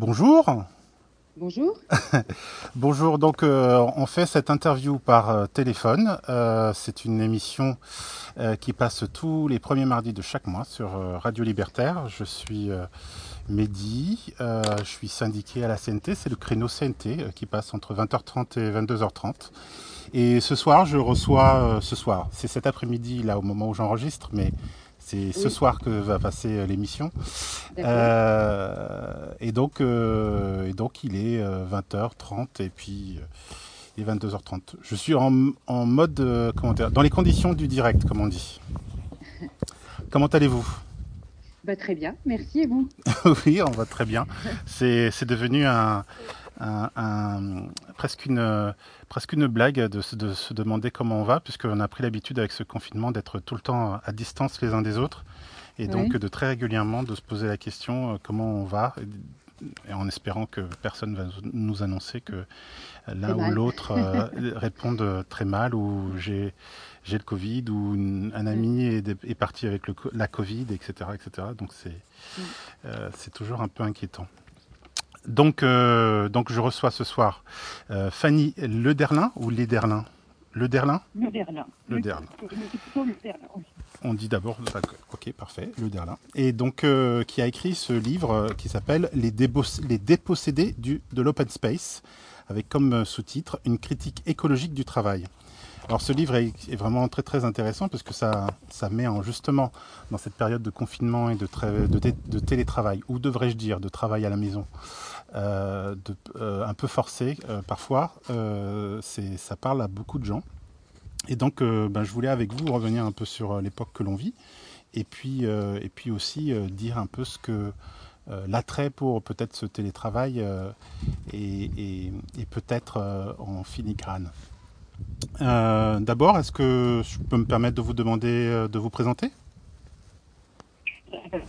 Bonjour. Bonjour. Bonjour, donc euh, on fait cette interview par euh, téléphone. Euh, c'est une émission qui passe tous les premiers mardis de chaque mois sur Radio Libertaire. Je suis Mehdi, je suis syndiqué à la CNT, c'est le créneau CNT qui passe entre 20h30 et 22h30. Et ce soir, je reçois, ce soir, c'est cet après-midi là au moment où j'enregistre, mais c'est ce Oui. soir que va passer euh, l'émission. Euh, et, donc, euh, et donc, il est euh, 20h30 et puis il est 22h30. Je suis en, en mode, comment dire, dans les conditions du direct, comme on dit. Comment allez-vous? Bah, très bien, merci et vous? Oui, on va très bien. C'est c'est devenu un, un- un- presque, une, presque une blague de, se- de se demander comment on va, puisqu'on a pris l'habitude avec ce confinement d'être tout le temps à distance les uns des autres, et donc Oui. de très régulièrement de se poser la question euh, comment on va, et, en espérant que personne va nous annoncer que l'un ou l'autre euh, répondent très mal, ou j'ai j'ai le Covid, ou une- un ami est, parti avec le, la Covid, etc. etc. Donc c'est Mm. euh, c'est toujours un peu inquiétant. Donc, euh, donc je reçois ce soir euh, Fanny Lederlin ou Lederlin Lederlin Le. Le Derlin. le Berlin, oui. On dit d'abord, d'accord, ok, parfait, Lederlin. Et donc, euh, qui a écrit ce livre euh, qui s'appelle Les, dépossédés du, de l'open space, avec comme sous-titre Une critique écologique du travail. Alors ce livre est, vraiment très très intéressant parce que ça, ça met en justement dans cette période de confinement et de, de, té- de télétravail, ou devrais-je dire de travail à la maison, euh, euh, un peu forcé euh, parfois, ça parle à beaucoup de gens. Et donc ben, je voulais avec vous revenir un peu sur l'époque que l'on vit et puis, et puis aussi dire un peu ce que l'attrait pour peut-être ce télétravail est peut-être en filigrane. Euh, D'abord, est-ce que je peux me permettre de vous demander euh, de vous présenter? Je m'appelle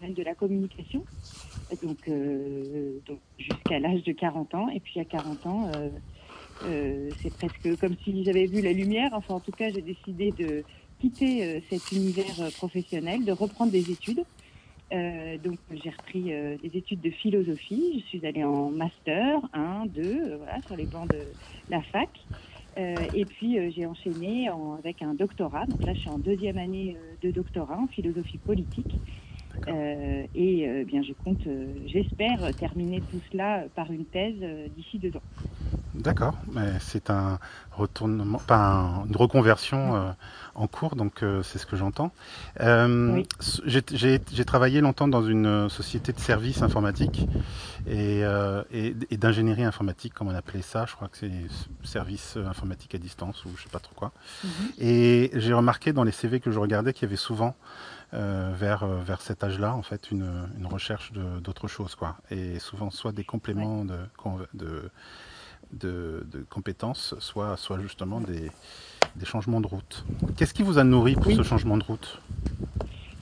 Fanny de la communication, donc, euh, jusqu'à l'âge de 40 ans. Et puis à 40 ans, c'est presque comme si j'avais vu la lumière. Enfin, en tout cas, j'ai décidé de quitter euh, cet univers euh, professionnel, de reprendre des études. Euh, donc j'ai repris des études de philosophie. Je suis allée en master 1, 2, euh, voilà, sur les bancs de la fac. Et puis j'ai enchaîné en- avec un doctorat. Donc là, je suis en deuxième année de doctorat en philosophie politique. Euh, et euh, bien, je compte, euh, j'espère terminer tout cela par une thèse d'ici deux ans. D'accord, mais c'est un retournement, pas un- une reconversion euh, en cours, donc euh, c'est ce que j'entends. Euh, Oui. J'ai travaillé longtemps dans une société de services informatiques et, et, et d'ingénierie informatique, comme on appelait ça. Je crois que c'est service informatique à distance ou je sais pas trop quoi. Et j'ai remarqué dans les CV que je regardais qu'il y avait souvent euh, vers, euh, vers cet âge-là, en fait, une, une recherche d'autre chose, quoi. Et souvent, soit des compléments de, de, de, de compétences, soit, soit justement des, des changements de route. Qu'est-ce qui vous a nourri pour Oui. ce changement de route?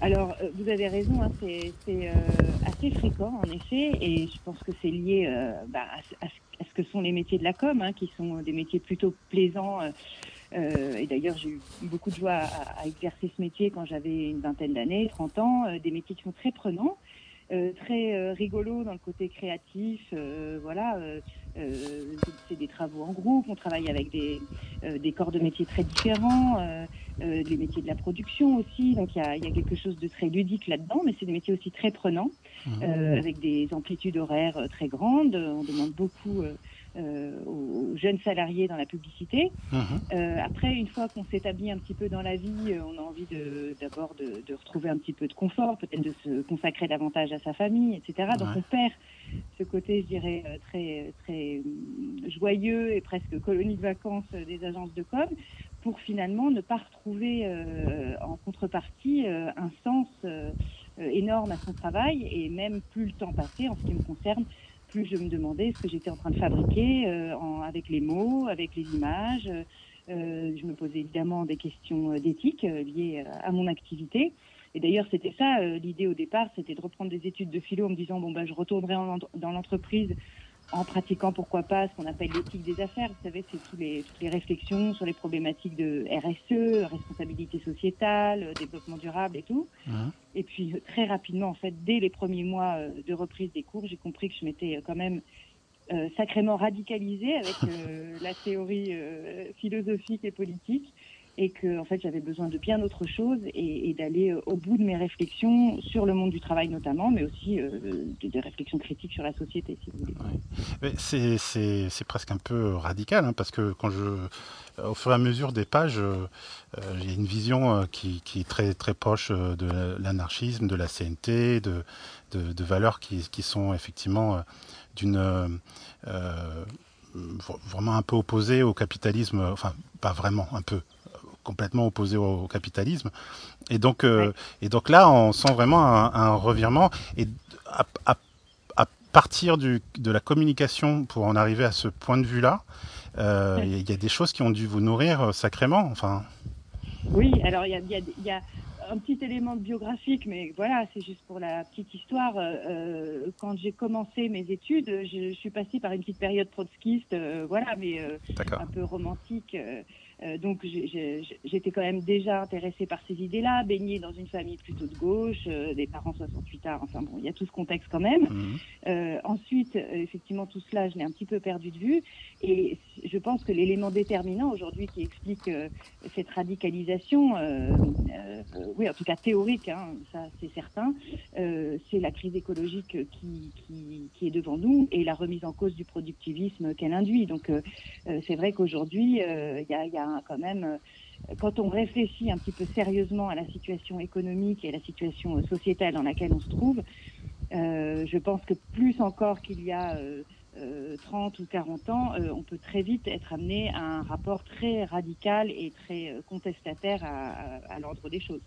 Alors, euh, vous avez raison, hein, c'est euh, assez fréquent en effet, et je pense que c'est lié euh, bah, à, ce- à que sont les métiers de la com, hein, qui sont des métiers plutôt plaisants. euh, euh, et d'ailleurs, j'ai eu beaucoup de joie à, à exercer ce métier quand j'avais une vingtaine d'années, 30 ans, euh, des métiers qui sont très prenants. euh, très rigolos dans le côté créatif, voilà, c'est- des travaux en groupe, on travaille avec des, des corps de métiers très différents, les métiers de la production aussi. Donc il y a, il y a quelque chose de très ludique là-dedans, mais c'est des métiers aussi très prenants, euh, avec des amplitudes horaires très grandes. On demande beaucoup aux aux jeunes salariés dans la publicité. Euh, après, une fois qu'on s'établit un petit peu dans la vie, euh, on a envie d'abord de, de retrouver un petit peu de confort, peut-être de se consacrer davantage à sa famille, etc. Donc Ouais. on perd ce côté, je dirais, euh, très, très euh, joyeux et presque colonie de vacances euh, des agences de com, pour finalement ne pas retrouver euh, en contrepartie euh, un sens euh, euh, énorme à son travail et même plus le temps passé en ce qui me concerne plus je me demandais ce que j'étais en train de fabriquer euh, en- avec les mots, avec les images. Euh, je me posais évidemment des questions euh, d'éthique liées à mon activité. Et d'ailleurs, c'était ça l'idée au départ, c'était de reprendre des études de philo en me disant bon ben je retournerai dans l'entreprise en pratiquant pourquoi pas ce qu'on appelle l'éthique des affaires. Vous savez, c'est tous les, toutes les réflexions sur les problématiques de RSE, responsabilité sociétale, développement durable et tout. Et puis très rapidement, en fait, dès les premiers mois euh, de reprise des cours, j'ai compris que je m'étais quand même euh, sacrément radicalisée avec euh, la théorie euh, philosophique et politique et que en fait j'avais besoin de bien autre chose et, d'aller euh, au bout de mes réflexions sur le monde du travail notamment, mais aussi euh, de- des réflexions critiques sur la société, si vous voulez. C'est presque un peu radical, hein, parce que quand je, euh, au fur et à mesure des pages, euh, j'ai une vision qui, est très, très proche de l'anarchisme, de la CNT, de, valeurs qui, sont effectivement d'une vraiment un peu opposées au capitalisme, enfin pas vraiment, un peu complètement opposées au, au capitalisme. Et donc, euh, Ouais. et donc là, on sent vraiment un, un revirement. Et à, à à partir du, de la communication pour en arriver à ce point de vue-là, euh, il Ouais. y, a- il y a des choses qui ont dû vous nourrir euh, sacrément. Enfin, Oui, alors il y a, il y a- il y a un petit élément biographique, mais voilà, c'est juste pour la petite histoire. Euh, quand j'ai commencé mes études, je, je suis passée par une petite période trotskiste, voilà, mais un peu romantique. Euh, donc j'étais quand même déjà intéressée par ces idées-là, baignée dans une famille plutôt de gauche, euh, des parents 68 arts, enfin bon, il y a tout ce contexte quand même. Mhm. Euh, ensuite, euh, effectivement, tout cela, je l'ai un petit peu perdu de vue. Et je pense que l'élément déterminant aujourd'hui qui explique euh, cette radicalisation, euh, euh, oui, en tout cas théorique, hein, ça c'est certain, euh, c'est la crise écologique qui, qui, qui est devant nous et la remise en cause du productivisme qu'elle induit. Donc, c'est vrai qu'aujourd'hui, euh, il y, a, il y a quand même euh, quand on réfléchit un petit peu sérieusement à la situation économique et à la situation euh, sociétale dans laquelle on se trouve, euh, je pense que plus encore qu'il y a euh, euh, 30 ou 40 ans, on peut très vite être amené à un rapport très radical et très contestataire à, l'ordre des choses.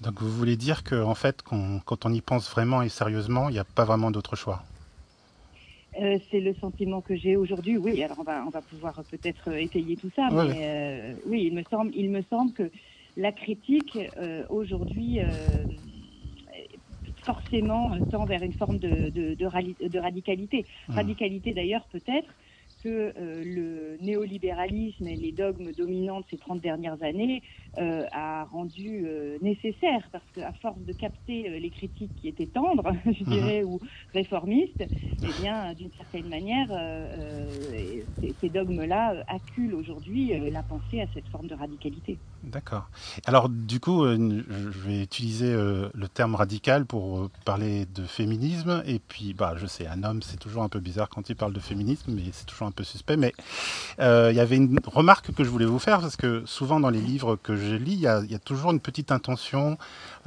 Donc vous voulez dire que en fait, quand on y pense vraiment et sérieusement, il n'y a pas vraiment d'autre choix? Euh, c'est le sentiment que j'ai aujourd'hui. Oui, alors on va, on va pouvoir peut-être euh, étayer tout ça, Ouais, mais euh, oui, il me semble, il me semble que la critique euh, aujourd'hui forcément tend vers une forme de, de, de, rali- de radicalité. Mhm. Radicalité d'ailleurs peut-être que euh, le néolibéralisme et les dogmes dominants de ces 30 dernières années euh, a rendu euh, nécessaire, parce qu'à force de capter les critiques qui étaient tendres, je Mhm. dirais, ou réformistes, eh bien, d'une certaine manière, ces, dogmes-là acculent aujourd'hui la pensée à cette forme de radicalité. D'accord. Alors du coup, euh, je vais utiliser euh, le terme radical pour euh, parler de féminisme. Et puis, bah, je sais, un homme, c'est toujours un peu bizarre quand il parle de féminisme, mais c'est toujours un peu suspect. Mais il y avait une remarque que je voulais vous faire parce que souvent dans les livres que je lis, il y a, toujours une petite intention,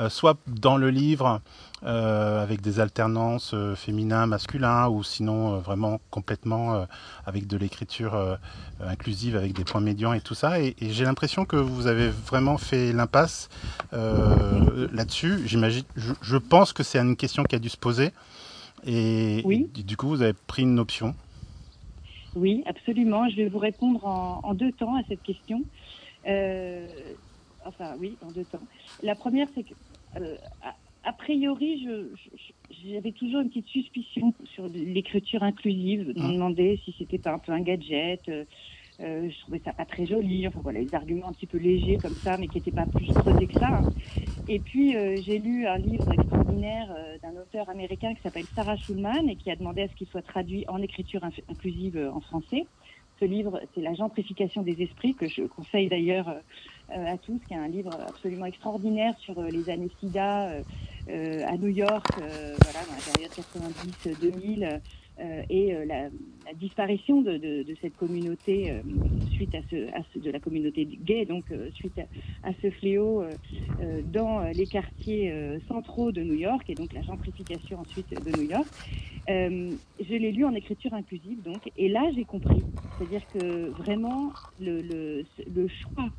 soit dans le livre euh, avec des alternances euh, féminin-masculin, ou sinon euh, vraiment complètement euh, avec de l'écriture inclusive, avec des points médians et tout ça. Et, et j'ai l'impression que vous avez vraiment fait l'impasse là-dessus. J'imagine, je, je pense que c'est une question qui a dû se poser. Et, Oui. et du coup, vous avez pris une option. Oui, absolument. Je vais vous répondre en, en deux temps à cette question. Enfin, oui, en deux temps. La première, c'est que, euh, a, priori, j'avais toujours une petite suspicion sur l'écriture inclusive. Je me Mhm. demandais si c'était pas un peu un gadget. euh, euh, je trouvais ça pas très joli. Enfin voilà, les arguments un petit peu légers comme ça, mais qui n'étaient pas plus creusés que ça. hein. Et puis euh, j'ai lu un livre extraordinaire euh, d'un auteur américain qui s'appelle Sarah Schulman et qui a demandé à ce qu'il soit traduit en écriture inclusive euh, en français. Ce livre, c'est La gentrification des esprits, que je conseille d'ailleurs à tous, qui est un livre absolument extraordinaire sur euh, les années SIDA euh, euh, à New York, euh, voilà, dans la période 90-2000, euh, et euh, la, disparition de, cette communauté euh, suite à ce, de la communauté gay, donc euh, suite à, ce fléau euh, euh, dans euh, les quartiers euh, centraux de New York, et donc la gentrification ensuite de New York. Euh, je l'ai lu en écriture inclusive, donc, et là j'ai compris. C'est-à-dire que vraiment, le, choix euh,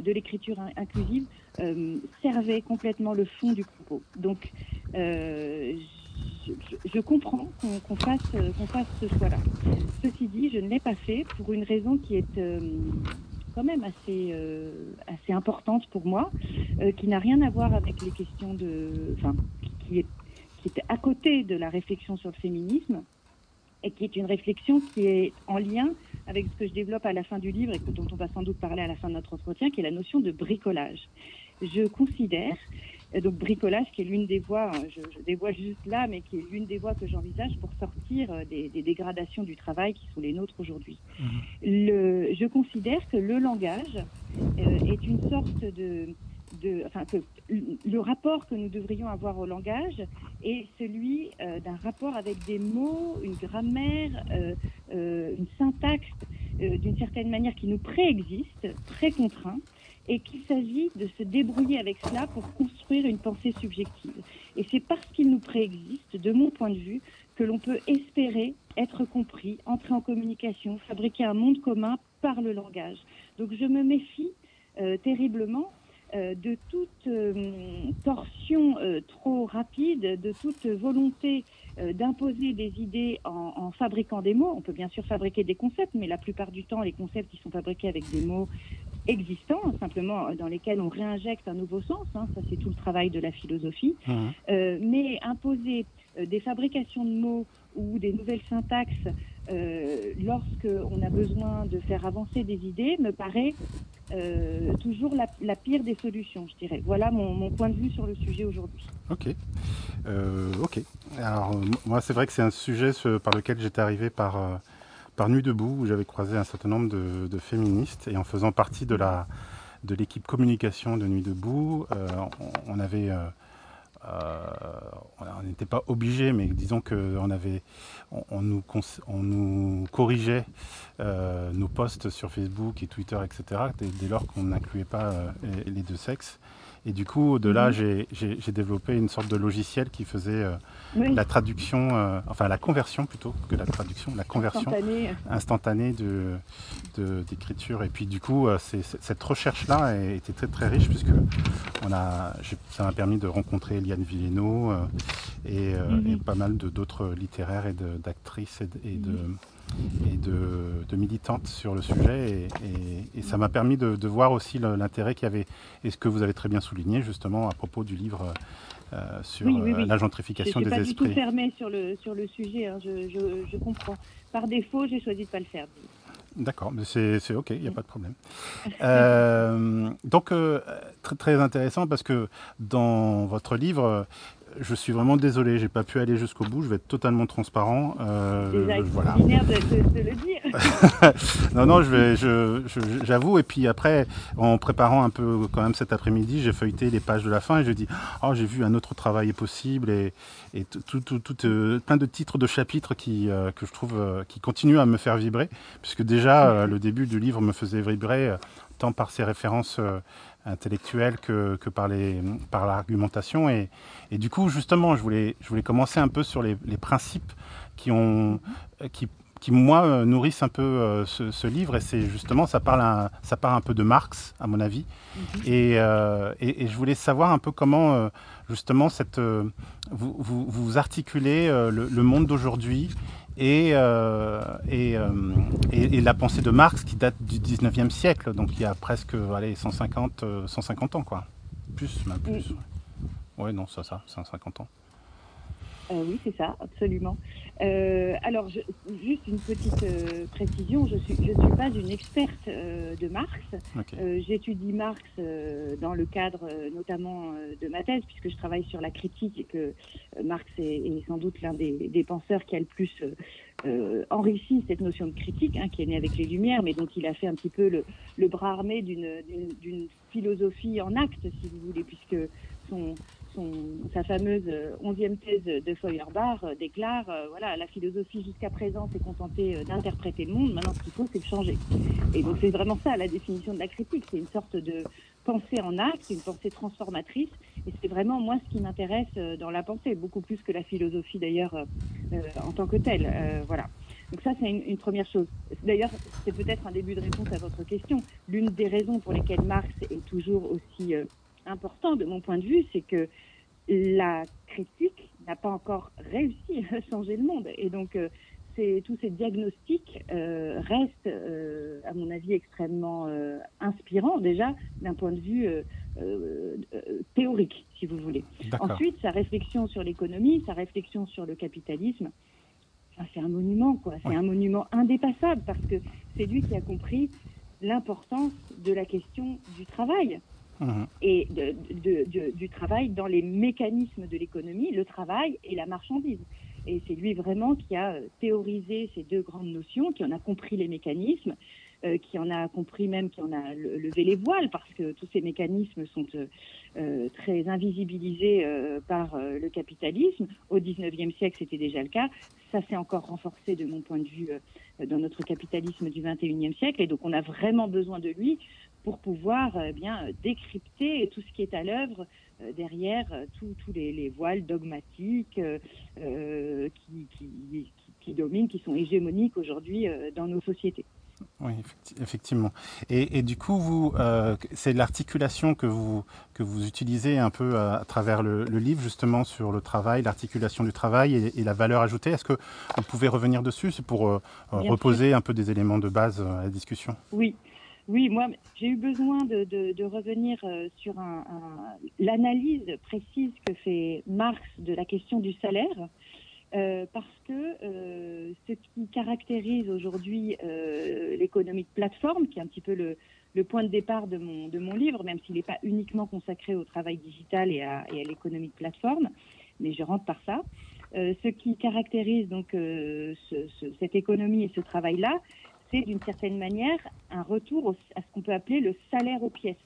de l'écriture in- inclusive euh, servait complètement le fond du propos. Donc, euh, je, comprends qu'on fasse, euh, fasse ce choix-là. Ceci dit, je ne l'ai pas fait pour une raison qui est euh, quand même assez, euh, assez importante pour moi, euh, qui n'a rien à voir avec les questions de... Enfin, qui est, qui est à côté de la réflexion sur le féminisme. Et qui est une réflexion qui est en lien avec ce que je développe à la fin du livre et dont on va sans doute parler à la fin de notre entretien, qui est la notion de bricolage. Je considère donc bricolage qui est l'une des voies, hein, je, je, dévoile juste là, mais qui est l'une des voies que j'envisage pour sortir euh, des, des, dégradations du travail qui sont les nôtres aujourd'hui. Mmh. Je considère que le langage euh, est une sorte de, de, enfin que le rapport que nous devrions avoir au langage est celui euh, d'un rapport avec des mots, une grammaire, euh, euh, une syntaxe, d'une certaine manière qui nous préexiste, très contraint, et qu'il s'agit de se débrouiller avec cela pour construire une pensée subjective. Et c'est parce qu'il nous préexiste, de mon point de vue, que l'on peut espérer être compris, entrer en communication, fabriquer un monde commun par le langage. Donc je me méfie terriblement de toute euh, torsion euh, trop rapide, de toute volonté euh, d'imposer des idées en, en, fabriquant des mots. On peut bien sûr fabriquer des concepts, mais la plupart du temps, les concepts, ils sont fabriqués avec des mots existants, simplement dans lesquels on réinjecte un nouveau sens. Hein, ça, c'est tout le travail de la philosophie. Mmh. Euh, mais imposer euh, des fabrications de mots ou des nouvelles syntaxes euh, lorsque on a besoin de faire avancer des idées me paraît euh, toujours la, pire des solutions, je dirais. Voilà mon, point de vue sur le sujet aujourd'hui. Ok. Euh, ok. Alors, moi, c'est vrai que c'est un sujet par lequel j'étais arrivé par par Nuit debout, où j'avais croisé un certain nombre de, féministes, et en faisant partie de la de l'équipe communication de Nuit debout, euh, on, avait euh, euh, on n'était pas obligé, mais disons qu'on on, nous, on nous corrigeait euh, nos posts sur Facebook et Twitter, etc. Dès, dès lors qu'on n'incluait pas euh, les deux sexes. Et du coup, de là, mmh. j'ai développé une sorte de logiciel qui faisait euh, oui. la traduction, euh, enfin la conversion plutôt que la traduction, la conversion instantanée, instantanée de d'écriture. Et puis du coup, euh, c est, c est, cette recherche-là était très très riche puisque on a, ça m'a permis de rencontrer Eliane Villeno euh, et, mmh. et, pas mal d'autres littéraires et d'actrices et, et, de mmh et de, de, militantes sur le sujet. Et, et, et ça m'a permis de, de, voir aussi l'intérêt qu'il y avait, et ce que vous avez très bien souligné justement à propos du livre euh, sur oui, oui, oui. la gentrification des esprits. Je suis pas du tout fermée sur le, sur le sujet, hein. je, je, je, comprends. Par défaut, j'ai choisi de ne pas le faire. D'accord, mais c'est ok, il n'y a pas de problème. Euh, donc, euh, très, très intéressant parce que dans votre livre, je suis vraiment désolé, j'ai pas pu aller jusqu'au bout. Je vais être totalement transparent. Euh, Déjà, voilà. de, de, de, le dire. non, non, je vais, je, j'avoue. Et puis après, en préparant un peu quand même cet après-midi, j'ai feuilleté les pages de la fin et je dis, oh, j'ai vu un autre travail est possible et, et tout, tout, tout euh, plein de titres de chapitres qui euh, que je trouve euh, qui continuent à me faire vibrer, puisque déjà le début du livre me faisait vibrer tant par ses références intellectuelle que, que par, les, par l'argumentation. Et, et, du coup, justement, je voulais, je voulais commencer un peu sur les, les principes qui, ont, qui, qui, moi, nourrissent un peu euh, ce, ce, livre. Et c'est justement, ça, parle un, ça part un peu de Marx, à mon avis. Et, euh, et, et, je voulais savoir un peu comment, euh, justement, cette, vous, vous, vous, articulez le, le monde d'aujourd'hui et, euh, et, euh, et, et, la pensée de Marx qui date du 19e siècle, donc il y a presque allez, 150, 150 ans, quoi. Plus, même plus. Oui, ouais, non, ça, ça, 150 ans. Euh, oui, c'est ça, absolument. Euh, alors, je, juste une petite euh, précision, je ne suis, je suis pas une experte euh, de Marx. Okay. Euh, j'étudie Marx euh, dans le cadre notamment de ma thèse, puisque je travaille sur la critique et que Marx est, est sans doute l'un des, des, penseurs qui a le plus enrichi cette notion de critique, hein, qui est née avec les Lumières, mais dont il a fait un petit peu le, le bras armé d'une philosophie en acte, si vous voulez, puisque son, sa fameuse euh, onzième thèse de Feuerbach euh, déclare euh, voilà la philosophie jusqu'à présent s'est contentée d'interpréter le monde. Maintenant ce qu'il faut c'est le changer. Et donc c'est vraiment ça la définition de la critique. C'est une sorte de pensée en acte une pensée transformatrice. Et c'est vraiment moi ce qui m'intéresse dans la pensée beaucoup plus que la philosophie d'ailleurs en tant que telle. Voilà. Donc ça, c'est une, première chose. D'ailleurs, c'est peut-être un début de réponse à votre question. L'une des raisons pour lesquelles Marx est toujours aussi important de mon point de vue, c'est que la critique n'a pas encore réussi à changer le monde. Et donc, euh, tous ces diagnostics euh, restent, euh, à mon avis, extrêmement inspirants déjà d'un point de vue théorique, si vous voulez. Ensuite, sa réflexion sur l'économie, sa réflexion sur le capitalisme, c'est un monument, quoi. C'est un monument indépassable parce que c'est lui qui a compris l'importance de la question du travail. Mhm. Et du travail dans les mécanismes de l'économie, le travail et la marchandise. Et c'est lui vraiment qui a théorisé ces deux grandes notions, qui en a compris les mécanismes euh, qui en a compris même, qui en a levé les voiles, parce que tous ces mécanismes sont euh, euh, très invisibilisés par le capitalisme. Au 19e siècle, c'était déjà le cas. Ça s'est encore renforcé de mon point de vue dans notre capitalisme du 21e siècle. Et donc, on a vraiment besoin de lui pour pouvoir bien décrypter tout ce qui est à l'œuvre derrière tous les, voiles dogmatiques qui, qui, qui, dominent, qui sont hégémoniques aujourd'hui dans nos sociétés. Oui, effectivement. Et, du coup, vous, euh, c'est l'articulation que vous, que vous utilisez un peu à, travers le, livre, justement, sur le travail, l'articulation du travail et, la valeur ajoutée. Est-ce que vous pouvez revenir dessus? C'est pour euh, reposer un peu des éléments de base à la discussion. Oui. Oui, moi, j'ai eu besoin de, de, revenir euh, sur l'analyse précise que fait Marx de la question du salaire. Euh, parce que euh, ce qui caractérise aujourd'hui l'économie de plateforme, qui est un petit peu le, point de départ de mon, de mon livre, même s'il n'est pas uniquement consacré au travail digital et à, l'économie de plateforme, mais je rentre par ça. ce qui caractérise donc ce, ce, cette économie et ce travail-là, c'est d'une certaine manière un retour à ce qu'on peut appeler le salaire aux pièces.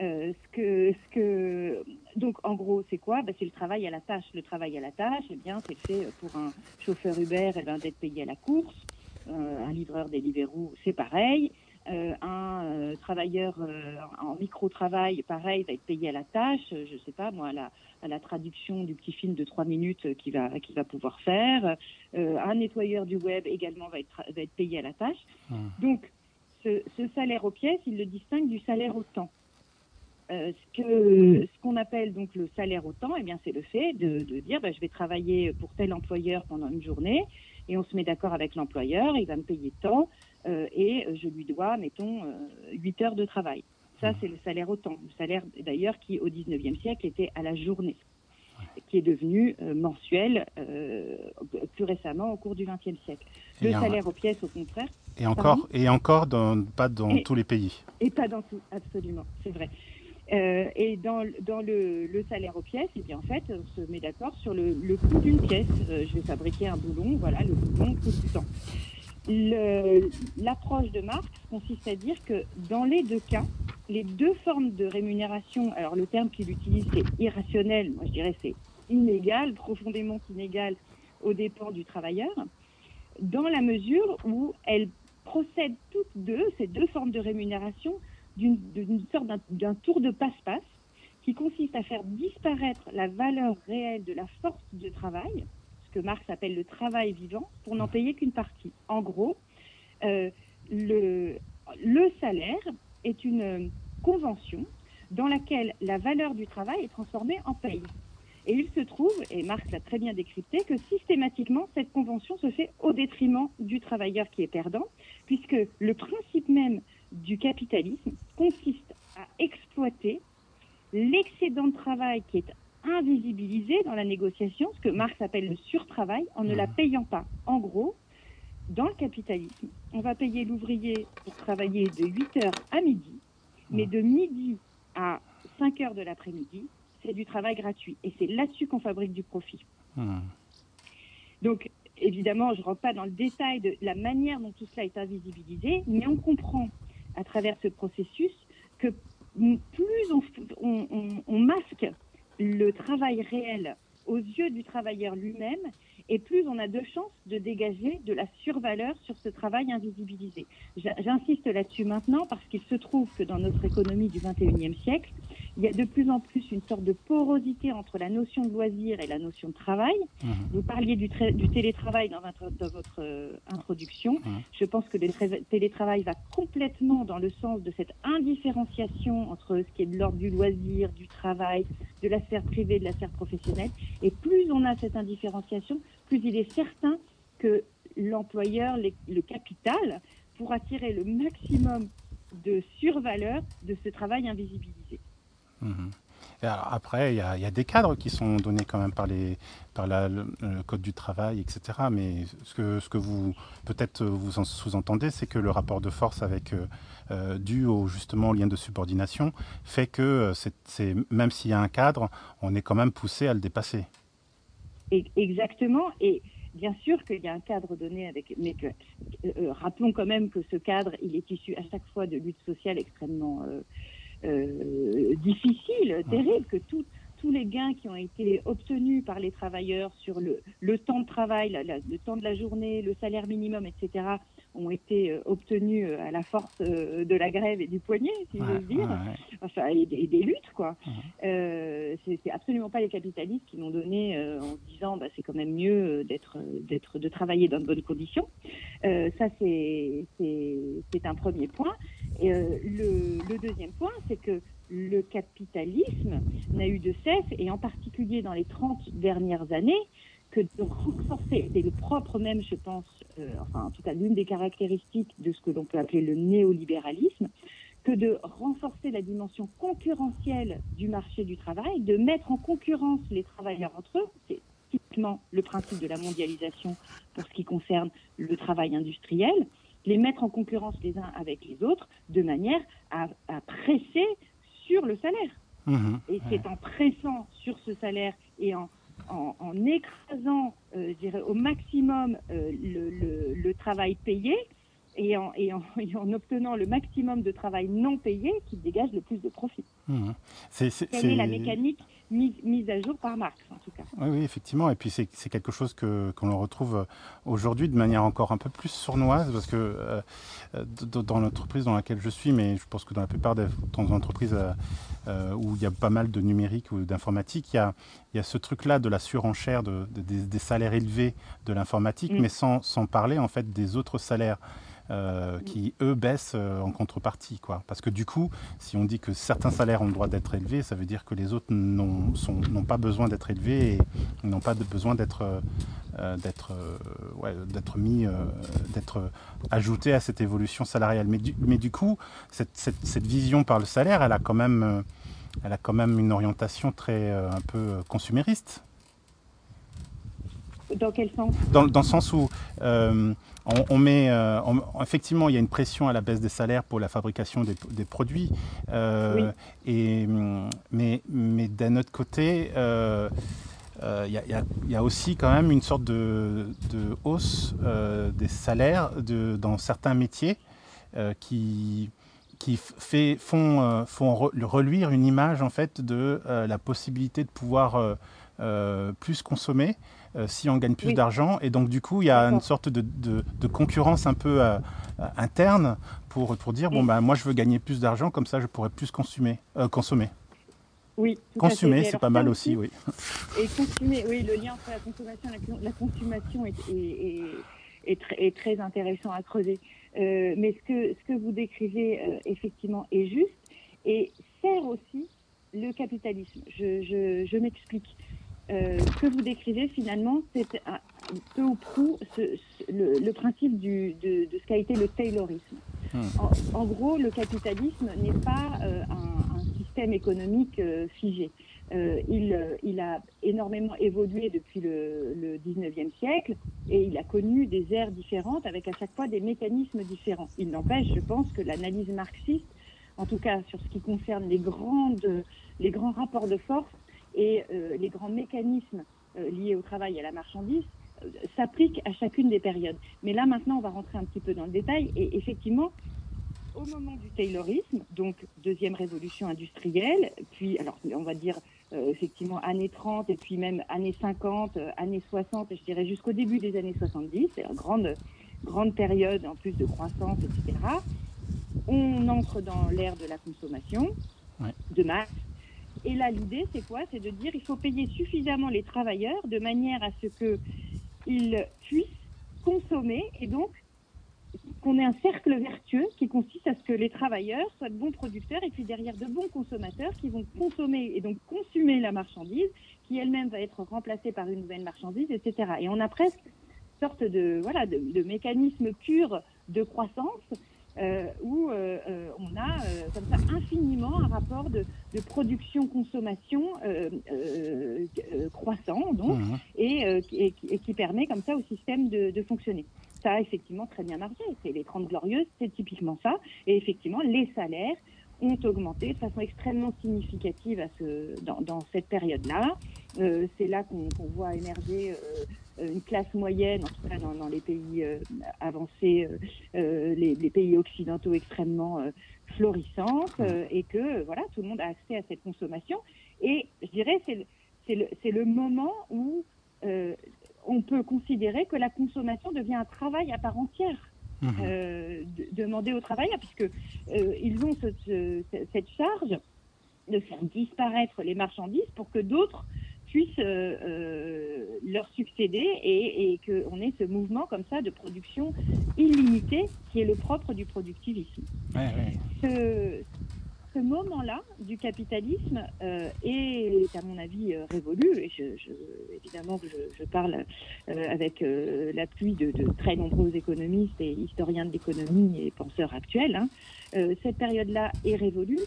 Euh, ce que, ce que, donc en gros, c'est quoi? Ben, C'est le travail à la tâche. Le travail à la tâche, eh bien, c'est fait pour un chauffeur Uber, eh ben, d'être payé à la course. Euh, un livreur Deliveroo, c'est pareil. Euh, un euh, travailleur euh, en micro-travail, pareil, va être payé à la tâche, je sais pas moi, à la, à la traduction du petit film de trois minutes qu'il va, pouvoir faire. un nettoyeur du web également va être, va être payé à la tâche. Mmh. Donc, ce, ce, salaire aux pièces, il le distingue du salaire au temps. Ce qu'on appelle donc le salaire au temps, eh bien c'est le fait de, de dire bah, je vais travailler pour tel employeur pendant une journée et on se met d'accord avec l'employeur, il va me payer tant et je lui dois mettons euh, 8 heures de travail. Ça mmh. c'est le salaire au temps, le salaire d'ailleurs qui au 19e siècle était à la journée qui est devenu euh, mensuel euh, plus récemment au cours du XXe siècle. Le salaire aux pièces, au contraire. Et encore, et encore dans, pas dans tous les pays. Et pas dans tout, absolument, c'est vrai. Euh, et dans, dans le, le, salaire aux pièces, et eh bien en fait, on se met d'accord sur le, le coût d'une pièce. Euh, je vais fabriquer un boulon, voilà, le boulon coûte du temps. L'approche de Marx consiste à dire que dans les deux cas, les deux formes de rémunération, alors le terme qu'il utilise c'est irrationnel, moi je dirais c'est inégal, profondément inégal aux dépens du travailleur, dans la mesure où elles procèdent toutes deux, ces deux formes de rémunération, d'une sorte d'un tour de passe-passe qui consiste à faire disparaître la valeur réelle de la force de travail, que Marx appelle le travail vivant, pour n'en payer qu'une partie. En gros, euh, le, le salaire est une convention dans laquelle la valeur du travail est transformée en paye. Et il se trouve, et Marx l'a très bien décrypté, que systématiquement, cette convention se fait au détriment du travailleur qui est perdant, puisque le principe même du capitalisme consiste à exploiter l'excédent de travail qui est invisibilisé dans la négociation, ce que Marx appelle le surtravail, en ne la mmh. payant pas. En gros, dans le capitalisme, on va payer l'ouvrier pour travailler de 8 heures à midi, mais mmh. de midi à 5 heures de l'après-midi, c'est du travail gratuit. Et c'est là-dessus qu'on fabrique du profit. Mmh. Donc, évidemment, je ne rentre pas dans le détail de la manière dont tout cela est invisibilisé, mais on comprend à travers ce processus que plus on, masque le travail réel aux yeux du travailleur lui-même, et plus on a de chances de dégager de la survaleur sur ce travail invisibilisé. J'insiste là-dessus maintenant parce qu'il se trouve que dans notre économie du 21e siècle, il y a de plus en plus une sorte de porosité entre la notion de loisir et la notion de travail. Mmh. Vous parliez du, du télétravail dans votre, dans votre euh, introduction. Mmh. Je pense que le télétravail va complètement dans le sens de cette indifférenciation entre ce qui est de l'ordre du loisir, du travail, de la sphère privée, de la sphère professionnelle. Et plus on a cette indifférenciation, plus il est certain que l'employeur, le capital, pourra tirer le maximum de survaleur de ce travail invisibilisé. Mhm. après, il y, a des cadres qui sont donnés quand même par, les, par le, Code du travail, etc. Mais ce que, ce que vous, peut-être vous sous-entendez, c'est que le rapport de force avec, euh, dû au justement lien de subordination, fait que c'est, même s'il y a un cadre, on est quand même poussé à le dépasser. Exactement. Et Bien sûr qu'il y a un cadre donné, avec, mais que, euh, euh, rappelons quand même que ce cadre, il est issu à chaque fois de luttes sociales extrêmement euh, euh difficiles, terribles, que tout, tous les gains qui ont été obtenus par les travailleurs sur le, le temps de travail, la, la, le temps de la journée, le salaire minimum, etc., ont été euh, obtenus euh, à la force euh, de la grève et du poignet, si ouais, j'ose dire, ouais, enfin, et, et, des luttes, quoi. Euh, c'est absolument pas les capitalistes qui l'ont donné euh, en disant, bah, c'est quand même mieux d'être, d'être, de travailler dans de bonnes conditions. Euh, ça, c'est, c'est, un premier point. Et le, le deuxième point, c'est que le capitalisme n'a eu de cesse, et en particulier dans les 30 dernières années, que de renforcer, c'est le propre même, je pense, euh, enfin en tout cas l'une des caractéristiques de ce que l'on peut appeler le néolibéralisme, que de renforcer la dimension concurrentielle du marché du travail, de mettre en concurrence les travailleurs entre eux, c'est typiquement le principe de la mondialisation pour ce qui concerne le travail industriel, les mettre en concurrence les uns avec les autres de manière à, à presser sur le salaire. Mmh, et c'est ouais. en pressant sur ce salaire et en, en, en écrasant, euh, je dirais, au maximum euh, le, le, le, travail payé et en, et, en, et en, obtenant le maximum de travail non payé qui dégage le plus de profit. Mmh. C'est la mécanique mise, mise, à jour par Marx, en tout cas. Oui, oui effectivement. Et puis c'est quelque chose que qu'on retrouve aujourd'hui de manière encore un peu plus sournoise, parce que euh, dans l'entreprise dans laquelle je suis, mais je pense que dans la plupart des entreprises euh, euh, où il y a pas mal de numérique ou d'informatique, il, il, y a ce truc-là de la surenchère de, de, des, des, salaires élevés de l'informatique, mmh. mais sans, sans parler en fait des autres salaires euh, qui, eux, baissent euh, en contrepartie. Quoi. Parce que du coup, si on dit que certains salaires ont le droit d'être élevés, ça veut dire que les autres n'ont pas besoin d'être élevés et n'ont pas besoin d'être euh, mis, d'être ajoutés à cette évolution salariale. Mais du, mais du coup, cette, cette, cette, vision par le salaire, elle a quand même, elle a quand même une orientation très un peu consumériste. Dans quel sens? Dans, dans, le sens où euh, on, on, met, euh, on, effectivement, il y a une pression à la baisse des salaires pour la fabrication des, des produits, euh, oui. et, mais, mais d'un autre côté, il euh, y, y, y, a aussi quand même une sorte de, de hausse des salaires de, dans certains métiers qui qui fait, font, font reluire une image en fait de la possibilité de pouvoir plus consommer si on gagne plus oui. d'argent. Et donc, du coup, il y a une sorte de, de, de concurrence un peu euh, interne pour, pour dire, bon, ben, moi, je veux gagner plus d'argent, comme ça, je pourrais plus consommer. Euh, consommer. Oui, consommer, c'est pas mal aussi, aussi, oui. Et consommer, oui, le lien entre la consommation et la, consommation est, est, est, est, très, est très intéressant à creuser. Euh, mais ce que, ce que vous décrivez, euh, effectivement, est juste et sert aussi le capitalisme. Je, je, je m'explique. Euh, ce que vous décrivez finalement, c'est peu ou prou ce, ce, le, le, principe du, de, de, ce qu'a été le taylorisme. Hmm. En, en, gros, le capitalisme n'est pas euh, un, un, système économique euh, figé. Il, il, a énormément évolué depuis le, le 19e siècle et il a connu des ères différentes avec à chaque fois des mécanismes différents. Il n'empêche, je pense, que l'analyse marxiste, en tout cas sur ce qui concerne les, grandes, les grands rapports de force, et euh, les grands mécanismes euh, liés au travail et à la marchandise euh, s'appliquent à chacune des périodes. Mais là, maintenant, on va rentrer un petit peu dans le détail. Et effectivement, au moment du Taylorisme, donc deuxième révolution industrielle, puis, alors, on va dire euh, effectivement années 30 et puis même années 50, euh, années 60, et je dirais jusqu'au début des années 70, c'est une grande, grande période en plus de croissance, etc. On entre dans l'ère de la consommation ouais. de masse, et là, l'idée, c'est quoi? C'est de dire il faut payer suffisamment les travailleurs de manière à ce qu'ils puissent consommer et donc qu'on ait un cercle vertueux qui consiste à ce que les travailleurs soient de bons producteurs et puis derrière de bons consommateurs qui vont consommer et donc consommer la marchandise qui elle-même va être remplacée par une nouvelle marchandise, etc. Et on a presque sorte de voilà de mécanisme pur de croissance euh, où euh, euh, on a comme ça infiniment un rapport de, production-consommation croissant donc, mmh. et, qui permet comme ça au système de, fonctionner. Ça a effectivement très bien marché. C'est les 30 glorieuses, c'est typiquement ça. Et effectivement, les salaires ont augmenté de façon extrêmement significative à ce, dans, cette période-là. c'est là qu'on voit émerger une classe moyenne, en tout cas dans, les pays euh, avancés, euh, euh, les, pays occidentaux extrêmement florissantes, et que voilà, tout le monde a accès à cette consommation. Et je dirais c'est le, le, le, moment où on peut considérer que la consommation devient un travail à part entière. Mmh. demander aux travailleurs, puisque ils ont cette charge de faire disparaître les marchandises pour que d'autres puissent euh, euh, leur succéder et, et qu'on ait ce mouvement comme ça de production illimitée qui est le propre du productivisme. Ce, ce moment-là du capitalisme euh, est, à mon avis, révolu. Et je, évidemment que je, parle avec l'appui de, de, très nombreux économistes et historiens de l'économie et penseurs actuels. Hein. cette période-là est révolue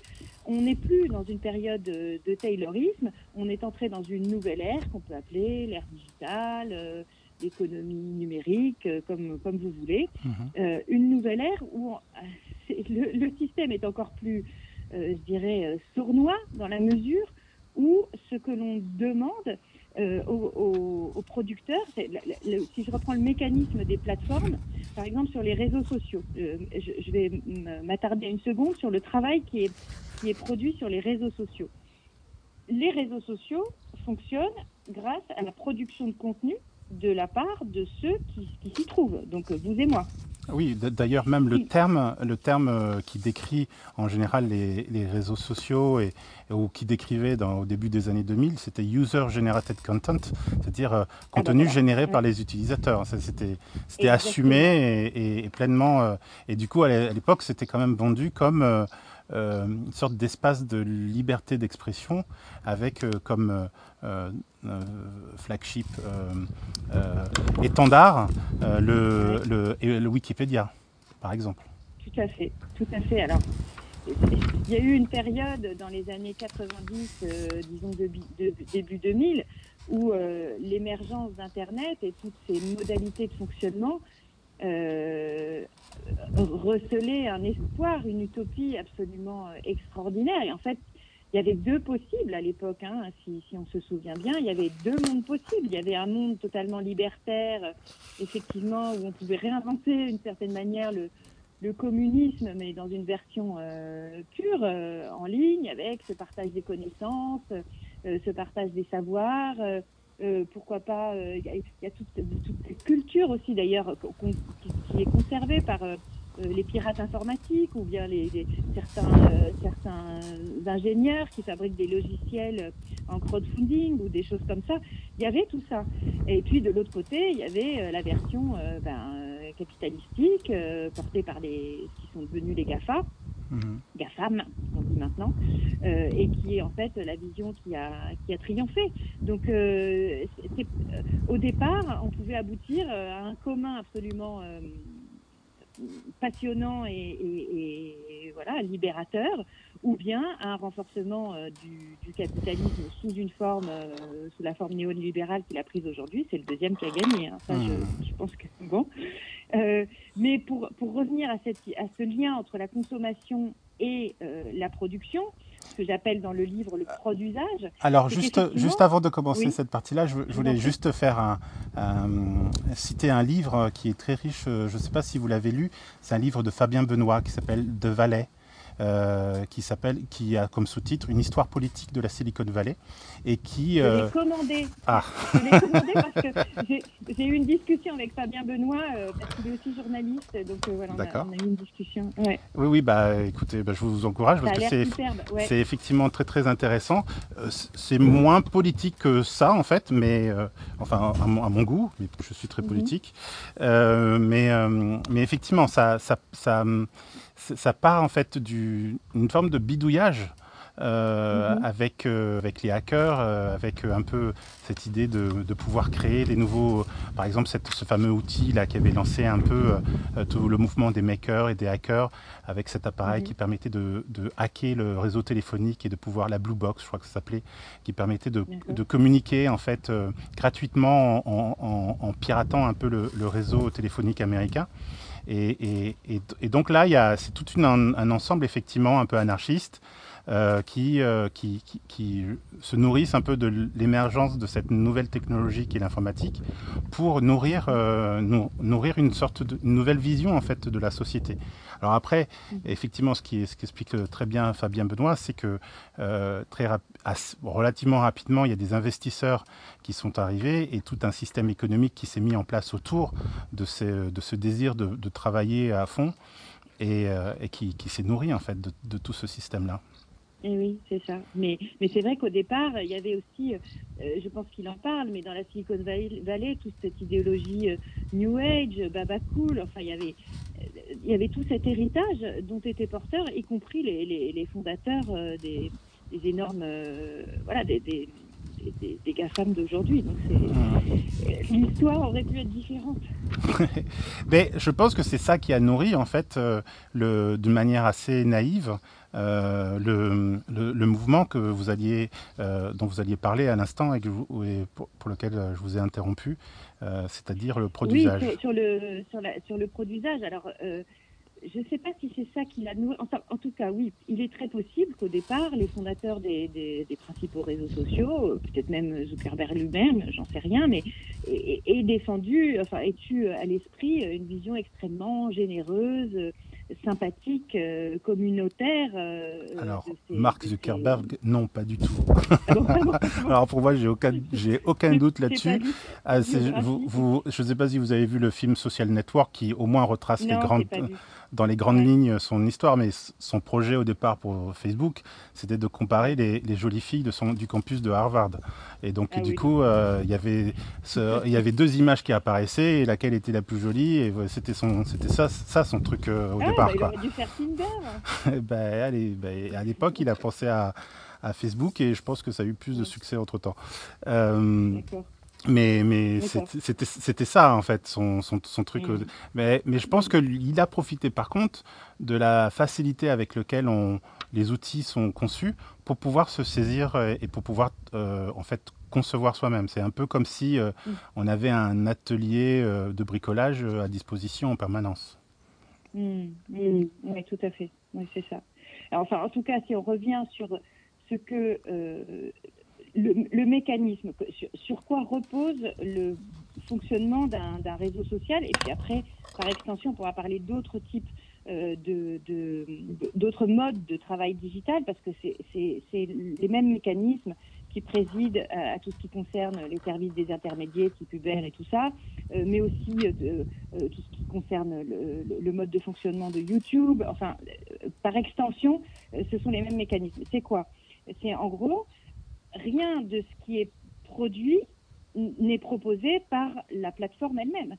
on n'est plus dans une période de taylorisme, on est entré dans une nouvelle ère qu'on peut appeler l'ère digitale, euh, l'économie numérique, euh, comme, comme vous voulez. Mhm. Euh, une nouvelle ère où le, système est encore plus, je dirais, sournois dans la mesure où ce que l'on demande aux, producteurs, si je reprends le mécanisme des plateformes, par exemple sur les réseaux sociaux, je, vais m'attarder une seconde sur le travail qui est qui est produit sur les réseaux sociaux. Les réseaux sociaux fonctionnent grâce à la production de contenu de la part de ceux qui, s'y trouvent, donc vous et moi. Oui, d'ailleurs même le terme, le terme euh, qui décrit en général les, réseaux sociaux et, ou qui décrivait dans, au début des années 2000, c'était user generated content, c'est-à-dire euh, ah contenu généré par les utilisateurs. C'était assumé et, pleinement. Euh, et du coup à l'époque c'était quand même vendu comme euh, une sorte d'espace de liberté d'expression avec euh, comme euh, flagship étendard le, le, Wikipédia, par exemple. Tout à fait, tout à fait. Alors, il y a eu une période dans les années 90, disons début 2000, où l'émergence d'Internet et toutes ces modalités de fonctionnement euh, receler un espoir, une utopie absolument euh, extraordinaire. Et en fait, il y avait deux possibles à l'époque, hein, si, on se souvient bien. Il y avait deux mondes possibles. Il y avait un monde totalement libertaire, effectivement, où on pouvait réinventer d'une certaine manière le, communisme, mais dans une version euh, pure, en ligne, avec ce partage des connaissances, ce partage des savoirs, euh, pourquoi pas, euh, il y, a, toute, cette culture aussi d'ailleurs qui, est conservée par euh, les pirates informatiques ou bien les, certains, certains ingénieurs qui fabriquent des logiciels en crowdfunding ou des choses comme ça. Il y avait tout ça. Et puis de l'autre côté, il y avait la version ben, capitalistique portée par les qui sont devenus les GAFA mmh. GAFAM, on dit maintenant, euh, et qui est en fait la vision qui a, qui a triomphé. Donc, euh, euh, au départ, on pouvait aboutir à un commun absolument passionnant et, voilà libérateur, ou bien un renforcement du, capitalisme sous une forme, sous la forme néolibérale qu'il a prise aujourd'hui. C'est le deuxième qui a gagné. Hein. Ça, je, mmh. je, pense que bon. Euh, mais pour, pour revenir à, cette, à ce lien entre la consommation et euh, la production, ce que j'appelle dans le livre le produisage. Alors juste, juste avant de commencer cette partie-là, je, voulais juste faire un, citer un livre qui est très riche, je ne sais pas si vous l'avez lu, c'est un livre de Fabien Benoît qui s'appelle De Valais. Euh, qui s'appelle, qui a comme sous-titre une histoire politique de la Silicon Valley et qui. Je l'ai euh, commandé. Ah. Je l'ai commandé parce que j'ai eu une discussion avec Fabien Benoît euh, parce qu'il est aussi journaliste, donc voilà, on a, on a, eu une discussion. Ouais. Oui, oui, bah écoutez, bah, je vous encourage parce que c'est effectivement très très intéressant. c'est moins politique que ça en fait, mais enfin à mon, à mon, goût, mais je suis très mhm. politique, mais mais effectivement ça ça ça ça part en fait d'une forme de bidouillage euh, avec, euh, avec les hackers, euh, avec un peu cette idée de, de, pouvoir créer des nouveaux, par exemple cette, ce fameux outil là qui avait lancé un peu tout le mouvement des makers et des hackers avec cet appareil qui permettait de, de, hacker le réseau téléphonique et de pouvoir la blue box, je crois que ça s'appelait, qui permettait de, de, communiquer en fait gratuitement en, en, en, piratant un peu le, le réseau téléphonique américain. Et, donc là, c'est tout un, ensemble effectivement un peu anarchiste euh, qui, euh, qui, se nourrissent un peu de l'émergence de cette nouvelle technologie qui est l'informatique pour nourrir, euh, une sorte de nouvelle vision en fait de la société. Alors après, effectivement, ce qui, explique très bien Fabien Benoît, c'est que euh, relativement rapidement, il y a des investisseurs qui sont arrivés et tout un système économique qui s'est mis en place autour de, ce désir de, travailler à fond et, euh, qui, s'est nourri en fait de tout ce système-là. Et eh oui, c'est ça. Mais, mais c'est vrai qu'au départ, il y avait aussi, euh, je pense qu'il en parle, mais dans la Silicon Valley, toute cette idéologie euh, New Age, Baba Cool, enfin, il y avait, euh, il y avait tout cet héritage dont étaient porteurs, y compris les, les, les fondateurs euh, des, des, énormes, euh, voilà, des, des, des, des GAFAM d'aujourd'hui. Donc c'est l'histoire aurait pu être différente. Mais je pense que c'est ça qui a nourri en fait euh, le d'une manière assez naïve euh, le, le, le, mouvement que vous alliez, euh, dont vous alliez parler à l'instant et, et pour, pour, lequel je vous ai interrompu, euh, c'est-à-dire le produisage. Oui, sur, sur, le, sur, la, sur le produisage. Alors, euh, je ne sais pas si c'est ça qui l'a nourri. Enfin, en tout cas, oui, il est très possible qu'au départ, les fondateurs des, des, des principaux réseaux sociaux, peut-être même Zuckerberg lui-même, j'en sais rien, mais aient défendu, enfin, aient eu à l'esprit une vision extrêmement généreuse sympathique, euh, communautaire. Euh, Alors, ces, Mark Zuckerberg, ces... non, pas du tout. Alors pour moi, j'ai aucun, j'ai aucun doute là-dessus. Ah, vous, vous, je ne sais pas si vous avez vu le film Social Network qui au moins retrace non, les grandes dans les grandes lignes son histoire, mais son projet au départ pour Facebook, c'était de comparer les, les, jolies filles de son, du campus de Harvard. Et donc, ah, du oui. coup, euh, il, y avait ce, il y avait deux images qui apparaissaient, et laquelle était la plus jolie, et c'était ça, ça son truc euh, au ah, départ. Bah, il quoi. aurait dû faire Tinder. allez, ben, à l'époque, il a pensé à, à, Facebook, et je pense que ça a eu plus de succès entre-temps. Euh, mais, mais c'était ça, en fait, son, son, son truc. Mmh. Mais, mais je pense qu'il a profité, par contre, de la facilité avec laquelle on, les outils sont conçus pour pouvoir se saisir et pour pouvoir, euh, en fait, concevoir soi-même. C'est un peu comme si euh, mmh. on avait un atelier euh, de bricolage à disposition en permanence. Mmh. Oui, tout à fait. Oui, c'est ça. Alors, enfin, en tout cas, si on revient sur ce que le, mécanisme, sur, quoi repose le fonctionnement d'un réseau social. Et puis après, par extension, on pourra parler d'autres types, euh, d'autres modes de travail digital, parce que c'est les mêmes mécanismes qui président à, à, tout ce qui concerne les services des intermédiaires, type Uber et tout ça, euh, mais aussi euh, tout ce qui concerne le, le, mode de fonctionnement de YouTube. Enfin, euh, par extension, ce sont les mêmes mécanismes. C'est quoi? C'est en gros, rien de ce qui est produit n'est proposé par la plateforme elle-même.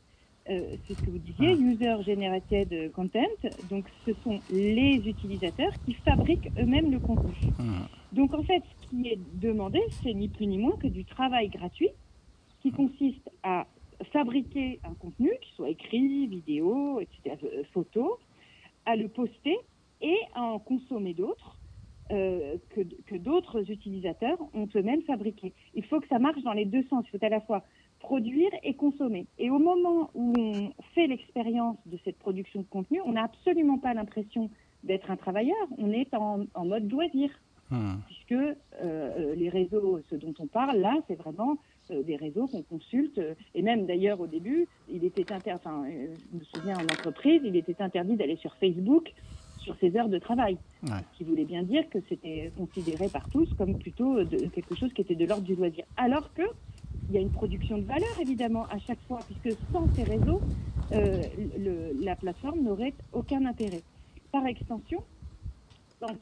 Euh, c'est ce que vous disiez, ah. user generated content. Donc, ce sont les utilisateurs qui fabriquent eux-mêmes le contenu. Ah. Donc, en fait, ce qui est demandé, c'est ni plus ni moins que du travail gratuit qui consiste à fabriquer un contenu, qui soit écrit, vidéo, etc., euh, photo, à le poster et à en consommer d'autres euh, que, que d'autres utilisateurs ont eux-mêmes fabriqué. Il faut que ça marche dans les deux sens. Il faut à la fois produire et consommer. Et au moment où on fait l'expérience de cette production de contenu, on n'a absolument pas l'impression d'être un travailleur. On est en, en mode loisir. Hmm. Puisque euh, les réseaux, ce dont on parle là, c'est vraiment euh, des réseaux qu'on consulte. Et même d'ailleurs au début, il était interdit, enfin, euh, je me souviens en entreprise, il était interdit d'aller sur Facebook sur ses heures de travail. Ouais. Ce qui voulait bien dire que c'était considéré par tous comme plutôt de, quelque chose qui était de l'ordre du loisir. Alors que il y a une production de valeur évidemment à chaque fois, puisque sans ces réseaux, euh, le, la plateforme n'aurait aucun intérêt. Par extension,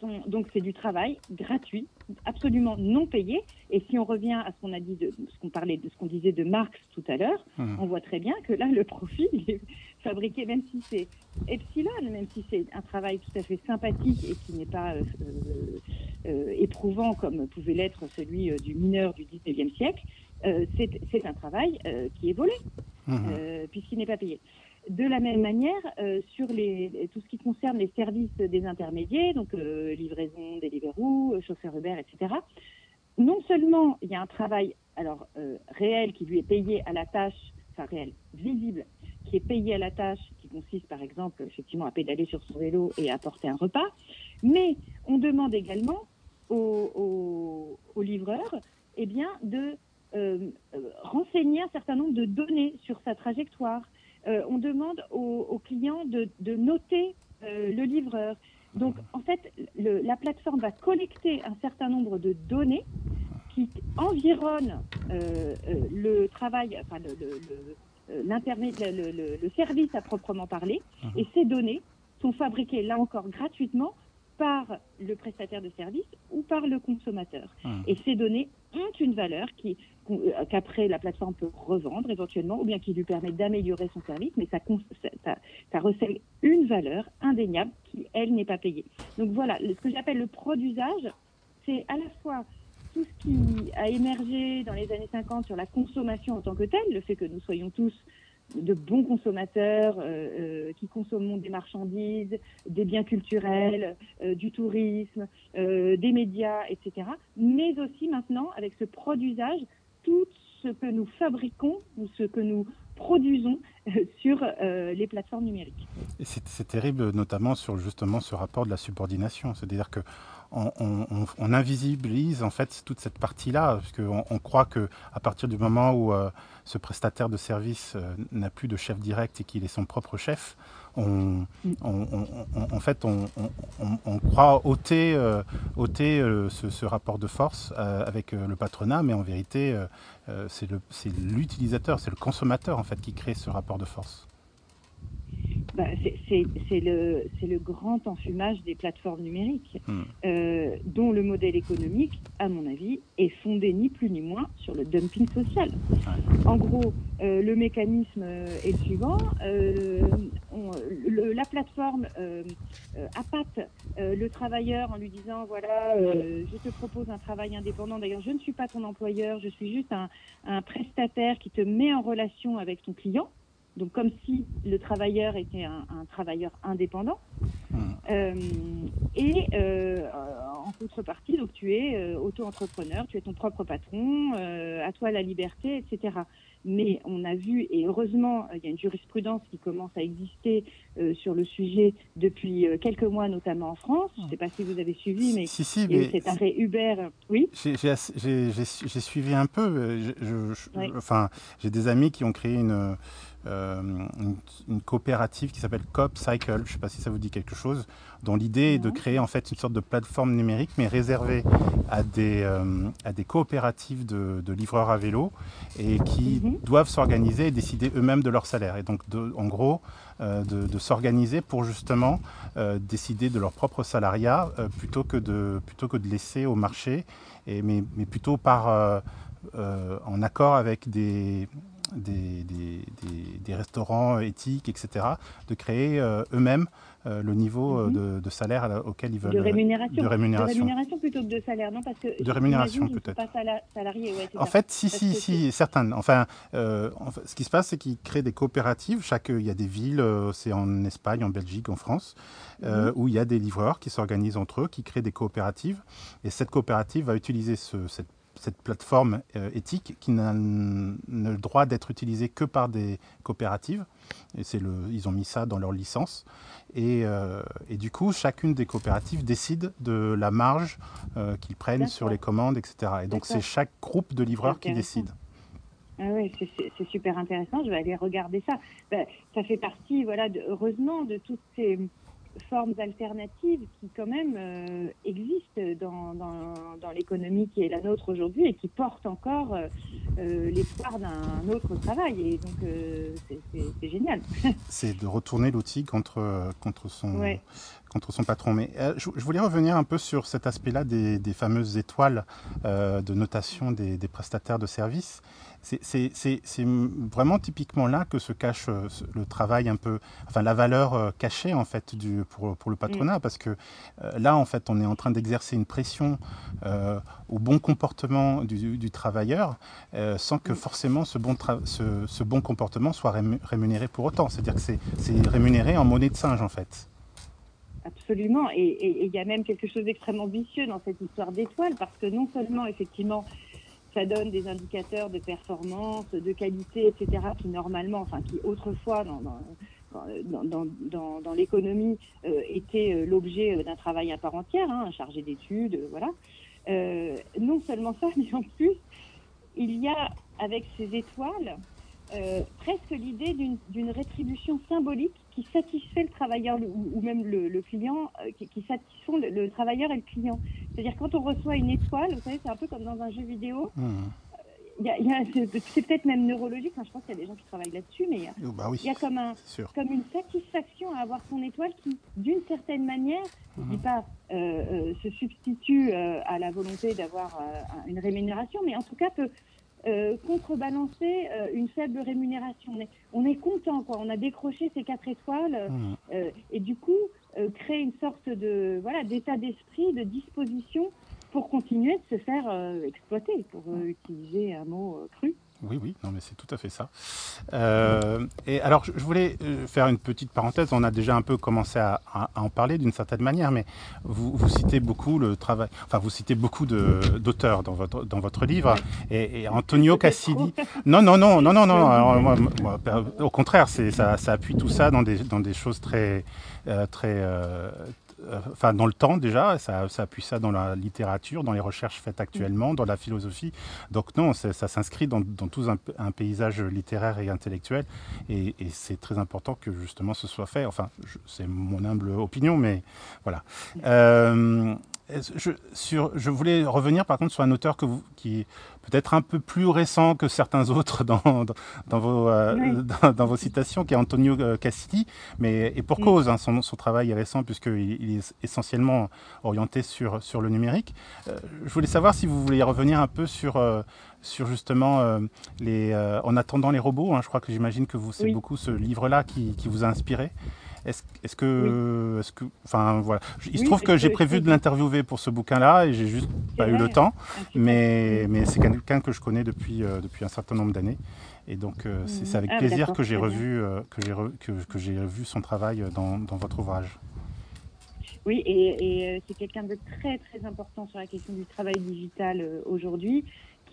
on, donc c'est du travail gratuit, absolument non payé. Et si on revient à ce qu'on a dit, de ce qu'on parlait, de ce qu'on disait de Marx tout à l'heure, mmh. on voit très bien que là le profit est fabriquer, même si c'est epsilon, même si c'est un travail tout à fait sympathique et qui n'est pas euh, euh, éprouvant comme pouvait l'être celui du mineur du 19e siècle, c'est un travail qui est volé, mmh. puisqu'il n'est pas payé. De la même manière, sur les, tout ce qui concerne les services des intermédiaires, donc livraison, Deliveroo, chauffeur Uber, etc., non seulement il y a un travail alors réel qui lui est payé à la tâche, enfin réel, visible, qui est payé à la tâche, qui consiste par exemple effectivement à pédaler sur son vélo et à apporter un repas, mais on demande également aux, livreurs eh bien, de euh, renseigner un certain nombre de données sur sa trajectoire. Euh, on demande aux, clients de, noter euh, le livreur. Donc en fait, la plateforme va collecter un certain nombre de données qui environnent le travail, enfin le, euh, le, le, service à proprement parler. Mhm. Et ces données sont fabriquées, là encore, gratuitement par le prestataire de service ou par le consommateur. Mhm. Et ces données ont une valeur qui euh, qu'après la plateforme peut revendre éventuellement, ou bien qui lui permet d'améliorer son service, mais ça, ça, ça, recèle une valeur indéniable qui, elle, n'est pas payée. Donc voilà, ce que j'appelle le pro d'usage, c'est à la fois tout ce qui a émergé dans les années 50 sur la consommation en tant que telle, le fait que nous soyons tous de bons consommateurs euh, euh, qui consommons des marchandises, des biens culturels, euh, du tourisme, des médias, etc. Mais aussi maintenant, avec ce pro d'usage, tout ce que nous fabriquons ou ce que nous produisons sur les plateformes numériques. C'est terrible, notamment sur justement ce rapport de la subordination. C'est-à-dire que on, invisibilise en fait toute cette partie-là, parce qu'on on croit que à partir du moment où euh, ce prestataire de service euh, n'a plus de chef direct et qu'il est son propre chef, on, en fait on, croit ôter, euh, ôter ce, rapport de force avec le patronat, mais en vérité c'est l'utilisateur, c'est le consommateur en fait qui crée ce rapport de force. Bah, c'est le, le, grand enfumage des plateformes numériques, hmm. euh, dont le modèle économique, à mon avis, est fondé ni plus ni moins sur le dumping social. En gros, euh, le mécanisme est le suivant. Euh, la plateforme appâte le travailleur en lui disant, voilà, je te propose un travail indépendant. D'ailleurs, je ne suis pas ton employeur, je suis juste un, un prestataire qui te met en relation avec ton client donc comme si le travailleur était un, travailleur indépendant. Mmh. Euh, et euh, en contrepartie, donc tu es euh, auto-entrepreneur, tu es ton propre patron, à toi la liberté, etc. Mais on a vu, et heureusement, il y a une jurisprudence qui commence à exister sur le sujet depuis quelques mois, notamment en France. Je ne sais pas si vous avez suivi, mais, si, si, mais cet arrêt Uber, oui. J'ai suivi un peu. Enfin, j'ai des amis qui ont créé une euh, une, coopérative qui s'appelle Cop Cycle, je ne sais pas si ça vous dit quelque chose, dont l'idée est de créer en fait une sorte de plateforme numérique, mais réservée à des, euh, à des coopératives de, livreurs à vélo et qui mhm. doivent s'organiser et décider eux-mêmes de leur salaire. Et donc, en gros, euh, de, s'organiser pour justement décider de leur propre salariat plutôt, que de, plutôt que de laisser au marché, et, mais, mais plutôt par, en accord avec des, des, des, restaurants éthiques, etc., de créer euh, eux-mêmes euh, le niveau euh, mhm. de, salaire auquel ils veulent. De rémunération. De rémunération. plutôt que de salaire, non parce que De rémunération peut-être. Pas salarié, en fait, si, si, si, certains. Enfin, ce qui se passe, c'est qu'ils créent des coopératives. Chaque, il y a des villes, c'est en Espagne, en Belgique, en France, mhm. où il y a des livreurs qui s'organisent entre eux, qui créent des coopératives. Et cette coopérative va utiliser ce, cette cette plateforme euh, éthique qui n'a le droit d'être utilisée que par des coopératives. Et c'est le, ils ont mis ça dans leur licence. Et, euh, et, du coup, chacune des coopératives décide de la marge euh, qu'ils prennent sur les commandes, etc. Et donc, c'est chaque groupe de livreurs qui décide. Ah oui, c'est super intéressant. Je vais aller regarder ça. Ben, ça fait partie, voilà, heureusement, de toutes ces formes alternatives qui quand même euh, existent dans, dans, l'économie qui est la nôtre aujourd'hui et qui portent encore euh, euh, l'espoir d'un autre travail. Et donc c'est génial. c'est de retourner l'outil contre, contre, son, contre son patron. Mais je, je, voulais revenir un peu sur cet aspect-là des, des, fameuses étoiles de notation des, des, prestataires de services. C'est vraiment typiquement là que se cache euh, le travail un peu, enfin la valeur euh, cachée en fait du, pour, pour le patronat, mmh. parce que euh, là en fait on est en train d'exercer une pression euh, au bon comportement du, du travailleur, euh, sans que mmh. forcément ce bon, ce, ce bon comportement soit rémunéré pour autant. C'est-à-dire que c'est rémunéré en monnaie de singe en fait. Absolument. Et il y a même quelque chose d'extrêmement vicieux dans cette histoire d'étoiles, parce que non seulement, effectivement, ça donne des indicateurs de performance, de qualité, etc., qui normalement, enfin, qui autrefois, dans, dans, dans, dans, dans l'économie, euh, étaient euh, l'objet d'un travail à part entière, hein, un chargé d'études, euh, voilà. Euh, non seulement ça, mais en plus, il y a, avec ces étoiles, euh, presque l'idée d'une rétribution symbolique qui satisfait le travailleur le, ou, ou, même le, le client, euh, qui, qui satisfont le, le, travailleur et le client. C'est-à-dire quand on reçoit une étoile, vous savez, c'est un peu comme dans un jeu vidéo. Mmh. Il y a, il y a, c'est peut-être même neurologique, enfin, je pense qu'il y a des gens qui travaillent là-dessus, mais oh, bah oui, il y a comme, un, comme une satisfaction à avoir son étoile qui, d'une certaine manière, je ne dis pas euh, euh, se substitue euh, à la volonté d'avoir euh, une rémunération, mais en tout cas peut euh, contrebalancer euh, une faible rémunération. On est, on est content, quoi. On a décroché ces quatre étoiles mmh. euh, et du coup euh, créer une sorte de voilà d'état d'esprit, de disposition pour continuer de se faire euh, exploiter, pour utiliser un mot cru. Oui, oui, non, mais c'est tout à fait ça. Euh, et alors, je voulais euh, faire une petite parenthèse. On a déjà un peu commencé à, à, à en parler d'une certaine manière, mais vous, vous, citez beaucoup le travail, enfin, vous citez beaucoup d'auteurs dans votre, dans votre livre. Et, et Antonio Cassidi. Non, non, non, non, non, non. Alors, moi, moi, au contraire, ça, ça appuie tout ça dans des, dans des choses très, euh, très, Euh, enfin dans le temps déjà, ça, appuie ça dans la littérature, dans les recherches faites actuellement, dans la philosophie. Donc non, ça s'inscrit dans, tout un, paysage littéraire et intellectuel, et, et c'est très important que justement ce soit fait. Enfin, c'est mon humble opinion, mais voilà. Euh, je, sur, je voulais revenir par contre sur un auteur que vous, qui est peut-être un peu plus récent que certains autres dans, dans, dans vos, euh, oui. dans, vos citations, qui est Antonio euh, Cassiti, mais et pour oui. cause, hein, son, son, travail est récent puisqu'il il est essentiellement orienté sur, sur le numérique. Euh, je voulais savoir si vous voulez revenir un peu sur, euh, sur justement les, En attendant les robots, hein, je crois que j'imagine que c'est oui. beaucoup ce livre-là qui, qui, vous a inspiré. Est-ce est que, oui. est-ce que, enfin voilà, il se oui, trouve que j'ai prévu de l'interviewer pour ce bouquin-là et j'ai juste pas vrai. eu le temps, mais mais c'est quelqu'un que je connais depuis euh, depuis un certain nombre d'années. Et donc euh, c'est avec ah, plaisir que j'ai revu euh, que j'ai re, que, que j'ai revu son travail dans, dans votre ouvrage. Oui, et, et c'est quelqu'un de très très important sur la question du travail digital aujourd'hui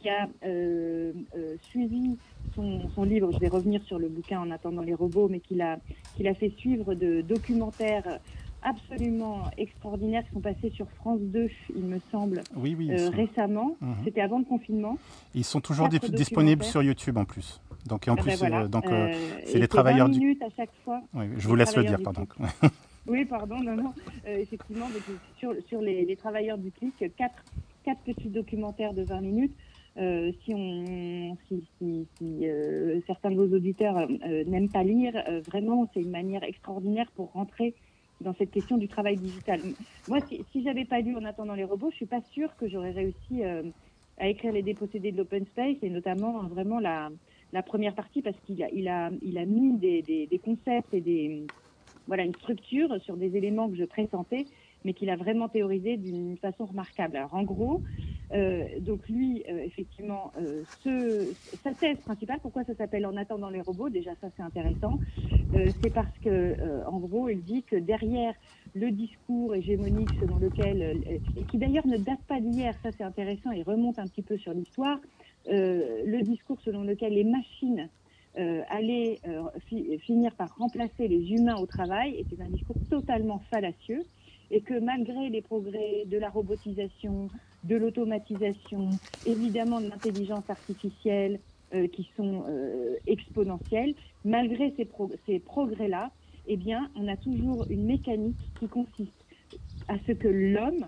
qui a euh, euh, suivi son, son, livre, je vais revenir sur le bouquin en attendant les robots, mais qu'il a, qu'il a fait suivre de documentaires absolument extraordinaires qui sont passés sur France 2, il me semble, oui, oui, euh, récemment. Mmh. C'était avant le confinement. Ils sont toujours disponibles sur YouTube en plus. Donc, en ah plus, voilà. donc, c'est les travailleurs du. minutes à chaque fois. Oui, je vous laisse le dire, pardon. oui, pardon, non, non. effectivement, sur, sur les, les, travailleurs du clic, quatre, quatre petits documentaires de 20 minutes euh, si, euh, certains de vos auditeurs euh, n'aiment pas lire, vraiment, c'est une manière extraordinaire pour rentrer dans cette question du travail digital. Moi, si, si j'avais pas lu En attendant les robots, je suis pas sûre que j'aurais réussi à écrire les dépossédés de l'open space et notamment vraiment la, première partie parce qu'il a, mis des, concepts et une structure sur des éléments que je pressentais mais qu'il a vraiment théorisé d'une façon remarquable. Alors en gros, donc lui, euh, effectivement, euh, sa thèse principale, pourquoi ça s'appelle En attendant les robots, déjà ça c'est intéressant, euh, c'est parce que euh, en gros, il dit que derrière le discours hégémonique selon lequel, euh, et qui d'ailleurs ne date pas d'hier, ça c'est intéressant, il remonte un petit peu sur l'histoire, le discours selon lequel les machines euh, allaient euh, fi finir par remplacer les humains au travail était un discours totalement fallacieux et que malgré les progrès de la robotisation, de l'automatisation, évidemment de l'intelligence artificielle euh, qui sont euh, exponentielles, malgré ces, ces progrès-là, eh bien, on a toujours une mécanique qui consiste à ce que l'homme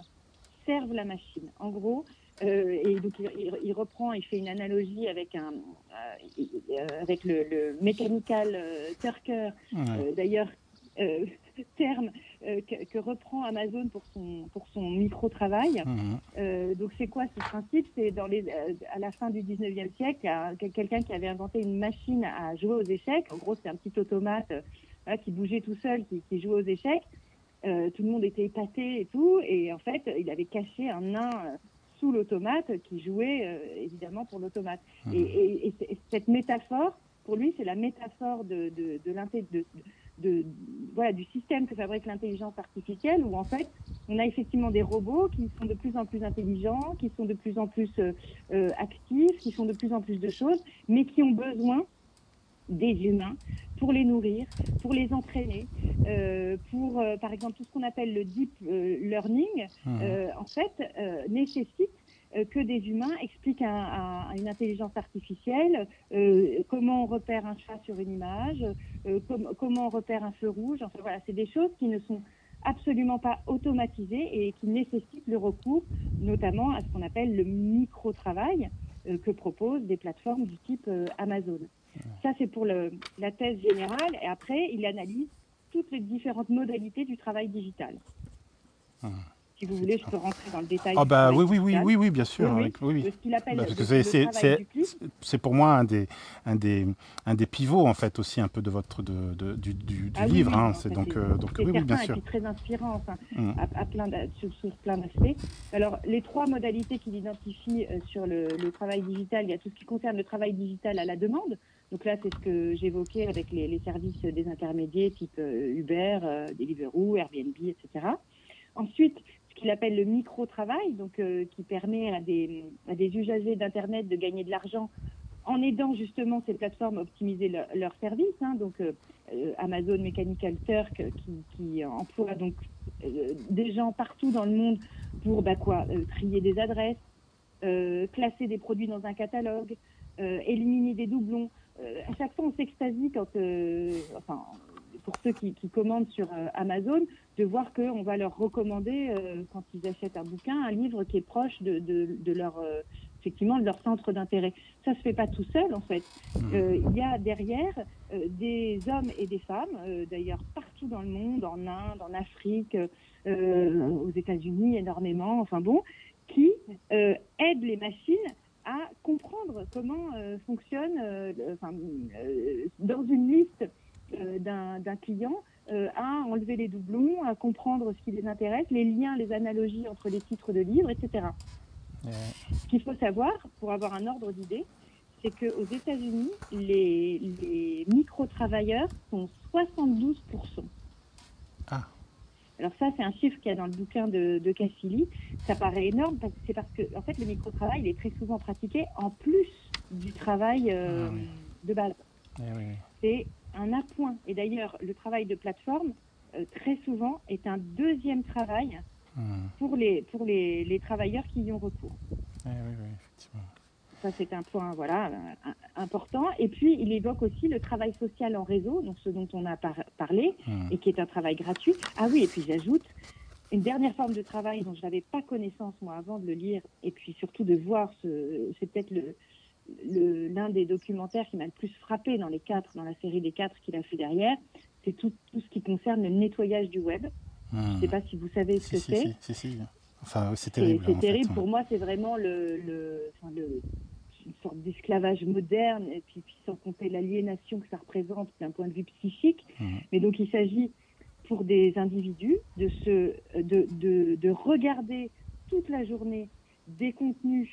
serve la machine. En gros, euh, et donc il, il, reprend, il fait une analogie avec un, euh, avec le, le Mechanical Turker, ouais. d'ailleurs terme euh, que, que reprend Amazon pour son, pour son micro-travail. Mhm. Euh, donc c'est quoi ce principe? C'est dans les euh, à la fin du 19e siècle, quelqu'un qui avait inventé une machine à jouer aux échecs. En gros, c'est un petit automate voilà, qui bougeait tout seul, qui, qui jouait aux échecs. Tout le monde était épaté et tout, et en fait, il avait caché un nain sous l'automate qui jouait évidemment pour l'automate. Mhm. Et, et- et c- et cette métaphore, pour lui, c'est la métaphore de, de, de, de- de- voilà, du système que fabrique l'intelligence artificielle, où en fait, on a effectivement des robots qui sont de plus en plus intelligents, qui sont de plus en plus euh, euh, actifs, qui font de plus en plus de choses, mais qui ont besoin des humains pour les nourrir, pour les entraîner, euh, pour, euh, par exemple, tout ce qu'on appelle le deep learning, euh, en fait, nécessite que des humains expliquent à, une intelligence artificielle euh, comment on repère un chat sur une image, euh, com- comment on repère un feu rouge. Enfin voilà, c'est des choses qui ne sont absolument pas automatisées et qui nécessitent le recours notamment à ce qu'on appelle le micro-travail euh, que proposent des plateformes du type euh, Amazon. Ça, c'est pour le- la thèse générale. Et après, il analyse toutes les différentes modalités du travail digital. Mhm. Si vous voulez, je peux rentrer dans le détail. Ah bah oui, oui, oui, oui, oui, bien sûr. Oui, oui. oui, c'est- c'est- c'est-. C'est pour moi un des, un des, un des pivots en fait aussi un peu de votre de, de- du, du, Ah livre. oui, hein. C'est donc c'est- euh, donc c'est oui, oui, bien sûr. Puis très inspirant, enfin, Mhm. à, à plein sur, sur plein d'aspects. Alors, les trois modalités qu'il identifie euh, sur le, le travail digital, il y a tout ce qui concerne le travail digital à la demande. Donc là, c'est ce que j'évoquais avec les, les services des intermédiaires type euh, Uber, euh, Deliveroo, Airbnb, etc. Ensuite, ce qu'il appelle le micro-travail, donc euh, qui permet à des, à des usagers d'Internet de gagner de l'argent en aidant justement ces plateformes à optimiser leur- leurs services. hein. donc euh, euh, Amazon Mechanical Turk qui, emploie donc des gens partout dans le monde pour bah, quoi trier des adresses, classer des produits dans un catalogue, éliminer des doublons. À chaque fois, on s'extasie quand, pour ceux qui, qui commandent sur euh, Amazon, de voir qu'on va leur recommander euh, quand ils achètent un bouquin, un livre qui est proche de, de, de leur euh, effectivement de leur centre d'intérêt. Ça se fait pas tout seul en fait. Euh, Il y a derrière euh, des hommes et des femmes, euh, d'ailleurs partout dans le monde, en Inde, en Afrique, aux États-Unis énormément, enfin bon, qui aident les machines à comprendre comment fonctionne, enfin, dans une liste d'un d'un client, euh, à enlever les doublons, à comprendre ce qui les intéresse, les liens, les analogies entre les titres de livres, etc. Ouais. Ce qu'il faut savoir, pour avoir un ordre d'idée, c'est qu'aux États-Unis, les, les micro-travailleurs sont 72%. Ah. Alors ça, c'est un chiffre qu'il y a dans le bouquin de, de Cassili. Ça paraît énorme, parce que c'est parce que, en fait, le micro-travail, il est très souvent pratiqué en plus du travail euh, Ah oui. de base. Eh oui. C'est un appoint. Et d'ailleurs, le travail de plateforme, euh, très souvent, est un deuxième travail Mhm. pour les, pour les, les travailleurs qui y ont recours. Eh oui, oui, effectivement. Ça, c'est un point voilà, euh, important. Et puis, il évoque aussi le travail social en réseau, donc ce dont on a par- parlé, Mhm. et qui est un travail gratuit. Ah oui, et puis j'ajoute une dernière forme de travail dont je n'avais pas connaissance, moi, avant de le lire, et puis surtout de voir ce. C'est peut-être le- l'un des documentaires qui m'a le plus frappé dans les quatre, dans la série des quatre qu'il a fait derrière, c'est tout, tout ce qui concerne le nettoyage du web. Je ne sais pas si vous savez ce Si, que si, c'est. si. Enfin, c'est terrible. c'est fait, terrible. ouais. Pour moi, c'est vraiment le, le, enfin, le- une sorte d'esclavage moderne, et puis, puis sans compter l'aliénation que ça représente d'un point de vue psychique. Mhm. Mais donc, il s'agit pour des individus de, se, de, de, de regarder toute la journée des contenus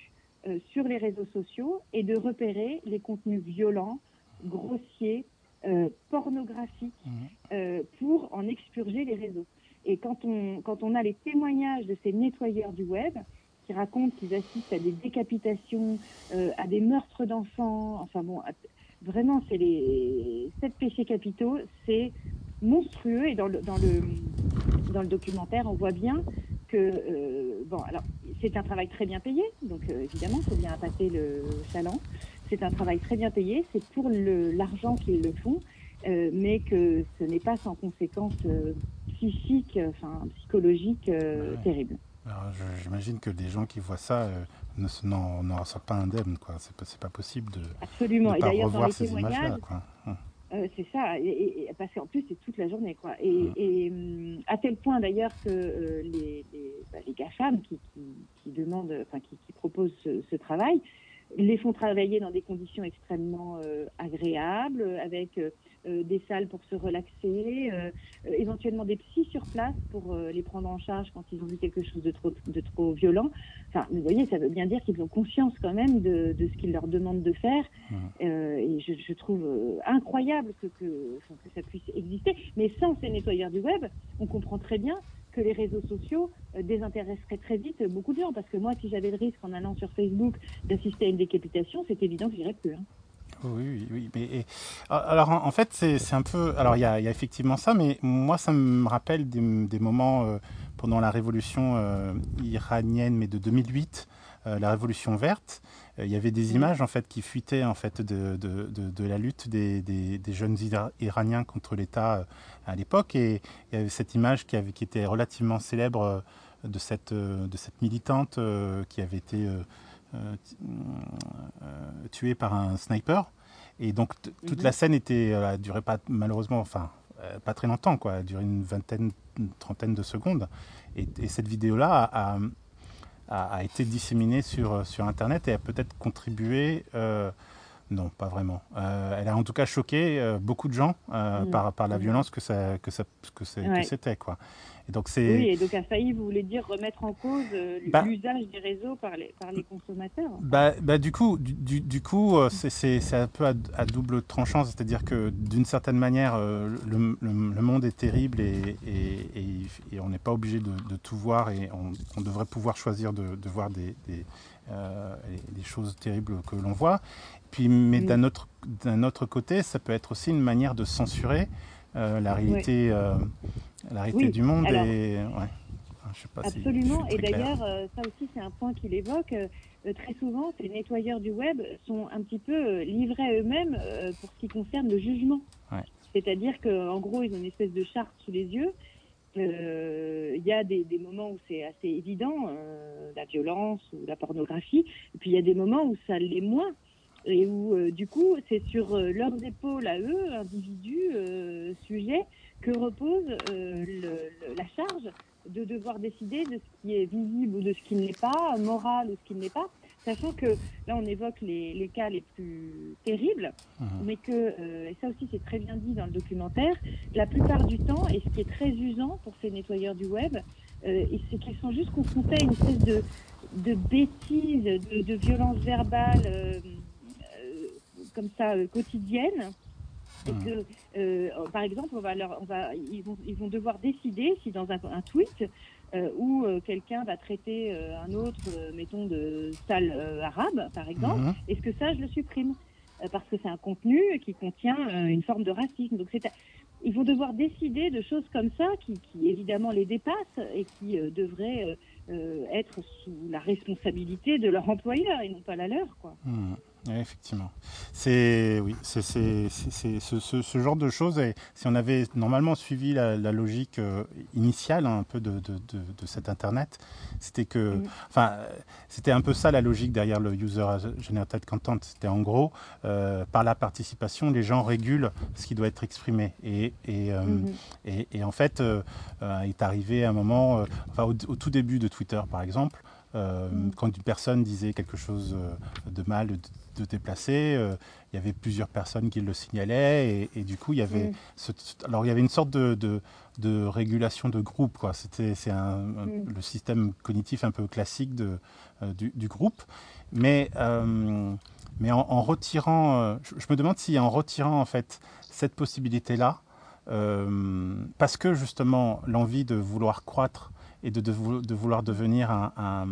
euh, sur les réseaux sociaux et de repérer les contenus violents, grossiers, euh, pornographiques, Mhm. euh, pour en expurger les réseaux. Et quand on, quand on a les témoignages de ces nettoyeurs du web qui racontent qu'ils assistent à des décapitations, à des meurtres d'enfants, enfin bon, à- vraiment, c'est les sept péchés capitaux, c'est monstrueux. Et dans le, dans le, dans le documentaire, on voit bien que, euh, bon, alors, c'est un travail très bien payé, donc euh, évidemment, il faut bien appâter le chaland. C'est un travail très bien payé, c'est pour l'argent qu'ils le font, euh, mais que ce n'est pas sans conséquences psychiques, enfin psychologiques Ouais. terribles. J'imagine que les gens qui voient ça n'en sortent pas indemnes, quoi. C'est pas, c'est pas possible de Absolument. Et d'ailleurs, dans les ces témoignages, quoi. Euh, c'est ça, et, et, parce qu'en plus c'est toute la journée, quoi. Et, et hum, à tel point d'ailleurs que euh, les, les, bah, les GAFAM qui, qui, qui demandent, enfin qui, qui proposent ce, ce travail, les font travailler dans des conditions extrêmement euh, agréables, avec euh, euh, des salles pour se relaxer, euh, euh, éventuellement des psys sur place pour euh, les prendre en charge quand ils ont vu quelque chose de trop, de trop violent. Enfin, vous voyez, ça veut bien dire qu'ils ont conscience quand même de, de ce qu'ils leur demandent de faire. Euh, et je, je trouve euh, incroyable que, que, enfin, que ça puisse exister. Mais sans ces nettoyeurs du web, on comprend très bien que les réseaux sociaux euh, désintéresseraient très vite beaucoup de gens. Parce que moi, si j'avais le risque en allant sur Facebook d'assister à une décapitation, c'est évident que j'irais plus. Hein. Oui, oui, oui. Mais, et, alors, en, en fait, c'est un peu. Alors, il y, a, il y, a, effectivement ça, mais moi, ça me rappelle des, des moments euh, pendant la révolution euh, iranienne, mais de 2008, euh, la révolution verte. Il y avait des images, en fait, qui fuitaient, en fait, de, de, de, de la lutte des, des, des, jeunes iraniens contre l'État à l'époque. Et il y avait cette image qui, avait, qui était relativement célèbre euh, de cette, de cette militante qui avait été euh, euh, tué par un sniper. Et donc toute -hmm. la scène était, euh, durait pas malheureusement, enfin pas très longtemps, quoi, duré une vingtaine, une trentaine de secondes. Et, et cette vidéo-là a, a, a, été disséminée sur, sur Internet et a peut-être contribué. Euh, non, pas vraiment. Euh, elle a en tout cas choqué euh, beaucoup de gens euh, mmh. par, par la violence que ça que ça que c'était ouais. quoi. Et donc c'est. Oui, et donc a failli, vous voulez dire remettre en cause bah, l'usage des réseaux par les par les consommateurs? Bah, bah du coup du, du coup c'est un peu à, à double tranchant, c'est-à-dire que d'une certaine manière le, le, le, monde est terrible et, et, et, et on n'est pas obligé de, de, tout voir et on, on, devrait pouvoir choisir de, de voir des, des, des choses terribles que l'on voit. Puis, mais d'un autre, autre côté, ça peut être aussi une manière de censurer euh, la réalité, oui. euh, la réalité oui. du monde. Alors, et, ouais. Je sais pas absolument. Si et d'ailleurs, euh, ça aussi, c'est un point qu'il évoque. Euh, très souvent, ces nettoyeurs du web sont un petit peu euh, livrés à eux-mêmes pour ce qui concerne le jugement. Ouais. C'est-à-dire qu'en gros, ils ont une espèce de charte sous les yeux. Il euh, y a des, moments où c'est assez évident, euh, la violence ou la pornographie, et puis il y a des moments où ça l'est moins. Et où euh, du coup c'est sur leurs épaules à eux, individus, sujets, que repose la charge de devoir décider de ce qui est visible ou de ce qui ne l'est pas, moral ou ce qui ne l'est pas, sachant que là on évoque les, les cas les plus terribles, mmh. mais que, euh, et ça aussi c'est très bien dit dans le documentaire, la plupart du temps, et ce qui est très usant pour ces nettoyeurs du web, euh, c'est qu'ils sont juste confrontés à une espèce de, de bêtises, de, de violence verbale. Euh, comme ça quotidienne. Et que, euh, par exemple, on va leur, on va, ils, vont, ils vont devoir décider si dans un, un tweet euh, où euh, quelqu'un va traiter euh, un autre, mettons, de sale arabe, par exemple, mmh. est-ce que ça, je le supprime? Parce que c'est un contenu qui contient une forme de racisme. Donc, c'est, ils vont devoir décider de choses comme ça qui, qui évidemment les dépassent et qui devraient être sous la responsabilité de leur employeur et non pas la leur, quoi. Mmh. Oui, effectivement. C'est oui, c'est ce, ce, ce, genre de choses. Et si on avait normalement suivi la, la logique euh, initiale hein, un peu de, de, de, de cet Internet, c'était que, enfin, c'était un peu ça la logique derrière le user generated content. C'était en gros, euh, par la participation, les gens régulent ce qui doit être exprimé. Et, et, euh, mmh. et, et, en fait, il est arrivé un moment, enfin, au, au, tout début de Twitter, par exemple. Euh, mmh. Quand une personne disait quelque chose de mal, de, de déplacer. Euh, il y avait plusieurs personnes qui le signalaient et, et du coup il y avait mmh. ce, alors il y avait une sorte de, de, de régulation de groupe quoi. C'était c'est un, mmh. le système cognitif un peu classique de, euh, du, du, groupe, mais euh, mais en, en retirant, je, je, me demande si en retirant en fait cette possibilité là, euh, parce que justement l'envie de vouloir croître et de, de, de vouloir devenir un, un,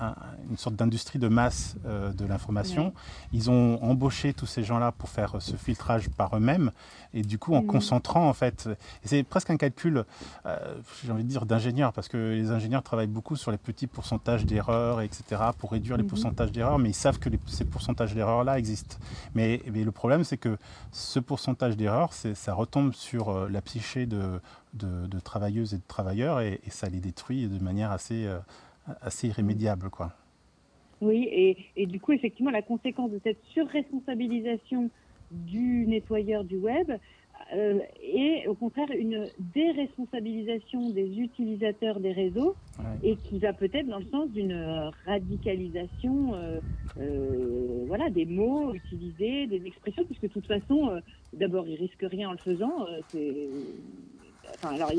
un, une sorte d'industrie de masse euh, de l'information. Ils ont embauché tous ces gens-là pour faire ce filtrage par eux-mêmes et du coup en mmh. concentrant en fait, c'est presque un calcul, euh, j'ai envie de dire d'ingénieur parce que les ingénieurs travaillent beaucoup sur les petits pourcentages d'erreurs, etc. pour réduire les pourcentages d'erreurs, mais ils savent que les, ces pourcentages d'erreurs-là existent. Mais, mais, le problème c'est que ce pourcentage d'erreurs, ça retombe sur euh, la psyché de, de, de, travailleuses et de travailleurs et, et, ça les détruit de manière assez, euh, assez irrémédiable. Quoi. Oui, et, et, du coup, effectivement, la conséquence de cette surresponsabilisation du nettoyeur du web euh, et au contraire une déresponsabilisation des utilisateurs des réseaux Ouais. et qui va peut-être dans le sens d'une radicalisation euh, euh, voilà, des mots utilisés, des expressions, puisque de toute façon, d'abord, ils risquent rien en le faisant. Alors,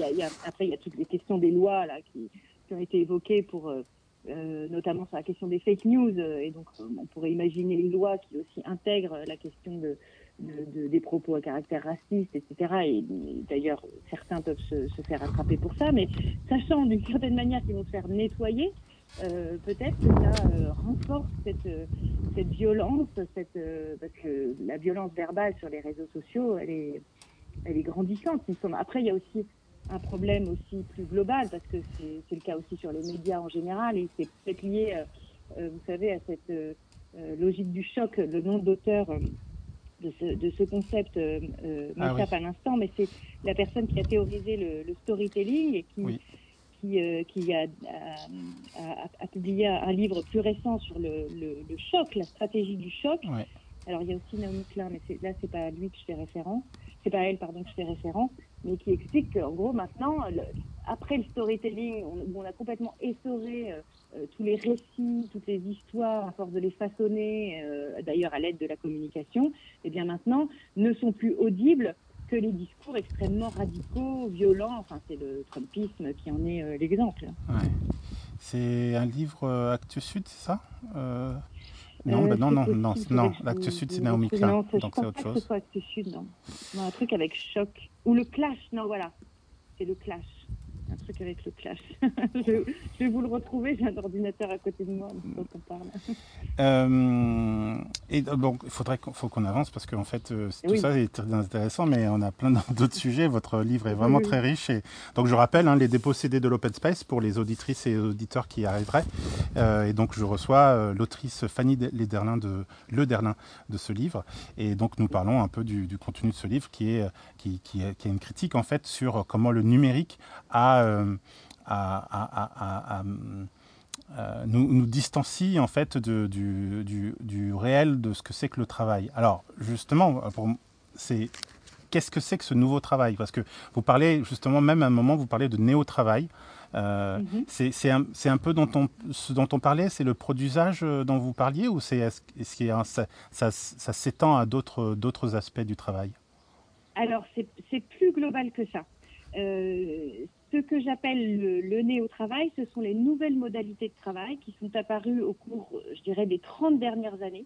après, il y a toutes les questions des lois là, qui, ont été évoquées pour... euh, euh, notamment sur la question des fake news, euh, et donc on pourrait imaginer une loi qui aussi intègre la question de, de- de- des propos à caractère raciste, etc. Et, d'ailleurs, certains peuvent se, se faire attraper pour ça, mais sachant d'une certaine manière qu'ils vont se faire nettoyer, peut-être que ça renforce cette, cette violence, cette, parce que la violence verbale sur les réseaux sociaux, elle est, elle est grandissante. il me semble. Après, il y a aussi un problème aussi plus global, parce que c'est le cas aussi sur les médias en général, et c'est peut-être lié, euh, euh, vous savez, à cette euh, logique du choc, le nom d'auteur euh, de ce, de ce concept euh, Ah m'échappe à l'instant, mais c'est la personne qui a théorisé le, le storytelling et qui, Oui. qui, qui a, a, a- a publié un livre plus récent sur le, le, le choc, la stratégie du choc. Alors il y a aussi Naomi Klein, mais là c'est pas à lui que je fais référence, c'est pas elle pardon que je fais référence, mais qui explique qu'en gros maintenant, après le storytelling, on, on a complètement essoré euh, euh, tous les récits, toutes les histoires à force de les façonner, euh, d'ailleurs à l'aide de la communication, et bien maintenant ne sont plus audibles que les discours extrêmement radicaux, violents. Enfin, c'est le Trumpisme qui en est l'exemple. Ouais. C'est un livre Actes Sud, c'est ça Non, Euh, bah non, non, non, non. L'actes vous- Sud, c'est Naomi. Klein, donc c'est autre pas que chose. ce soit Actes Sud, non. Non, un truc avec choc. Ou le clash, non, voilà. C'est le clash. Un truc avec le clash. je, je vais vous le retrouver, j'ai un ordinateur à côté de moi, donc on parle. Euh, et bon, il faudrait qu'on faut qu'on avance parce qu'en fait, euh, tout Oui. ça est très intéressant, mais on a plein d'autres sujets. Votre livre est vraiment Oui, oui. très riche. Et donc, je rappelle hein, les dépossédés de l'open space pour les auditrices et auditeurs qui y arriveraient. Euh, et donc, je reçois euh, l'autrice Fanny De- Lederlin de Le Derlin de ce livre. Et donc, nous parlons un peu du, du contenu de ce livre qui est qui, qui est qui est une critique en fait sur comment le numérique a euh, a, euh, nous, nous distancie en fait de- du, du- du réel de ce que c'est que le travail. Alors justement, c'est qu'est-ce que c'est que ce nouveau travail? Parce que vous parlez justement même à un moment vous parlez de néo-travail. Euh, Mhm. c'est c'est un, peu dont on, ce dont on parlait, c'est le pro d'usage euh, dont vous parliez ou c'est a un- ça, ça, ça s'étend à d'autres aspects du travail? Alors, c'est c'est plus global que ça. Euh, ce que j'appelle le, le néo-travail, ce sont les nouvelles modalités de travail qui sont apparues au cours, je dirais, des 30 dernières années,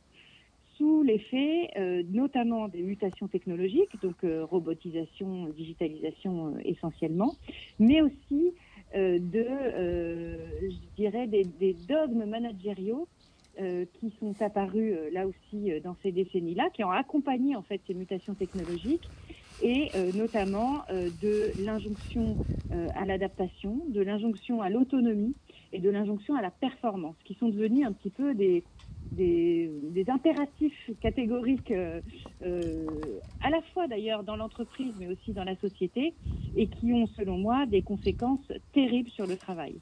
sous l'effet euh, notamment des mutations technologiques, donc euh, robotisation, digitalisation euh, essentiellement, mais aussi euh, de, euh, je dirais, des, des dogmes managériaux euh, qui sont apparus euh, là aussi euh, dans ces décennies-là, qui ont accompagné en fait ces mutations technologiques et euh, notamment euh, de l'injonction euh, à l'adaptation, de l'injonction à l'autonomie et de l'injonction à la performance, qui sont devenus un petit peu des, des, impératifs catégoriques, à la fois d'ailleurs dans l'entreprise, mais aussi dans la société, et qui ont, selon moi, des conséquences terribles sur le travail.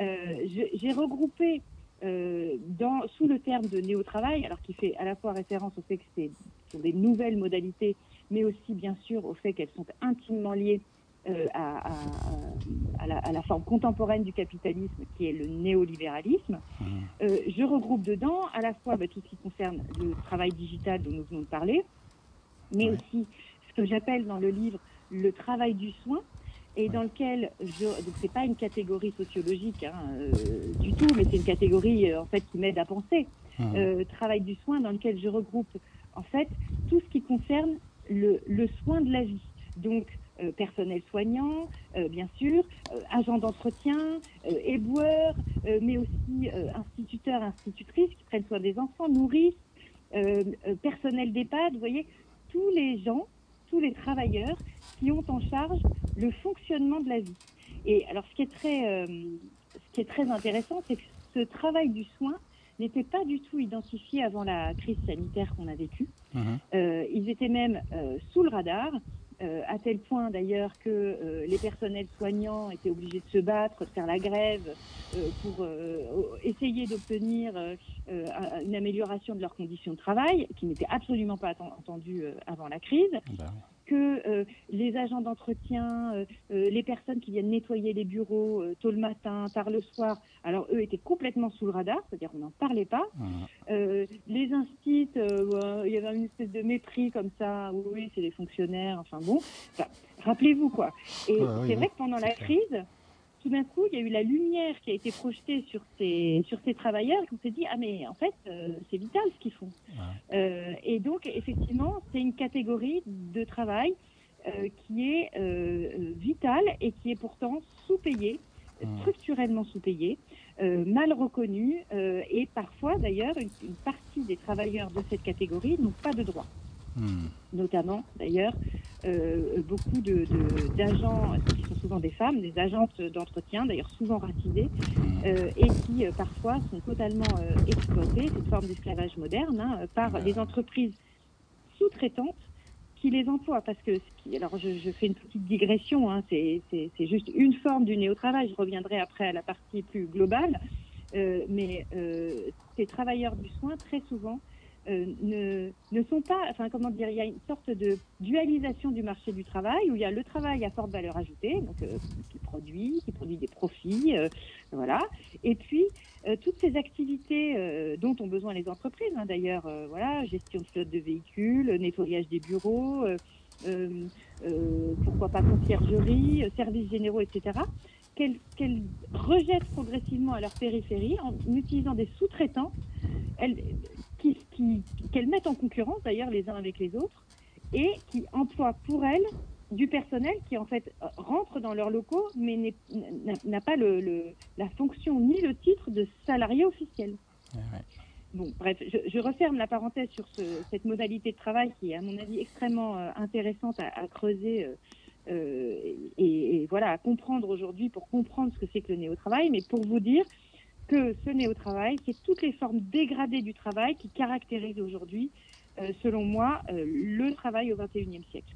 J'ai regroupé dans, sous le terme de néo-travail, alors qui fait à la fois référence au fait que c'est ce sont des nouvelles modalités, mais aussi bien sûr au fait qu'elles sont intimement liées euh, à, à- à la, à la forme contemporaine du capitalisme qui est le néolibéralisme. Mhm. Euh, je regroupe dedans à la fois bah, tout ce qui concerne le travail digital dont nous venons de parler, mais Ouais. aussi ce que j'appelle dans le livre le travail du soin, et dans lequel je donc c'est pas une catégorie sociologique hein, euh, du tout, mais c'est une catégorie en fait qui m'aide à penser. Euh, travail du soin dans lequel je regroupe en fait tout ce qui concerne le, soin de la vie. Donc euh, personnel soignant, euh, bien sûr, euh, agent d'entretien, éboueur, mais aussi instituteurs, institutrices qui prennent soin des enfants, nourrices, personnel d'EHPAD, vous voyez, tous les gens, tous les travailleurs qui ont en charge le fonctionnement de la vie. Et alors ce qui est très, ce qui est très intéressant, c'est que ce travail du soin n'était pas du tout identifié avant la crise sanitaire qu'on a vécue. Mhm. Euh, ils étaient même euh, sous le radar euh, à tel point d'ailleurs que les personnels soignants étaient obligés de se battre, de faire la grève pour essayer d'obtenir un- une amélioration de leurs conditions de travail, qui n'était absolument pas atten- entendu euh, avant la crise Bah. Que euh, les agents d'entretien, euh, euh, les personnes qui viennent nettoyer les bureaux tôt le matin, tard le soir, alors eux étaient complètement sous le radar, c'est-à-dire on n'en parlait pas. Euh, les instits, il y avait une espèce de mépris comme ça, oui, c'est des fonctionnaires, enfin bon. Enfin, Rappelez-vous quoi. Et oui, c'est oui, vrai que pendant la crise, tout d'un coup, il y a eu la lumière qui a été projetée sur ces, sur ces travailleurs, qu'on s'est dit, ah mais en fait, euh, c'est vital ce qu'ils font. Ouais. Euh, et donc, effectivement, c'est une catégorie de travail euh, qui est vitale et qui est pourtant sous-payée, structurellement sous-payée, euh, mal reconnue, euh, et parfois, d'ailleurs, une, une partie des travailleurs de cette catégorie n'ont pas de droits Mhm. notamment d'ailleurs euh, beaucoup de- de- d'agents qui sont souvent des femmes, des agentes d'entretien, d'ailleurs souvent racisées, Mhm. euh, et qui euh, parfois sont totalement exploitées, cette forme d'esclavage moderne, hein, par des entreprises sous-traitantes qui les emploient. Parce que, alors je, je fais une petite digression, hein, c'est c'est- c'est juste une forme du néo-travail, je reviendrai après à la partie plus globale, mais ces travailleurs du soin, très souvent, euh, ne, ne sont pas, enfin comment dire, il y a une sorte de dualisation du marché du travail où il y a le travail à forte valeur ajoutée, donc euh, qui produit, qui produit des profits, euh, voilà, et puis euh, toutes ces activités euh, dont ont besoin les entreprises, hein, d'ailleurs, voilà, gestion de flotte de véhicules, nettoyage des bureaux, pourquoi pas conciergerie, services généraux, etc. Qu'elles qu'elles rejettent progressivement à leur périphérie en utilisant des sous-traitants qui, qu'elles mettent en concurrence d'ailleurs les uns avec les autres et qui emploient pour elles du personnel qui en fait rentre dans leurs locaux mais n'a pas le, le- la fonction ni le titre de salarié officiel. Ouais. Bon, bref, je, je referme la parenthèse sur ce- cette modalité de travail qui est, à mon avis, extrêmement euh, intéressante à, à creuser euh, euh, et, et voilà, à comprendre aujourd'hui pour comprendre ce que c'est que le néo-travail. Mais pour vous dire que ce néo-travail, c'est toutes les formes dégradées du travail qui caractérisent aujourd'hui, euh, selon moi, euh, le travail au XXIe siècle.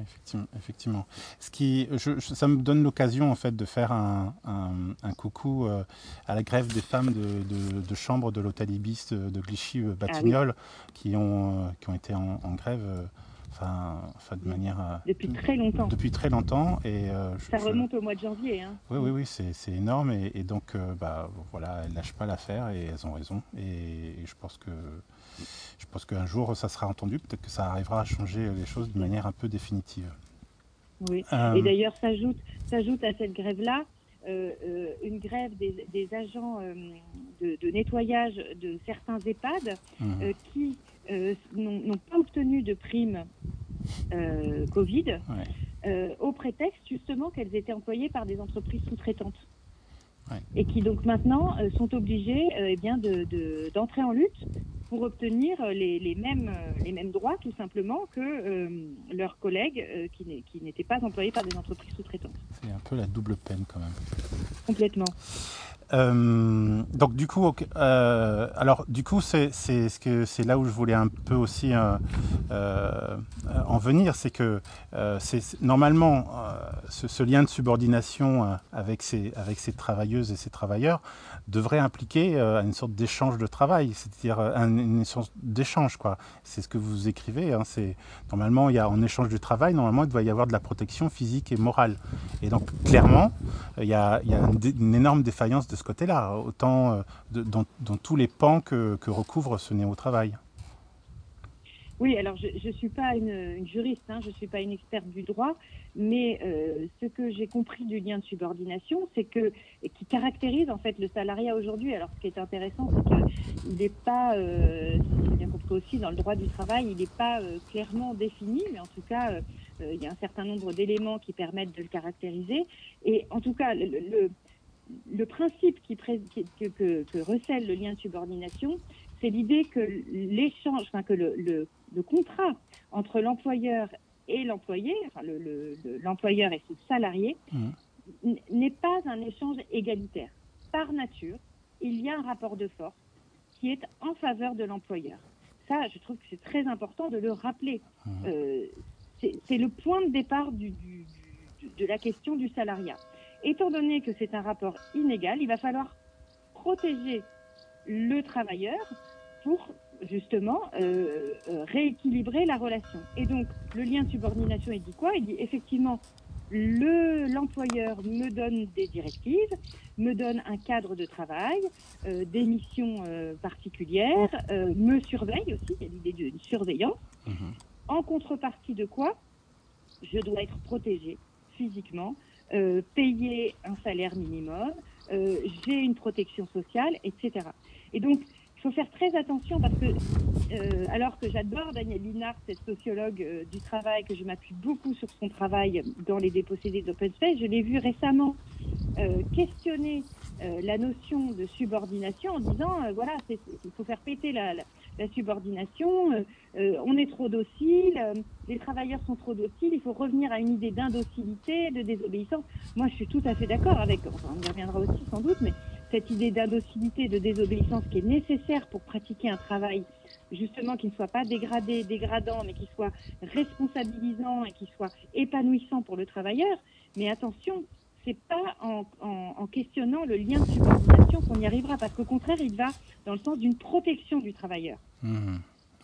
Effectivement, effectivement. Ce qui, je- je- ça me donne l'occasion en fait de faire un, un- un coucou euh, à la grève des femmes de, de- de chambre de l'hôtel Ibis de, de Clichy-Batignolles qui, ont, qui ont été en, en grève, enfin, enfin de manière euh, Depuis très longtemps. depuis très longtemps et euh, je- Ça je- remonte au mois de janvier. Hein. oui, oui, oui, c'est énorme et, et donc euh, bah, voilà, elles lâchent pas l'affaire et elles ont raison. Et, et je pense que je pense qu'un jour ça sera entendu, peut-être que ça arrivera à changer les choses de manière un peu définitive. Oui. Euh, Et d'ailleurs, s'ajoute, à cette grève-là euh, euh, une grève des, des agents euh, de, de nettoyage de certains EHPAD euh, qui n'ont n'ont pas obtenu de prime euh, Covid ouais. euh, au prétexte justement qu'elles étaient employées par des entreprises sous-traitantes. Ouais. Et qui donc maintenant euh, sont obligées euh, eh bien de, de- d'entrer en lutte pour obtenir euh, les, les mêmes, euh, les mêmes droits tout simplement que euh, leurs collègues euh, qui n'étaient pas employés par des entreprises sous-traitantes. C'est un peu la double peine quand même. Complètement. Euh, donc du coup, euh, alors du coup, c'est c'est ce que c'est là où je voulais un peu aussi euh, en venir, c'est que c'est normalement ce, ce lien de subordination avec ces avec ces travailleuses et ces travailleurs devrait impliquer euh, une sorte d'échange de travail, c'est-à-dire euh, un- une sorte d'échange. C'est ce que vous écrivez. Hein, normalement il y a en échange du travail, normalement il doit y avoir de la protection physique et morale. Et donc clairement, il y a, une, énorme défaillance de ce côté-là, euh, dans tous les pans que, que recouvre ce néo-travail. Oui, alors je ne suis pas une, juriste, hein, je ne suis pas une experte du droit, mais euh, ce que j'ai compris du lien de subordination, c'est que qui caractérise en fait le salariat aujourd'hui. Alors ce qui est intéressant, c'est qu'il n'est pas, euh, bien compris aussi, dans le droit du travail, il n'est pas euh, clairement défini, mais en tout cas, euh, il y a un certain nombre d'éléments qui permettent de le caractériser. Et en tout cas, le, le, principe qui, que, recèle le lien de subordination, c'est l'idée que l'échange, enfin que le, le contrat entre l'employeur et l'employé, enfin le- le- le- l'employeur et son salarié, Mhm. n- n'est pas un échange égalitaire. Par nature, il y a un rapport de force qui est en faveur de l'employeur. Ça, je trouve que c'est très important de le rappeler. Mhm. Euh, c'est le point de départ du, du, de la question du salariat. Étant donné que c'est un rapport inégal, il va falloir protéger le travailleur pour justement euh, euh, rééquilibrer la relation. Et donc le lien de subordination, il dit quoi? Il dit effectivement le l'employeur me donne des directives, me donne un cadre de travail, euh, des missions euh, particulières, me surveille aussi, il y a l'idée d'une surveillance. Mhm. En contrepartie de quoi Je dois être protégé physiquement, payer un salaire minimum, j'ai une protection sociale, etc. Et donc, faut faire très attention parce que, euh, alors que j'adore Danielle Linard, cette sociologue euh, du travail, que je m'appuie beaucoup sur son travail dans les dépossédés d'Open Space, je l'ai vu récemment euh, questionner la notion de subordination en disant, voilà, il faut faire péter la, subordination, on est trop docile, les travailleurs sont trop dociles, il faut revenir à une idée d'indocilité, de désobéissance. Moi, je suis tout à fait d'accord avec, on y reviendra aussi sans doute, mais cette idée d'indocilité, de désobéissance qui est nécessaire pour pratiquer un travail justement qui ne soit pas dégradé, dégradant, mais qui soit responsabilisant et qui soit épanouissant pour le travailleur. Mais attention, c'est pas en, en- en questionnant le lien de subordination qu'on y arrivera, parce qu'au contraire, il va dans le sens d'une protection du travailleur.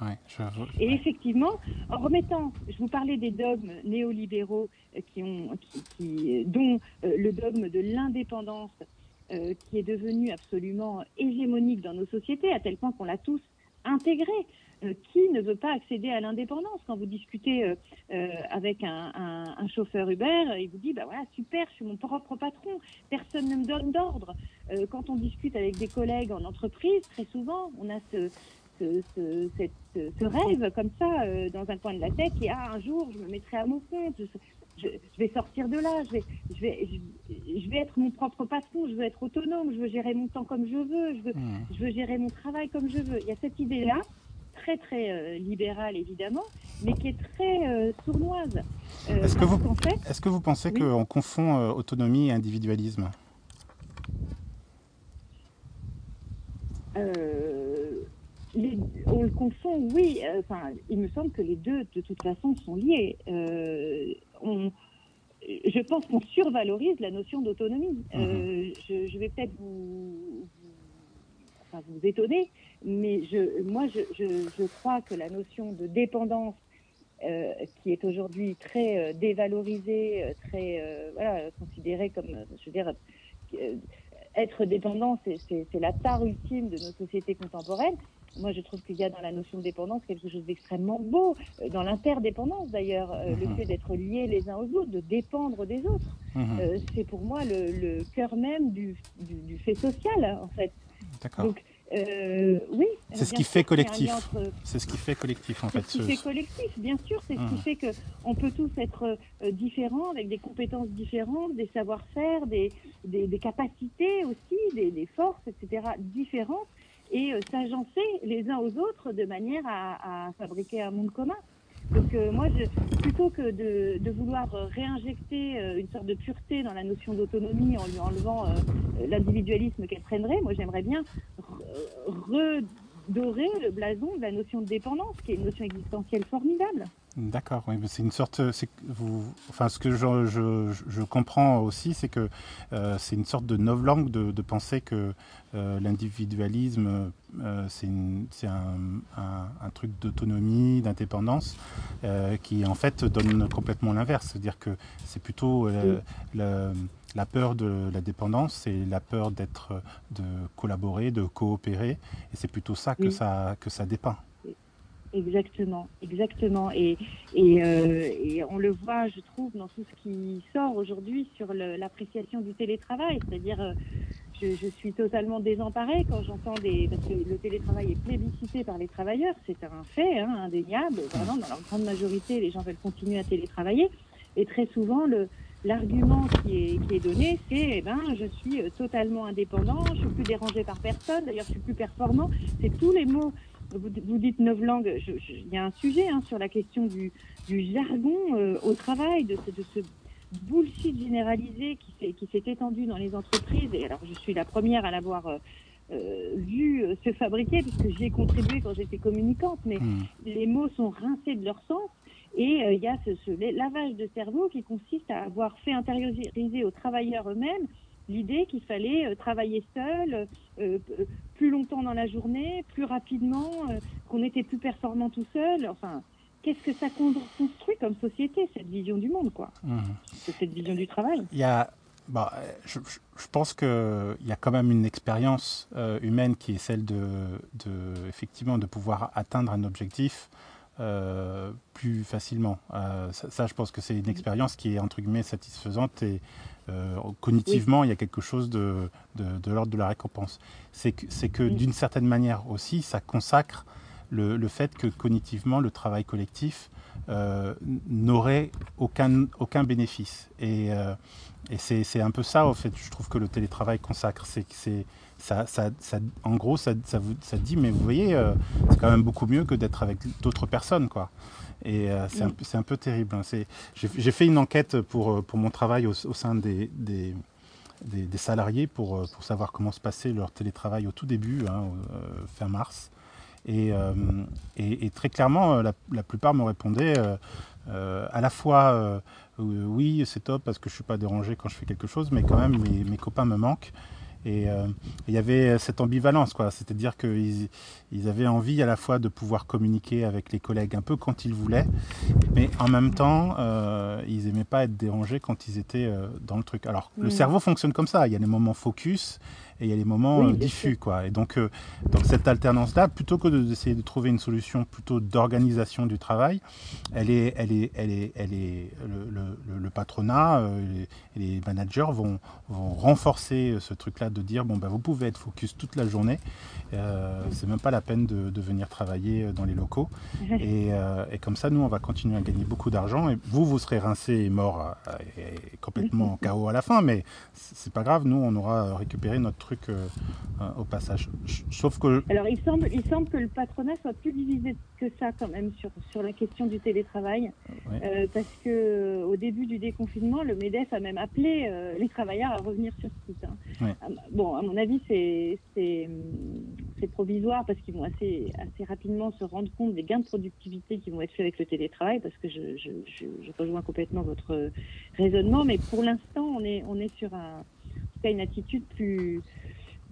Ouais, je- Et effectivement, en remettant, je vous parlais des dogmes néolibéraux euh, qui ont, qui, qui- dont euh, le dogme de l'indépendance euh, qui est devenu absolument hégémonique dans nos sociétés, à tel point qu'on l'a tous intégré. Euh, qui ne veut pas accéder à l'indépendance? Quand vous discutez euh, euh, avec un, chauffeur Uber, il vous dit bah voilà super, je suis mon propre patron, personne ne me donne d'ordre. Quand on discute avec des collègues en entreprise, très souvent, on a ce, rêve comme ça dans un coin de la tête et ah un jour je me mettrai à mon compte je- je vais sortir de là je vais je vais je, je vais être mon propre patron je veux être autonome je veux gérer mon temps comme je veux je veux Mhm. je veux gérer mon travail comme je veux il y a cette idée là très très euh, libérale évidemment mais qui est très euh, sournoise Euh, Est-ce que vous- fait Est-ce que vous pensez Oui. qu'on confond autonomie et individualisme? Euh, les- on le confond, oui. euh, Enfin, il me semble que les deux, de toute façon, sont liés. Euh, on, je pense qu'on survalorise la notion d'autonomie. Euh, je, je vais peut-être vous, vous- enfin, vous étonner, mais je, moi, je, je, crois que la notion de dépendance, euh, qui est aujourd'hui très dévalorisée, très voilà, considérée comme, je veux dire, être dépendant, c'est la tare ultime de nos sociétés contemporaines. Moi, je trouve qu'il y a dans la notion de dépendance quelque chose d'extrêmement beau, euh, dans l'interdépendance d'ailleurs, euh, le Mhm. fait d'être liés les uns aux autres, de dépendre des autres. Mhm. Euh, c'est pour moi le, le cœur même du, du, du fait social, en fait. D'accord. Donc, euh, oui. C'est ce qui sûr fait collectif. entre- C'est ce qui fait collectif en c'est fait. ce qui fait collectif, bien sûr. C'est ce qui fait que on peut tous être euh, différents, avec des compétences différentes, des savoir-faire, des, des, des capacités aussi, des, des forces, etc. différentes, et euh, s'agencer les uns aux autres de manière à, à fabriquer un monde commun. Donc euh, moi, je, plutôt que de, de vouloir euh, réinjecter euh, une sorte de pureté dans la notion d'autonomie en lui enlevant euh, l'individualisme qu'elle prendrait, moi j'aimerais bien re- redorer le blason de la notion de dépendance, qui est une notion existentielle formidable. D'accord, oui, c'est une sorte, vous, enfin, ce que je, je, je comprends aussi, c'est que euh, c'est une sorte de novlangue de, de penser que euh, l'individualisme, euh, c'est un, un, un truc d'autonomie, d'indépendance, qui en fait donne complètement l'inverse, c'est-à-dire que c'est plutôt la peur de la dépendance, c'est la peur d'être, de collaborer, de coopérer, et c'est plutôt ça que Oui. ça que ça dépeint. Exactement, exactement. Et, et, euh, et on le voit, je trouve, dans tout ce qui sort aujourd'hui sur l'appréciation du télétravail. C'est-à-dire, euh, je, suis totalement désemparée quand j'entends des... Parce que le télétravail est plébiscité par les travailleurs, c'est un fait, hein, indéniable. Vraiment, dans leur grande majorité, les gens veulent continuer à télétravailler. Et très souvent, le, l'argument qui est, qui est donné, c'est eh ben, je suis euh, totalement indépendant, je suis plus dérangé par personne, d'ailleurs, je suis plus performant. C'est tous les mots. Vous, vous dites neuf langues. Il y a un sujet hein, sur la question du, du jargon euh, au travail, de ce, de ce bullshit généralisé qui s'est, qui s'est étendu dans les entreprises. Et alors, je suis la première à l'avoir euh, euh, vu euh, se fabriquer, puisque j'y ai contribué quand j'étais communicante, mais Hmm. les mots sont rincés de leur sens. Et euh, il y a ce, ce lavage de cerveau qui consiste à avoir fait intérioriser aux travailleurs eux-mêmes l'idée qu'il fallait euh, travailler seul, euh, plus longtemps dans la journée, plus rapidement, euh, qu'on était plus performant tout seul. Enfin, qu'est-ce que ça construit comme société, cette vision du monde, quoi Mhm. Cette vision du travail. Il y a, bah, je, je- je pense qu'il y a quand même une expérience euh, humaine qui est celle de, de, effectivement, de pouvoir atteindre un objectif euh, plus facilement. Euh, ça, ça, je pense que c'est une expérience qui est entre guillemets satisfaisante et euh, cognitivement, il y a quelque chose de, de, de l'ordre de la récompense. C'est que, que d'une certaine manière aussi, ça consacre le, le fait que cognitivement, le travail collectif euh, n'aurait aucun, aucun bénéfice. Et, euh, et c'est un peu ça, en fait, je trouve que le télétravail consacre. C'est ça, ça, ça- en gros, ça, ça, vous, ça dit, mais vous voyez, euh, c'est quand même beaucoup mieux que d'être avec d'autres personnes, quoi. Et euh, c'est un, peu- c'est un peu terrible. hein. J'ai fait une enquête pour, euh, pour mon travail au, au sein des, des, des- des salariés pour, euh, pour savoir comment se passait leur télétravail au tout début, hein, fin mars. Et, euh, et, et très clairement, la, la plupart me répondaient euh, euh, à la fois oui, c'est top parce que je suis pas dérangé quand je fais quelque chose, mais quand même mes, mes copains me manquent. Et euh, il y avait cette ambivalence, quoi. C'est-à-dire qu'ils ils avaient envie à la fois de pouvoir communiquer avec les collègues un peu quand ils voulaient, mais en même temps, euh, ils aimaient pas être dérangés quand ils étaient euh, dans le truc. Alors, le Mm. cerveau fonctionne comme ça. Il y a les moments focus et il y a les moments Oui, euh, diffus, quoi. Et donc, euh, donc cette alternance-là, plutôt que de- d'essayer de trouver une solution plutôt d'organisation du travail, elle est, elle est, elle est, elle est, le, le- le- le patronat, euh, les, les managers vont, vont renforcer ce truc-là de dire bon bah vous pouvez être focus toute la journée, euh, c'est même pas la peine de, de venir travailler dans les locaux. Et, euh, et comme ça, nous, on va continuer à gagner beaucoup d'argent. Et vous, vous serez rincé et mort et, et complètement KO à la fin. Mais c'est pas grave, nous, on aura récupéré notre truc euh, euh, au passage. Sauf que. Alors, il semble, il semble que le patronat soit plus divisé que ça quand même sur, sur la question du télétravail. Euh, parce que au début du déconfinement, le MEDEF a même appelé les travailleurs à revenir sur site. hein. À m- Bon, à mon avis, c'est provisoire parce qu'ils vont assez assez rapidement se rendre compte des gains de productivité qui vont être faits avec le télétravail. Parce que je, je, je, je rejoins complètement votre raisonnement, mais pour l'instant, on est on est sur un tout cas, une attitude plus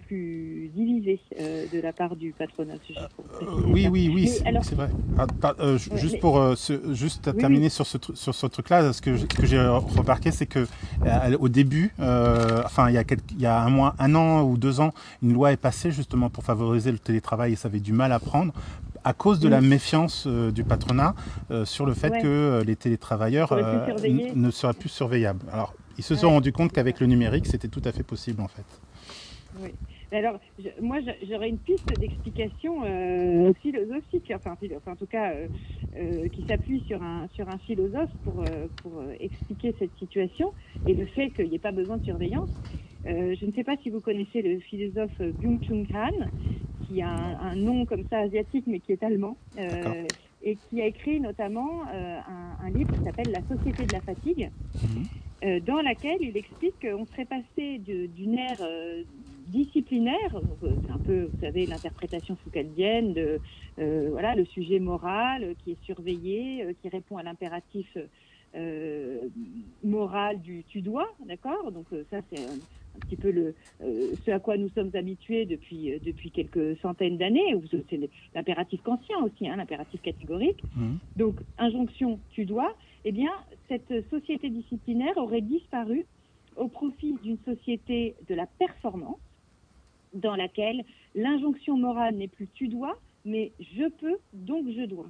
plus divisée euh, de la part du patronat. Euh, oui, oui, oui, c'est alors- vrai. Ah, euh, Ouais, juste mais- pour euh, ce- juste Oui, terminer sur ce, sur ce truc-là, ce que, ce que j'ai remarqué, c'est que euh, au début, enfin il y a quelques, il y a un mois, un an ou deux ans, une loi est passée justement pour favoriser le télétravail et ça avait du mal à prendre à cause de Oui. la méfiance euh, du patronat euh, sur le fait Ouais. que euh, les télétravailleurs ne seraient plus surveillables. Alors ils se sont Ouais. rendus compte qu'avec le numérique, c'était tout à fait possible en fait. Oui. Alors, je- moi, j'aurais une piste d'explication euh, philosophique, enfin, en tout cas, euh, euh, qui s'appuie sur un, sur un philosophe pour, pour expliquer cette situation et le fait qu'il n'y ait pas besoin de surveillance. Je ne sais pas si vous connaissez le philosophe Byung-Chul Han, qui a un, un nom comme ça asiatique, mais qui est allemand, et qui a écrit notamment un, un livre qui s'appelle La Société de la fatigue, Mhm. Euh, dans laquelle il explique qu'on serait passé d'une ère euh, disciplinaire, donc, euh, c'est un peu, vous savez, l'interprétation foucaldienne de euh, voilà le sujet moral qui est surveillé, euh, qui répond à l'impératif euh, moral du tu dois, d'accord? Donc euh, ça c'est un, petit peu le euh, ce à quoi nous sommes habitués depuis euh, depuis quelques centaines d'années. C'est l'impératif kantien aussi, hein, l'impératif catégorique. Mhm. Donc, injonction, tu dois, eh bien, cette société disciplinaire aurait disparu au profit d'une société de la performance dans laquelle l'injonction morale n'est plus tu dois, mais je peux, donc je dois.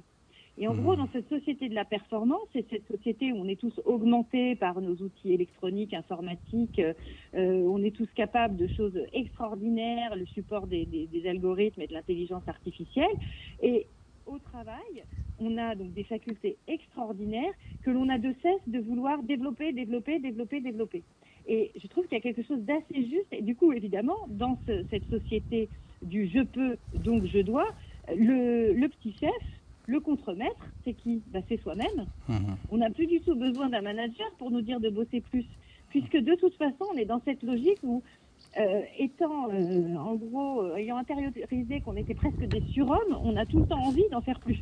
Et en Mhm. gros, dans cette société de la performance, et cette société où on est tous augmentés par nos outils électroniques, informatiques, euh, euh, on est tous capables de choses extraordinaires, le support des, des- des algorithmes et de l'intelligence artificielle, et au travail, on a donc des facultés extraordinaires que l'on a de cesse de vouloir développer, développer, développer, développer. Et je trouve qu'il y a quelque chose d'assez juste. Et du coup, évidemment, dans ce- cette société du je peux, donc je dois, le, le petit chef, le contremaître, c'est qui? Bah, C'est soi-même. Mhm. On n'a plus du tout besoin d'un manager pour nous dire de bosser plus, puisque de toute façon, on est dans cette logique où, euh, étant euh, en gros, euh, ayant intériorisé qu'on était presque des surhommes, on a tout le temps envie d'en faire plus.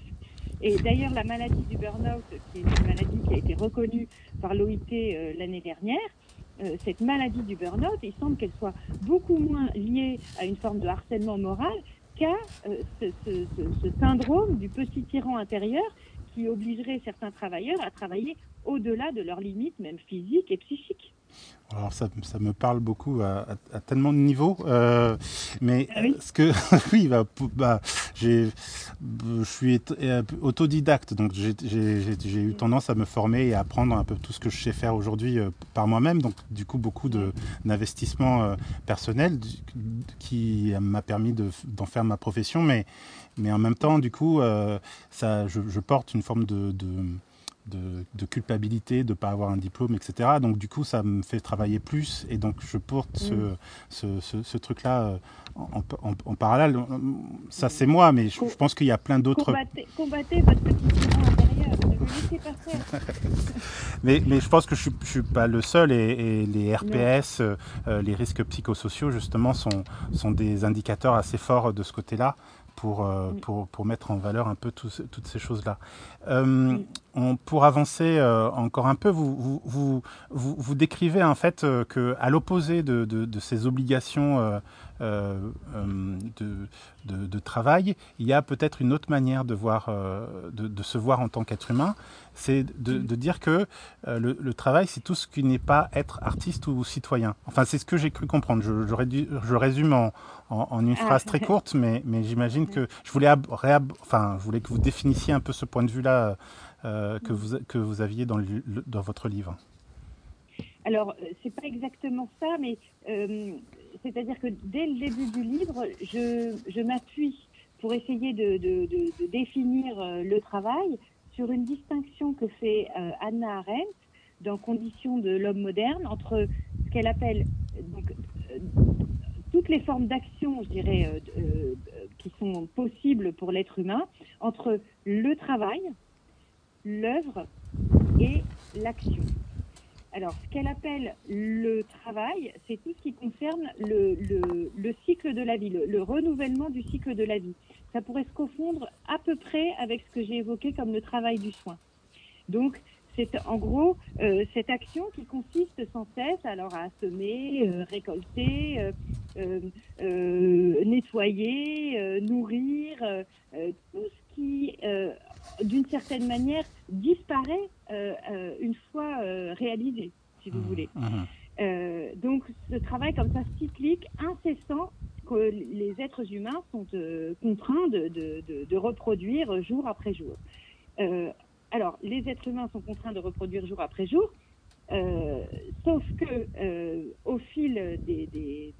Et d'ailleurs, la maladie du burn-out, qui est une maladie qui a été reconnue par l'OIT euh, l'année dernière, euh, cette maladie du burn-out, il semble qu'elle soit beaucoup moins liée à une forme de harcèlement moral qu'à euh, ce, syndrome du petit tyran intérieur qui obligerait certains travailleurs à travailler au-delà de leurs limites, même physiques et psychiques. Alors ça, ça me parle beaucoup à, à- à tellement de niveaux, euh, mais Ah oui ce que oui, bah, bah, je suis euh, autodidacte, donc j'ai eu tendance à me former et à apprendre un peu tout ce que je sais faire aujourd'hui euh, par moi-même, donc du coup beaucoup de d'investissement euh, personnel du- qui m'a permis de- d'en faire ma profession, mais mais en même temps, du coup, ça, je, je porte une forme de, de de, de culpabilité de ne pas avoir un diplôme, etc. Donc du coup, ça me fait travailler plus et donc je porte ce, ce, ce, ce truc-là euh, en, en, en parallèle. Ça, c'est moi, mais je, je pense qu'il y a plein d'autres... Combattez, combattez votre petit intérieur, ne le laissez pas faire. Mais, mais je pense que je ne suis, pas le seul et, et les RPS, euh, euh, les risques psychosociaux, justement, sont, sont des indicateurs assez forts de ce côté-là. Pour, euh, pour, pour mettre en valeur un peu tout toutes ces choses-là. Euh, pour avancer euh, encore un peu, vous, vous, vous, vous, décrivez en fait euh, que, à l'opposé de, de, de ces obligations euh, euh, de, de, de travail, il y a peut-être une autre manière de, voir, euh, de, de se voir en tant qu'être humain, c'est de, dire que le, le travail, c'est tout ce qui n'est pas être artiste ou citoyen. Enfin, c'est ce que j'ai cru comprendre. Je, je, rédu- je résume en, en, en une Ah. phrase très courte, mais, mais j'imagine que je voulais, enfin, je voulais que vous définissiez un peu ce point de vue-là euh, que, vous, que vous aviez dans, le- le- dans votre livre. Alors, c'est pas exactement ça, mais euh, c'est-à-dire que dès le début du livre, je, m'appuie pour essayer de, définir euh, le travail sur une distinction que fait euh, Anna Arendt dans Conditions de l'homme moderne entre ce qu'elle appelle euh, toutes les formes d'action, je dirais, qui sont possibles pour l'être humain, entre le travail, l'œuvre et l'action. Alors, ce qu'elle appelle le travail, c'est tout ce qui concerne le, le- le cycle de la vie, le, le renouvellement du cycle de la vie. Ça pourrait se confondre à peu près avec ce que j'ai évoqué comme le travail du soin. Donc, c'est en gros euh, cette action qui consiste sans cesse alors à semer, euh, récolter, euh, nettoyer, nourrir, tout ce qui, d'une certaine manière, disparaît une fois euh, réalisé, si vous voulez. Mhm. Euh, donc, ce travail comme ça cyclique, incessant, que les êtres humains sont euh, contraints de, de- de- de reproduire jour après jour. Euh, alors, les êtres humains sont contraints de reproduire jour après jour, euh, sauf que euh, au fil des- des-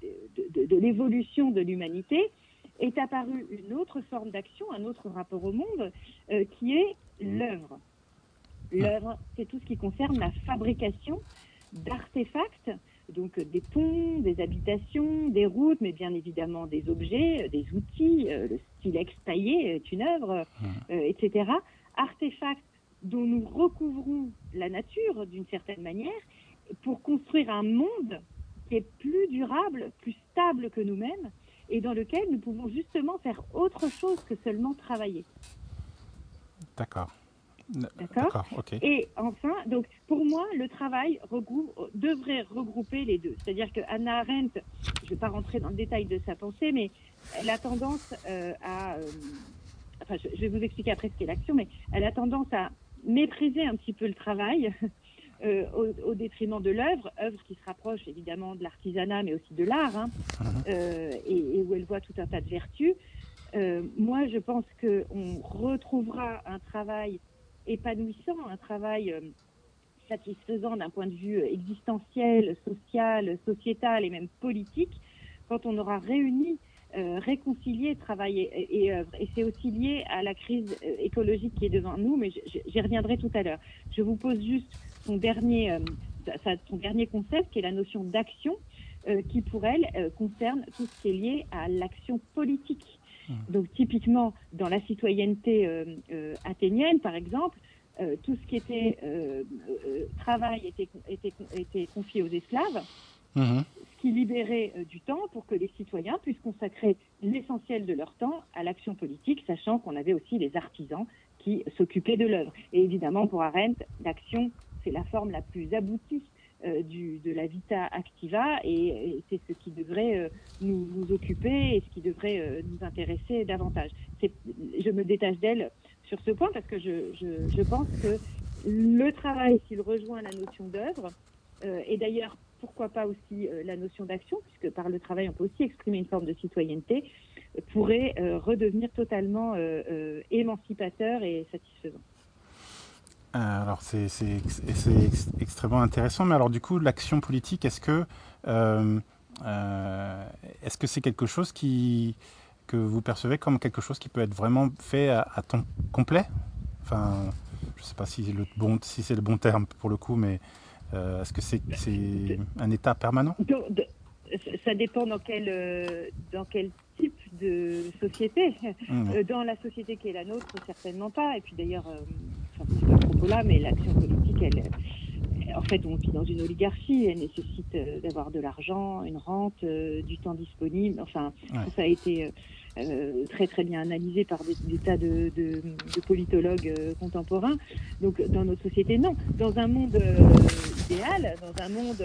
de, l'évolution de l'humanité, est apparue une autre forme d'action, un autre rapport au monde, euh, qui est l'œuvre. L'œuvre, c'est tout ce qui concerne la fabrication d'artefacts, donc euh, des ponts, des habitations, des routes, mais bien évidemment des objets, euh, des outils, euh, le stylex taillé est une œuvre, euh, etc. Artefacts dont nous recouvrons la nature d'une certaine manière pour construire un monde qui est plus durable, plus stable que nous-mêmes et dans lequel nous pouvons justement faire autre chose que seulement travailler. D'accord. D'accord. Et enfin, donc pour moi, le travail regroupe, devrait regrouper les deux. C'est-à-dire que Hannah Arendt, je ne vais pas rentrer dans le détail de sa pensée, mais elle a tendance euh, à, euh, enfin, je, je vais vous expliquer après ce qu'est l'action, mais elle a tendance à mépriser un petit peu le travail euh, au, au détriment de l'œuvre, œuvre qui se rapproche évidemment de l'artisanat, mais aussi de l'art, hein, euh, et, et où elle voit tout un tas de vertus. Euh, moi, je pense qu'on retrouvera un travail épanouissant, un travail euh, satisfaisant d'un point de vue euh, existentiel, social, sociétal et même politique, quand on aura réuni, euh, réconcilié travail et, œuvre. Et c'est aussi lié à la crise écologique qui est devant nous, mais j'y reviendrai tout à l'heure. Je vous pose juste son dernier, son dernier concept, qui est la notion d'action, qui pour elle concerne tout ce qui est lié à l'action politique. Donc typiquement dans la citoyenneté euh, euh, athénienne, par exemple, euh, tout ce qui était euh, euh, travail était, était, était confié aux esclaves, Mhm. ce libérer euh, du temps pour que les citoyens puissent consacrer l'essentiel de leur temps à l'action politique, sachant qu'on avait aussi les artisans qui s'occupaient de l'œuvre. Et évidemment, pour Arendt, l'action, c'est la forme la plus aboutie du, de la vita activa et, c'est ce qui devrait euh, nous, occuper et ce qui devrait euh, nous intéresser davantage. Je me détache d'elle sur ce point parce que je, pense que le travail, s'il rejoint la notion d'œuvre, euh, et d'ailleurs pourquoi pas aussi euh, la notion d'action, puisque par le travail on peut aussi exprimer une forme de citoyenneté, pourrait euh, redevenir totalement émancipateur et satisfaisant. Alors c'est ex extrêmement intéressant, mais alors du coup l'action politique, est-ce que euh, euh, est-ce que c'est quelque chose qui que vous percevez comme quelque chose qui peut être vraiment fait à, à temps complet? Enfin, je ne sais pas si le bon si c'est le bon terme pour le coup, mais euh, est-ce que c'est c'est un état permanent? Ça dépend dans quel dans quel type de société. Mmh. Dans la société qui est la nôtre, certainement pas. Et puis d'ailleurs, euh, enfin, c'est pas propos là, mais l'action politique, elle, en fait, on vit dans une oligarchie. Elle nécessite euh, d'avoir de l'argent, une rente, euh, du temps disponible. Enfin, ouais. ça a été euh, très très bien analysé par des, des tas de, de, de politologues euh, contemporains. Donc, dans notre société, non. Dans un monde euh, idéal, dans un monde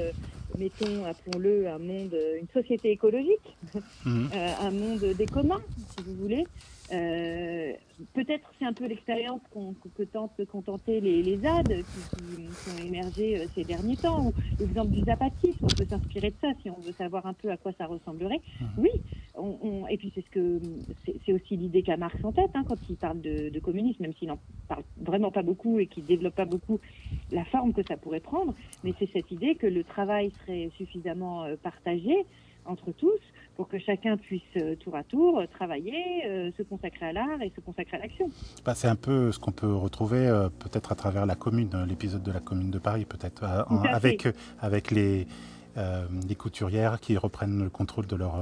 mettons, appelons-le, un monde, une société écologique, mmh. euh, un monde des communs, si vous voulez. Euh, Peut-être c'est un peu l'expérience qu'on qu que tentent de contenter les, les ZAD qui, qui, qui, ont émergé euh, ces derniers temps, ou l'exemple du zapatisme, on peut s'inspirer de ça si on veut savoir un peu à quoi ça ressemblerait. Mmh. Oui, on, on, et puis c'est ce que c'est aussi l'idée qu'a Marx en tête hein, quand il parle de, de communisme, même s'il n'en parle vraiment pas beaucoup et qu'il développe pas beaucoup la forme que ça pourrait prendre, mais c'est cette idée que le travail serait suffisamment euh, partagé entre tous pour que chacun puisse euh, tour à tour euh, travailler, euh, se consacrer à l'art et se consacrer à l'action. Bah, c'est un peu ce qu'on peut retrouver euh, peut-être à travers la commune, l'épisode de la commune de Paris, peut-être avec, avec les, les couturières qui reprennent le contrôle de leur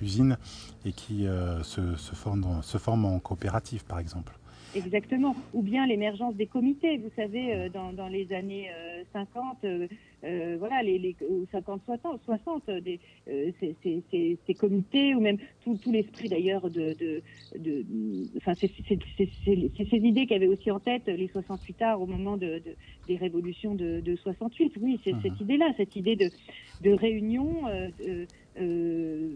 usine et qui se, se, forment, se forment en coopérative, par exemple. Exactement. Ou bien l'émergence des comités. Vous savez, euh, dans, les années euh, 50, euh, euh, voilà, les, les 50, 60, 60 des, ces, ces, ces, comités, ou même tout, tout l'esprit d'ailleurs de, de, de, enfin, c'est ces idées qu'avaient aussi en tête les 68 arts au moment de, de des révolutions de, de 68. Oui, c'est cette idée-là, cette idée de, de réunion. Euh, euh,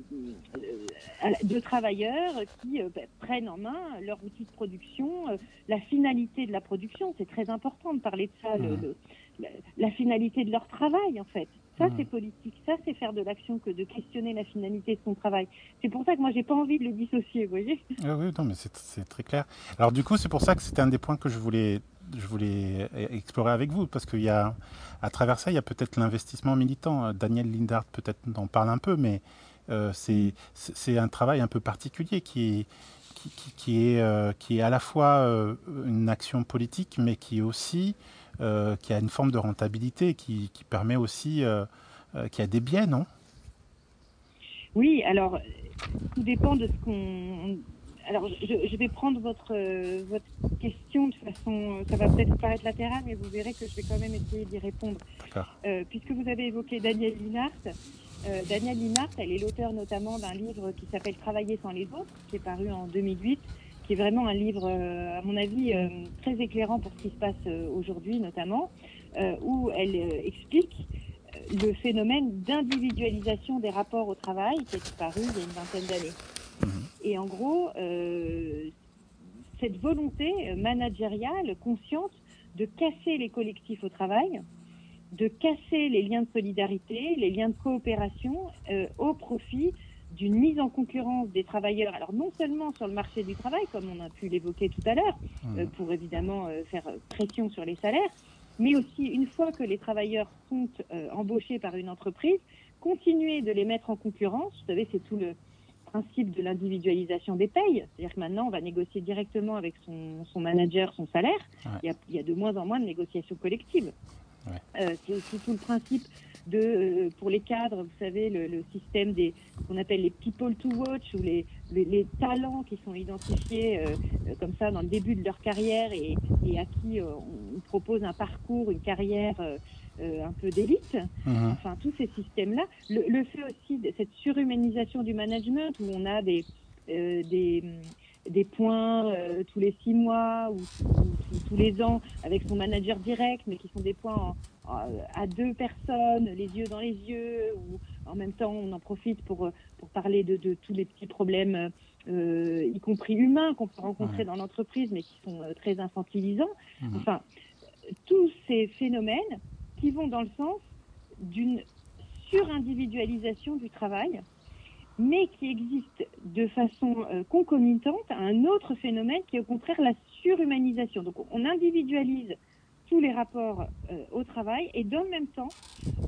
de travailleurs qui euh, prennent en main leur outil de production, euh, la finalité de la production, c'est très important de parler de ça, le, le, la, la, finalité de leur travail en fait. Ça, mmh. c'est politique. Ça, c'est faire de l'action que de questionner la finalité de son travail. C'est pour ça que moi, j'ai pas envie de le dissocier, vous voyez. Ah oui, non, mais c'est très clair. Alors, du coup, c'est pour ça que c'était un des points que je voulais je voulais explorer avec vous parce qu'il y a à travers ça il y a peut-être l'investissement militant Daniel Lindart peut-être en parle un peu mais euh, c'est un travail un peu particulier qui est qui, qui, qui est euh, qui est à la fois euh, une action politique mais qui est aussi euh, qui a une forme de rentabilité qui, qui permet aussi euh, euh, qui a des biais non? Oui alors tout dépend de ce qu'on alors, je, je, vais prendre votre, votre question de façon, ça va peut-être paraître latéral, mais vous verrez que je vais quand même essayer d'y répondre. Puisque vous avez évoqué Daniel Linhart, euh, Daniel Linhart, elle est l'auteur notamment d'un livre qui s'appelle Travailler sans les autres, qui est paru en 2008, qui est vraiment un livre, euh, à mon avis, euh, très éclairant pour ce qui se passe euh, aujourd'hui notamment, où elle explique le phénomène d'individualisation des rapports au travail qui est paru il y a une vingtaine d'années. Et en gros, euh, cette volonté managériale consciente de casser les collectifs au travail, de casser les liens de solidarité, les liens de coopération euh, au profit d'une mise en concurrence des travailleurs. Alors non seulement sur le marché du travail, comme on a pu l'évoquer tout à l'heure, mmh. euh, pour évidemment euh, faire pression sur les salaires, mais aussi une fois que les travailleurs sont euh, embauchés par une entreprise, continuer de les mettre en concurrence. Vous savez, c'est tout le, principe de l'individualisation des payes. C'est-à-dire que maintenant, on va négocier directement avec son, son manager son salaire. Ouais. Il, y a, il, y a, de moins en moins de négociations collectives. Ouais. Euh, c'est tout le principe de, euh, pour les cadres, vous savez, le, le système des qu'on appelle les people to watch ou les, les, les talents qui sont identifiés euh, comme ça dans le début de leur carrière et, et à qui euh, on propose un parcours, une carrière euh, euh, un peu d'élite. Mhm. Enfin, tous ces systèmes-là. Le, le fait aussi de cette surhumanisation du management où on a des, euh, des, des points euh, tous les six mois ou, ou tous- tous les ans avec son manager direct, mais qui sont des points en- en- à deux personnes, les yeux dans les yeux, ou en même temps on en profite pour, pour parler de, de tous les petits problèmes, euh, y compris humains, qu'on peut rencontrer Ouais. dans l'entreprise, mais qui sont euh, très infantilisants. Mhm. Enfin, tous ces phénomènes qui vont dans le sens d'une surindividualisation du travail, mais qui existe de façon euh, concomitante à un autre phénomène qui est au contraire la surhumanisation. Donc on individualise tous les rapports euh, au travail et dans le même temps,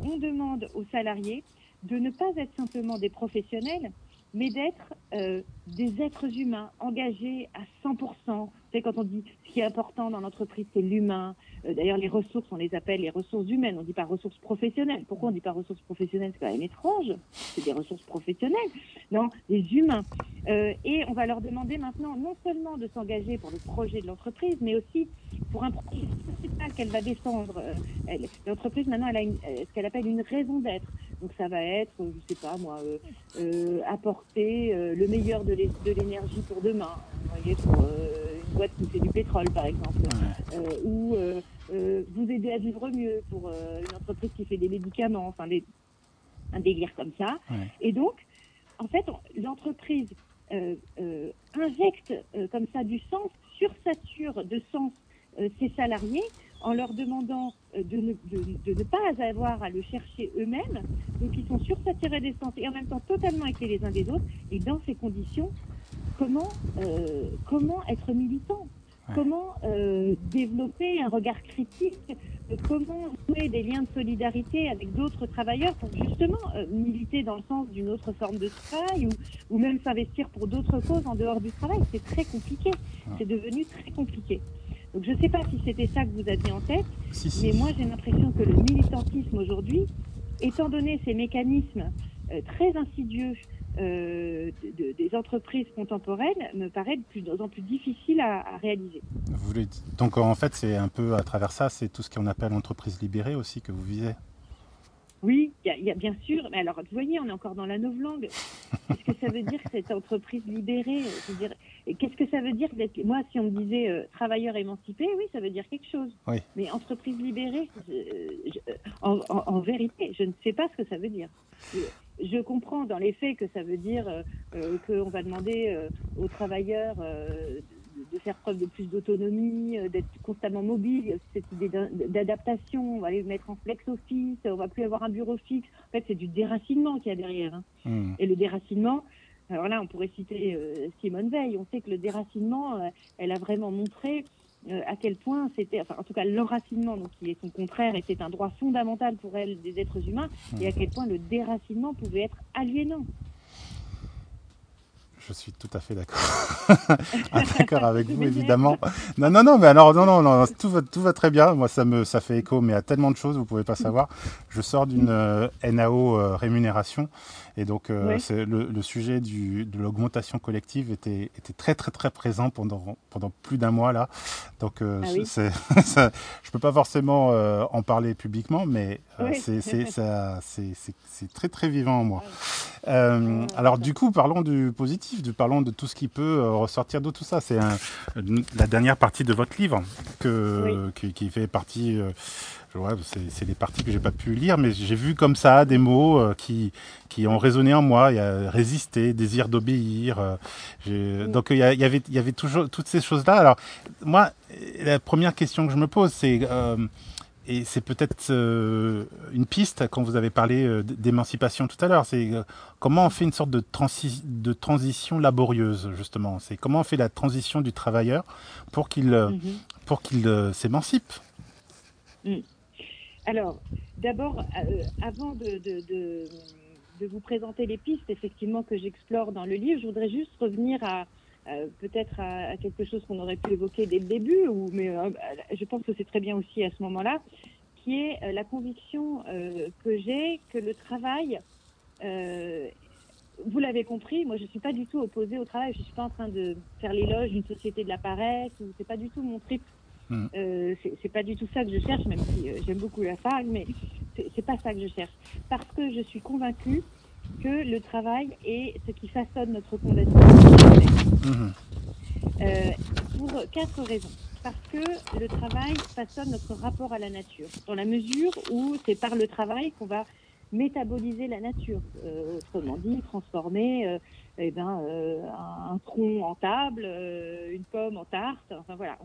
on demande aux salariés de ne pas être simplement des professionnels, mais d'être euh, des êtres humains engagés à 100%. C'est quand on dit ce qui est important dans l'entreprise, c'est l'humain. Euh, D'ailleurs, les ressources, on les appelle les ressources humaines. On dit pas ressources professionnelles. Pourquoi on dit pas ressources professionnelles? C'est quand même étrange. C'est des ressources professionnelles. Non, des humains. Euh, et on va leur demander maintenant non seulement de s'engager pour le projet de l'entreprise, mais aussi pour un projet sociétal qu'elle va défendre. Euh, L'entreprise, maintenant, elle a ce qu'elle appelle une raison d'être. Donc ça va être, je sais pas moi, apporter le meilleur de l'é- de l'énergie pour demain. Boîte qui fait du pétrole, par exemple. Ouais. Euh, ou euh, euh, vous aider à vivre mieux pour une entreprise qui fait des médicaments, enfin des, un délire comme ça. Ouais. Et donc, en fait, l'entreprise injecte comme ça du sens, sursature de sens ses salariés en leur demandant de, ne, de, de ne pas avoir à le chercher eux-mêmes. Donc, ils sont sursaturés d'essence et en même temps totalement éclairés les uns des autres. Et dans ces conditions, comment, euh, comment être militant Ouais. Comment euh, développer un regard critique euh, Comment nouer des liens de solidarité avec d'autres travailleurs pour justement euh, militer dans le sens d'une autre forme de travail ou, ou même s'investir pour d'autres causes en dehors du travail? C'est très compliqué. C'est devenu très compliqué. Donc je ne sais pas si c'était ça que vous aviez en tête, Si, si. mais moi j'ai l'impression que le militantisme aujourd'hui, étant donné ces mécanismes très insidieux euh, de- de- des entreprises contemporaines, me paraît de plus en plus difficile à, à réaliser. Vous voulez- Donc en fait, c'est un peu à travers ça, c'est tout ce qu'on appelle entreprise libérée aussi que vous visez. Oui, il y a- il y, a bien sûr, mais alors vous voyez, on est encore dans la novlangue. Qu'est-ce que ça veut dire cette entreprise libérée? Qu'est-ce que ça veut dire d'être Moi, si on me disait euh, travailleur émancipé, oui, ça veut dire quelque chose. Oui. Mais entreprise libérée, je- je- en, en- en vérité, je ne sais pas ce que ça veut dire. Je, comprends dans les faits que ça veut dire euh, euh, qu'on va demander euh, aux travailleurs euh, de, faire preuve de plus d'autonomie, euh, d'être constamment mobile, cette idée d'adaptation, on va les mettre en flex office, on va plus avoir un bureau fixe. En fait, c'est du déracinement qu'il y a derrière. hein. Hmm. Et le déracinement, alors là, on pourrait citer euh, Simone Veil. On sait que le déracinement, elle a vraiment montré euh, à quel point c'était, enfin, en tout cas, l'enracinement, donc qui est son contraire, était un droit fondamental pour elle des êtres humains, et à quel point le déracinement pouvait être aliénant. Je suis tout à fait d'accord. Ah, d'accord avec vous, évidemment. Non, non, non, mais alors, non, non, non, tout va, tout va très bien. Moi, ça me, ça fait écho, mais à tellement de choses, vous pouvez pas savoir. Je sors d'une euh, NAO euh, rémunération, et donc euh, c'est le, le sujet du, de l'augmentation collective était, était très, très, très présent pendant, pendant plus d'un mois là. Donc, Ah oui. c'est, ça, je peux pas forcément en parler publiquement, mais Oui. c'est, très, très vivant en moi. Euh, Ouais, alors du coup, parlons du positif, parlons de tout ce qui peut euh, ressortir de tout ça. C'est la dernière partie de votre livre que, qui, qui fait partie. euh, vois, c'est les parties que j'ai pas pu lire, mais j'ai vu comme ça des mots euh, qui qui ont résonné en moi. Il y a résister, désir d'obéir. euh, donc il y, a- il y avait il y avait toujours toutes ces choses là. Alors moi, la première question que je me pose, c'est et c'est peut-être euh, une piste quand vous avez parlé euh, d'émancipation tout à l'heure. C'est euh, comment on fait une sorte de, transi- de transition laborieuse justement? C'est comment on fait la transition du travailleur pour qu'il Mhm. pour qu'il s'émancipe? Alors, d'abord, euh, avant de, de, de, de vous présenter les pistes, effectivement, que j'explore dans le livre, je voudrais juste revenir à euh, peut-être à, à quelque chose qu'on aurait pu évoquer dès le début, ou, mais euh, je pense que c'est très bien aussi à ce moment-là, qui est euh, la conviction euh, que j'ai que le travail, euh, vous l'avez compris, moi je suis pas du tout opposée au travail, je suis pas en train de faire l'éloge d'une société de la paresse, ou c'est pas du tout mon trip. Mm. Euh, c'est pas du tout ça que je cherche, même si euh, j'aime beaucoup la fargue, mais c'est pas ça que je cherche. Parce que je suis convaincue que le travail est ce qui façonne notre condition. Euh, pour quatre raisons. Parce que le travail façonne notre rapport à la nature, dans la mesure où c'est par le travail qu'on va métaboliser la nature, euh, autrement dit transformer euh, eh ben, euh, un, tronc en table, une pomme en tarte. Enfin voilà,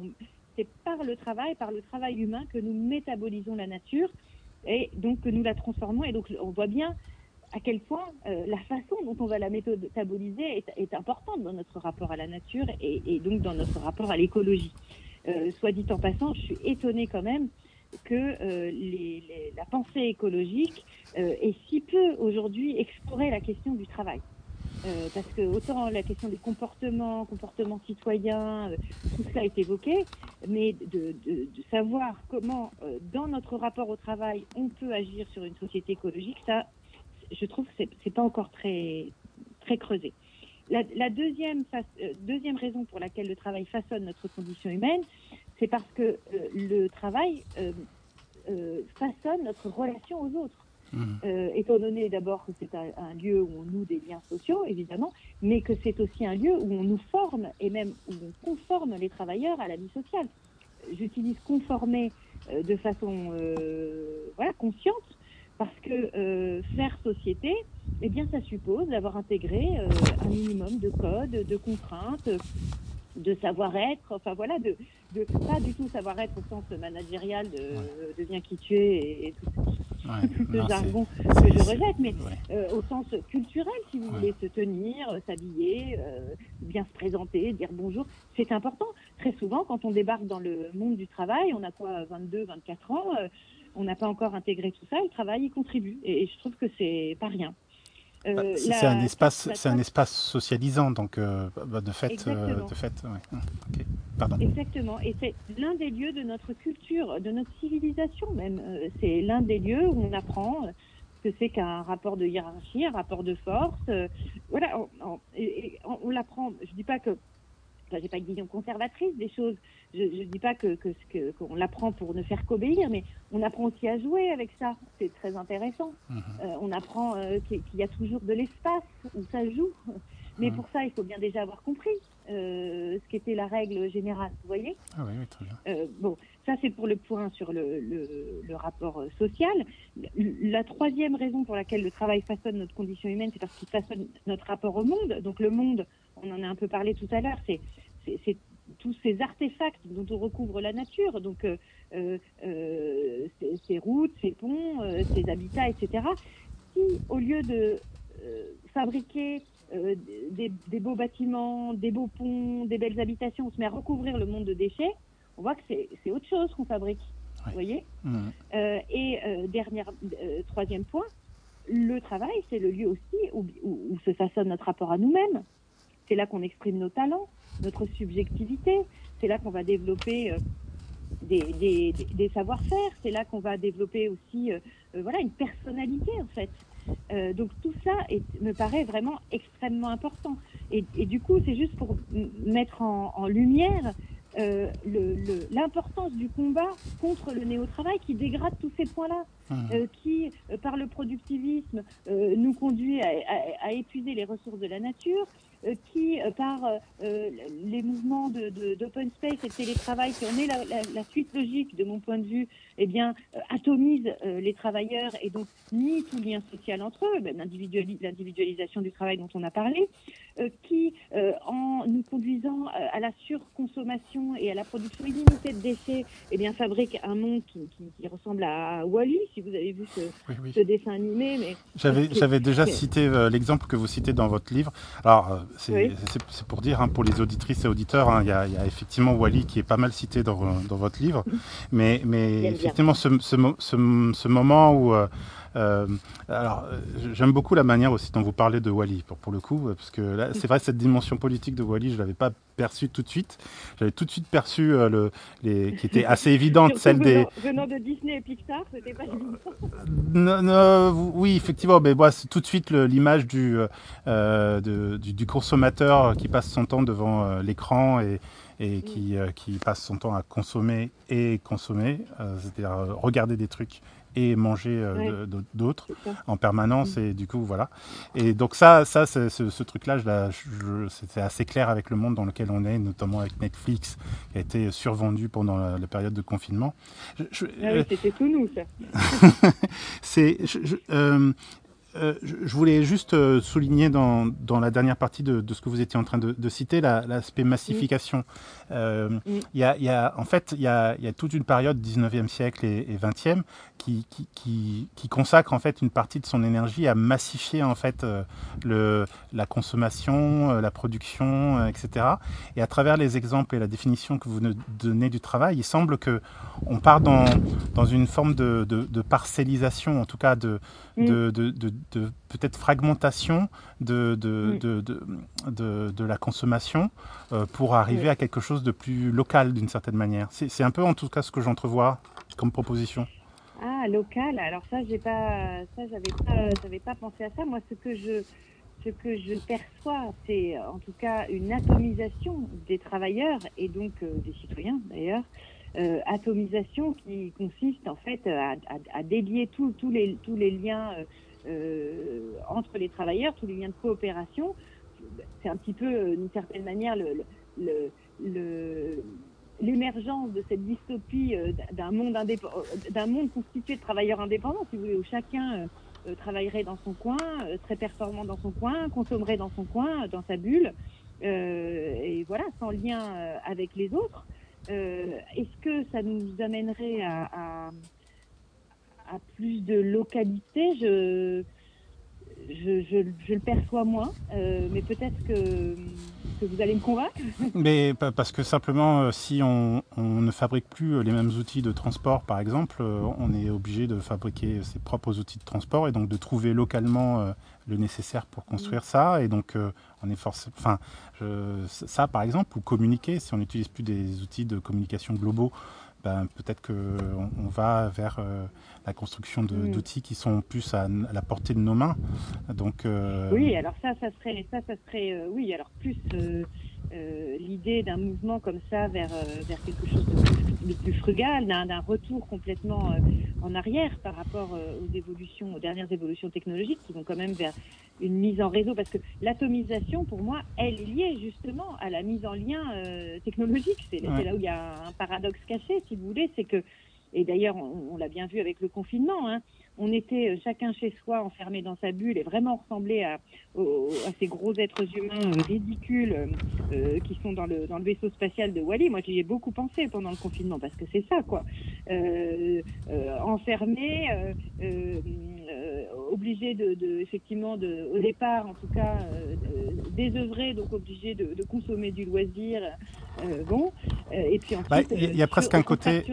c'est par le travail, par le travail humain que nous métabolisons la nature et donc que nous la transformons. Et donc on voit bien à quel point la façon dont on va la métaboliser est, est, importante dans notre rapport à la nature et, donc dans notre rapport à l'écologie. soit dit en passant, je suis étonnée quand même que euh, la pensée écologique euh, ait si peu aujourd'hui exploré la question du travail. Euh, parce que autant la question des comportements, comportements citoyens, tout cela est évoqué, mais de savoir comment, dans notre rapport au travail, on peut agir sur une société écologique, ça, je trouve que c'est pas encore très très creusé. La, la deuxième, deuxième raison pour laquelle le travail façonne notre condition humaine, c'est parce que euh, le travail euh, euh, façonne notre relation aux autres. Mmh. étant donné d'abord que c'est un, lieu où on noue des liens sociaux, évidemment, mais que c'est aussi un lieu où on nous forme et même où on conforme les travailleurs à la vie sociale. J'utilise conformer de façon voilà, consciente parce que faire société, eh bien, ça suppose d'avoir intégré un minimum de codes, de contraintes, de savoir-être, enfin voilà, de, de pas du tout savoir-être au sens managérial de, de bien qui tu es et, tout, ce jargon que je rejette, mais euh, au sens culturel, si vous voulez se tenir, euh, s'habiller, euh, bien se présenter, dire bonjour, c'est important. Très souvent, quand on débarque dans le monde du travail, on a quoi, 22, 24 ans, on n'a pas encore intégré tout ça, le travail y contribue, et je trouve que c'est pas rien. Bah, euh, c'est un espace, c'est un espace socialisant, donc euh, bah, de fait, euh, de fait, ouais. Pardon. Exactement. Et c'est l'un des lieux de notre culture, de notre civilisation même. c'est l'un des lieux où on apprend ce que c'est qu'un rapport de hiérarchie, un rapport de force. voilà, on, on l'apprend. Je dis pas que enfin, j'ai pas une vision conservatrice des choses. Je ne dis pas que qu'on que, l'apprend pour ne faire qu'obéir, mais on apprend aussi à jouer avec ça. C'est très intéressant. Mhm. Euh, on apprend euh, qu'il y a toujours de l'espace où ça joue. Mais mhm. pour ça, il faut bien déjà avoir compris euh, ce qu'était la règle générale. Vous voyez Ah oui, oui, très bien. Euh, bon, ça c'est pour le point sur le, le, le rapport social. La troisième raison pour laquelle le travail façonne notre condition humaine, c'est parce qu'il façonne notre rapport au monde. Donc le monde, on en a un peu parlé tout à l'heure, c'est tous ces artefacts dont on recouvre la nature, donc euh, euh, ces, routes, ces ponts, euh, ces habitats, etc. Si au lieu de fabriquer des, des, beaux bâtiments, des beaux ponts, des belles habitations, on se met à recouvrir le monde de déchets, on voit que c'est autre chose qu'on fabrique. Vous voyez mmh. Et dernière, troisième point, le travail, c'est le lieu aussi où, où, où se façonne notre rapport à nous-mêmes. C'est là qu'on exprime nos talents, notre subjectivité. C'est là qu'on va développer euh, des, des, des savoir-faire. C'est là qu'on va développer aussi euh, euh, voilà, une personnalité, en fait. Euh, donc tout ça est, me paraît vraiment extrêmement important. Et, et du coup, c'est juste pour mettre en, en lumière euh, l'importance du combat contre le néo-travail qui dégrade tous ces points-là, mmh. euh, qui, par le productivisme, nous conduit à, à, à, épuiser les ressources de la nature, qui, euh, par euh, les mouvements d'open de, space et de télétravail, qui en est la, la, la, suite logique de mon point de vue, eh bien, atomise les travailleurs et donc nie tout lien social entre eux, ben, l'individualisation du travail dont on a parlé, qui, en nous conduisant à la surconsommation et à la production illimitée de déchets, eh bien, fabrique un monde qui, qui, qui ressemble à Wally, si vous avez vu ce, oui, oui. ce dessin animé. Mais j'avais déjà cité l'exemple que vous citez dans votre livre. Alors, c'est oui. pour dire, hein, pour les auditrices et auditeurs, hein, il hein, y, y, a effectivement Wally qui est pas mal cité dans, dans votre livre, mais, mais effectivement ce, ce, ce, ce, moment où euh, euh, alors, j'aime beaucoup la manière aussi dont vous parlez de Wally, pour, pour le coup, parce que là, c'est vrai, cette dimension politique de Wally, je l'avais pas perçue tout de suite. J'avais tout de suite perçu euh, le, les, qui était assez évidente, celle des. Venant de Disney et Pixar, c'était pas évident. Oui, effectivement, mais moi, c'est tout de suite l'image du, euh, de, du, du, consommateur qui passe son temps devant euh, l'écran et, et qui, euh, qui passe son temps à consommer et consommer, euh, c'est-à-dire euh, regarder des trucs et manger euh, d'autres en permanence et du coup voilà. Et donc ça ça ce, ce truc là je, la- je- c'était assez clair avec le monde dans lequel on est notamment avec Netflix qui a été survendu pendant la, la période de confinement. Je- je- Ah oui, euh, c'était tout nous, ça. c'est euh, euh, je- voulais juste euh, souligner dans, dans la dernière partie de, de ce que vous étiez en train de, de citer la- l'aspect massification. Euh, Il Mm. y, a, il y a- en fait, il y a, il y a toute une période 19e siècle et, et 20e qui, qui, qui, qui consacre en fait une partie de son énergie à massifier en fait euh, le, la consommation, euh, la production, euh, etc. Et à travers les exemples et la définition que vous nous donnez du travail, il semble que on part dans, dans une forme de, de, de parcellisation, en tout cas de, Mm. de, de, peut-être fragmentation de, de, de, de, la consommation euh, pour arriver Oui. à quelque chose de plus local d'une certaine manière. C'est c'est un peu en tout cas ce que j'entrevois comme proposition. Ah, local. Alors ça, j'ai pas, ça, j'avais pas, j'avais pas pensé à ça. Moi, ce que je, ce que je perçois, c'est en tout cas une atomisation des travailleurs et donc euh, des citoyens d'ailleurs. Euh, atomisation qui consiste en fait à, à- à délier tous les, tous les liens entre les travailleurs, tous les liens de coopération. C'est un petit peu, euh, d'une certaine manière, l'émergence de cette dystopie euh, d'un monde euh, d'un monde constitué de travailleurs indépendants, si vous voulez, où chacun euh, euh, travaillerait dans son coin, euh, très performant dans son coin, consommerait dans son coin, euh, dans sa bulle, euh, et voilà, sans lien euh, avec les autres. Euh, Est-ce que ça nous amènerait à, à plus de localité je, je, je, je le perçois moins, euh, mais peut-être que, que vous allez me convaincre. Mais pa- parce que simplement, euh, si on, on ne fabrique plus euh, les mêmes outils de transport, par exemple, on est obligé de fabriquer ses propres outils de transport et donc de trouver localement le nécessaire pour construire ça. Et donc, on est forcé. Enfin, ça, par exemple, ou communiquer, si on n'utilise plus des outils de communication globaux, ben, peut-être qu'on on va vers euh, la construction Mm. d'outils qui sont plus à, à la portée de nos mains. Donc, euh, Oui, alors ça, ça serait, ça, ça serait, euh, oui, alors plus euh, l'idée d'un mouvement comme ça vers euh, vers quelque chose de plus, de plus frugal, d'un retour complètement euh, en arrière par rapport aux évolutions, aux dernières évolutions technologiques qui vont quand même vers une mise en réseau, parce que l'atomisation, pour moi, elle est liée justement à la mise en lien euh, technologique. C'est Ouais. c'est là où il y a un paradoxe caché, si vous voulez, c'est que, et d'ailleurs, on, on l'a bien vu avec le confinement, hein, on était euh, chacun chez soi, enfermé dans sa bulle, et vraiment ressemblait à, aux- à ces gros êtres humains euh, ridicules euh, qui sont dans le, dans le vaisseau spatial de Wally. Moi, j'y ai beaucoup pensé pendant le confinement, parce que c'est ça, quoi. Euh, euh, enfermé, obligé de, de, effectivement, de, au départ, en tout cas, désœuvré, donc obligé de, de consommer du loisir. bon, et puis ensuite, Bah, il y a- presque un côté-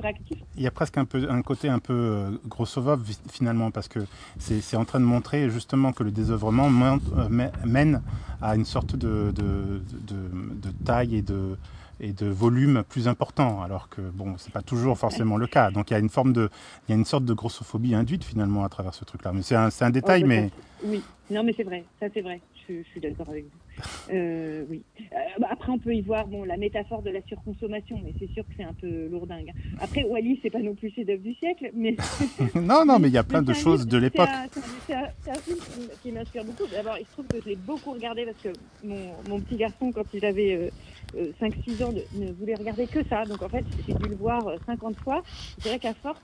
il y a presque un, peu, un côté un peu vi- finalement parce que c'est en train de montrer justement que le désœuvrement mène, euh, mè- mène à une sorte de, de, de- de taille et de, et de volume plus important alors que bon c'est pas toujours forcément le cas. Donc il y a une forme de il y a une sorte de grossophobie induite finalement à travers ce truc là mais c'est un, détail Oh, mais. Oui, non, mais c'est vrai, ça c'est vrai, je, suis- je suis d'accord avec vous. Euh, oui. Euh, bah, après, on peut y voir bon, la métaphore de la surconsommation, mais c'est sûr que c'est un peu lourdingue. Après, Wally, c'est pas non plus chef d'œuvre du siècle, mais. non non mais il y a plein de choses livre- de l'époque C'est un, film qui, qui m'inspire beaucoup. D'abord, il se trouve que je l'ai beaucoup regardé parce que mon, mon petit garçon, quand il avait euh, euh, 5-6 ans, ne, ne voulait regarder que ça. Donc en fait, j'ai dû le voir euh, 50 fois. C'est vrai qu'à force,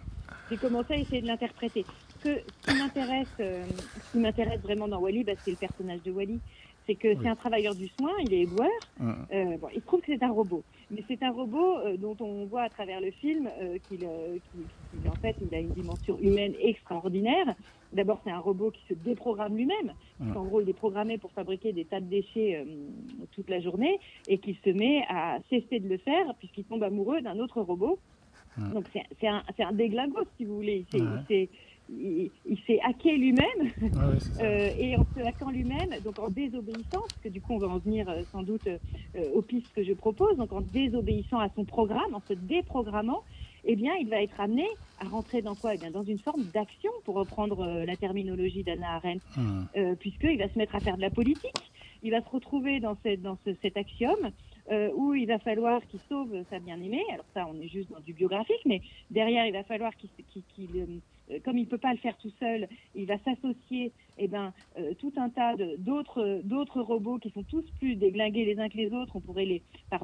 j'ai commencé à essayer de l'interpréter. Ce, que- ce qui m'intéresse, euh, ce qui m'intéresse vraiment dans Wally, bah, c'est le personnage de Wally. C'est que Oui. c'est un travailleur du soin, il est éboueur. Mm. Euh, bon, il se trouve que c'est un robot, mais c'est un robot euh, dont on voit à travers le film qu'il, qu'il- qu'il- en fait, il a une dimension humaine extraordinaire. D'abord, c'est un robot qui se déprogramme lui-même. Mm. En gros, il est programmé pour fabriquer des tas de déchets toute la journée et qu'il se met à cesser de le faire puisqu'il tombe amoureux d'un autre robot. Mm. Donc, c'est, un, déglingos, si vous voulez. Ouais. Il s'est- il- il s'est hacké lui-même ça. euh, et en se hackant lui-même, donc en désobéissant, parce que du coup on va en venir euh, sans doute euh, aux pistes que je propose, donc en désobéissant à son programme, en se déprogrammant, eh bien il va être amené à rentrer dans quoi? Eh bien dans une forme d'action, pour reprendre euh, la terminologie d'Anna Arendt, Mm. euh, puisqu'il va se mettre à faire de la politique. Il va se retrouver dans, cette, dans ce- cet axiome euh, où il va falloir qu'il sauve sa bien-aimée. Alors ça, on est juste dans du biographique, mais derrière, il va falloir qu'il, qu'il, euh, comme il peut pas le faire tout seul, il va s'associer, eh ben, euh, tout un tas d'autres, robots qui sont tous plus déglingués les uns que les autres. On pourrait les, par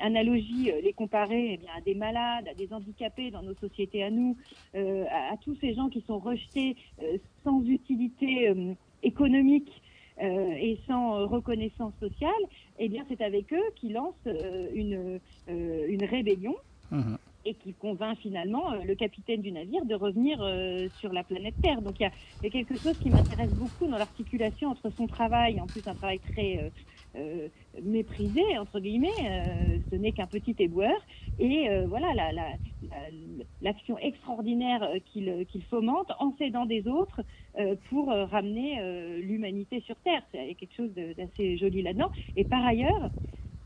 analogie, euh, les comparer eh à des malades, à des handicapés dans nos sociétés à nous, euh, à, tous ces gens qui sont rejetés euh, sans utilité euh, économique euh, et sans euh, reconnaissance sociale, eh bien c'est avec eux qu'ils lancent euh, une, euh, une rébellion Mhm. Et qui convainc finalement euh, le capitaine du navire de revenir euh, sur la planète Terre. Donc il y a, quelque chose qui m'intéresse beaucoup dans l'articulation entre son travail, en plus un travail très euh, méprisé entre guillemets, ce n'est qu'un petit éboueur, et voilà la- la- la- l'action extraordinaire qu'il fomente en s'aidant des autres pour ramener l'humanité sur Terre. Il y a quelque chose d'assez joli là-dedans. Et par ailleurs,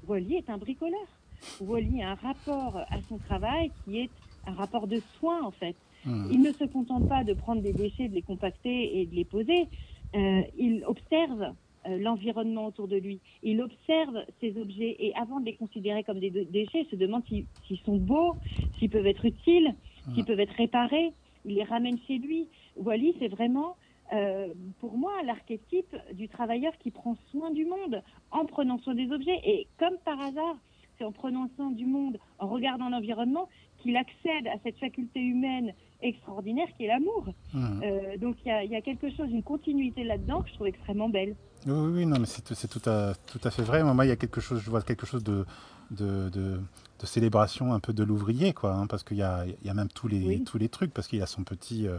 Wally est un bricoleur. Wally a un rapport à son travail qui est un rapport de soin en fait. Mhm. Il ne se contente pas de prendre des déchets, de les compacter et de les poser. Euh, il observe euh, l'environnement autour de lui. Il observe ces objets et avant de les considérer comme des dé- déchets, il se demande s'ils sont beaux, s'ils peuvent être utiles, s'ils peuvent être réparés. Il les ramène chez lui. Wally, c'est vraiment, euh, pour moi, l'archétype du travailleur qui prend soin du monde en prenant soin des objets. Et comme par hasard, c'est en prenant soin du monde, en regardant l'environnement, qu'il accède à cette faculté humaine extraordinaire qui est l'amour. Mhm. Euh, donc il y a, il y a quelque chose, une continuité là-dedans que je trouve extrêmement belle. Oui, oui, oui, non, mais c'est tout à, tout à fait vrai. Moi, il y a quelque chose, je vois quelque chose de, de, de, de célébration un peu de l'ouvrier, quoi, hein, parce qu'il y a, y a même tous les, Oui. tous les trucs, parce qu'il a son petit. euh,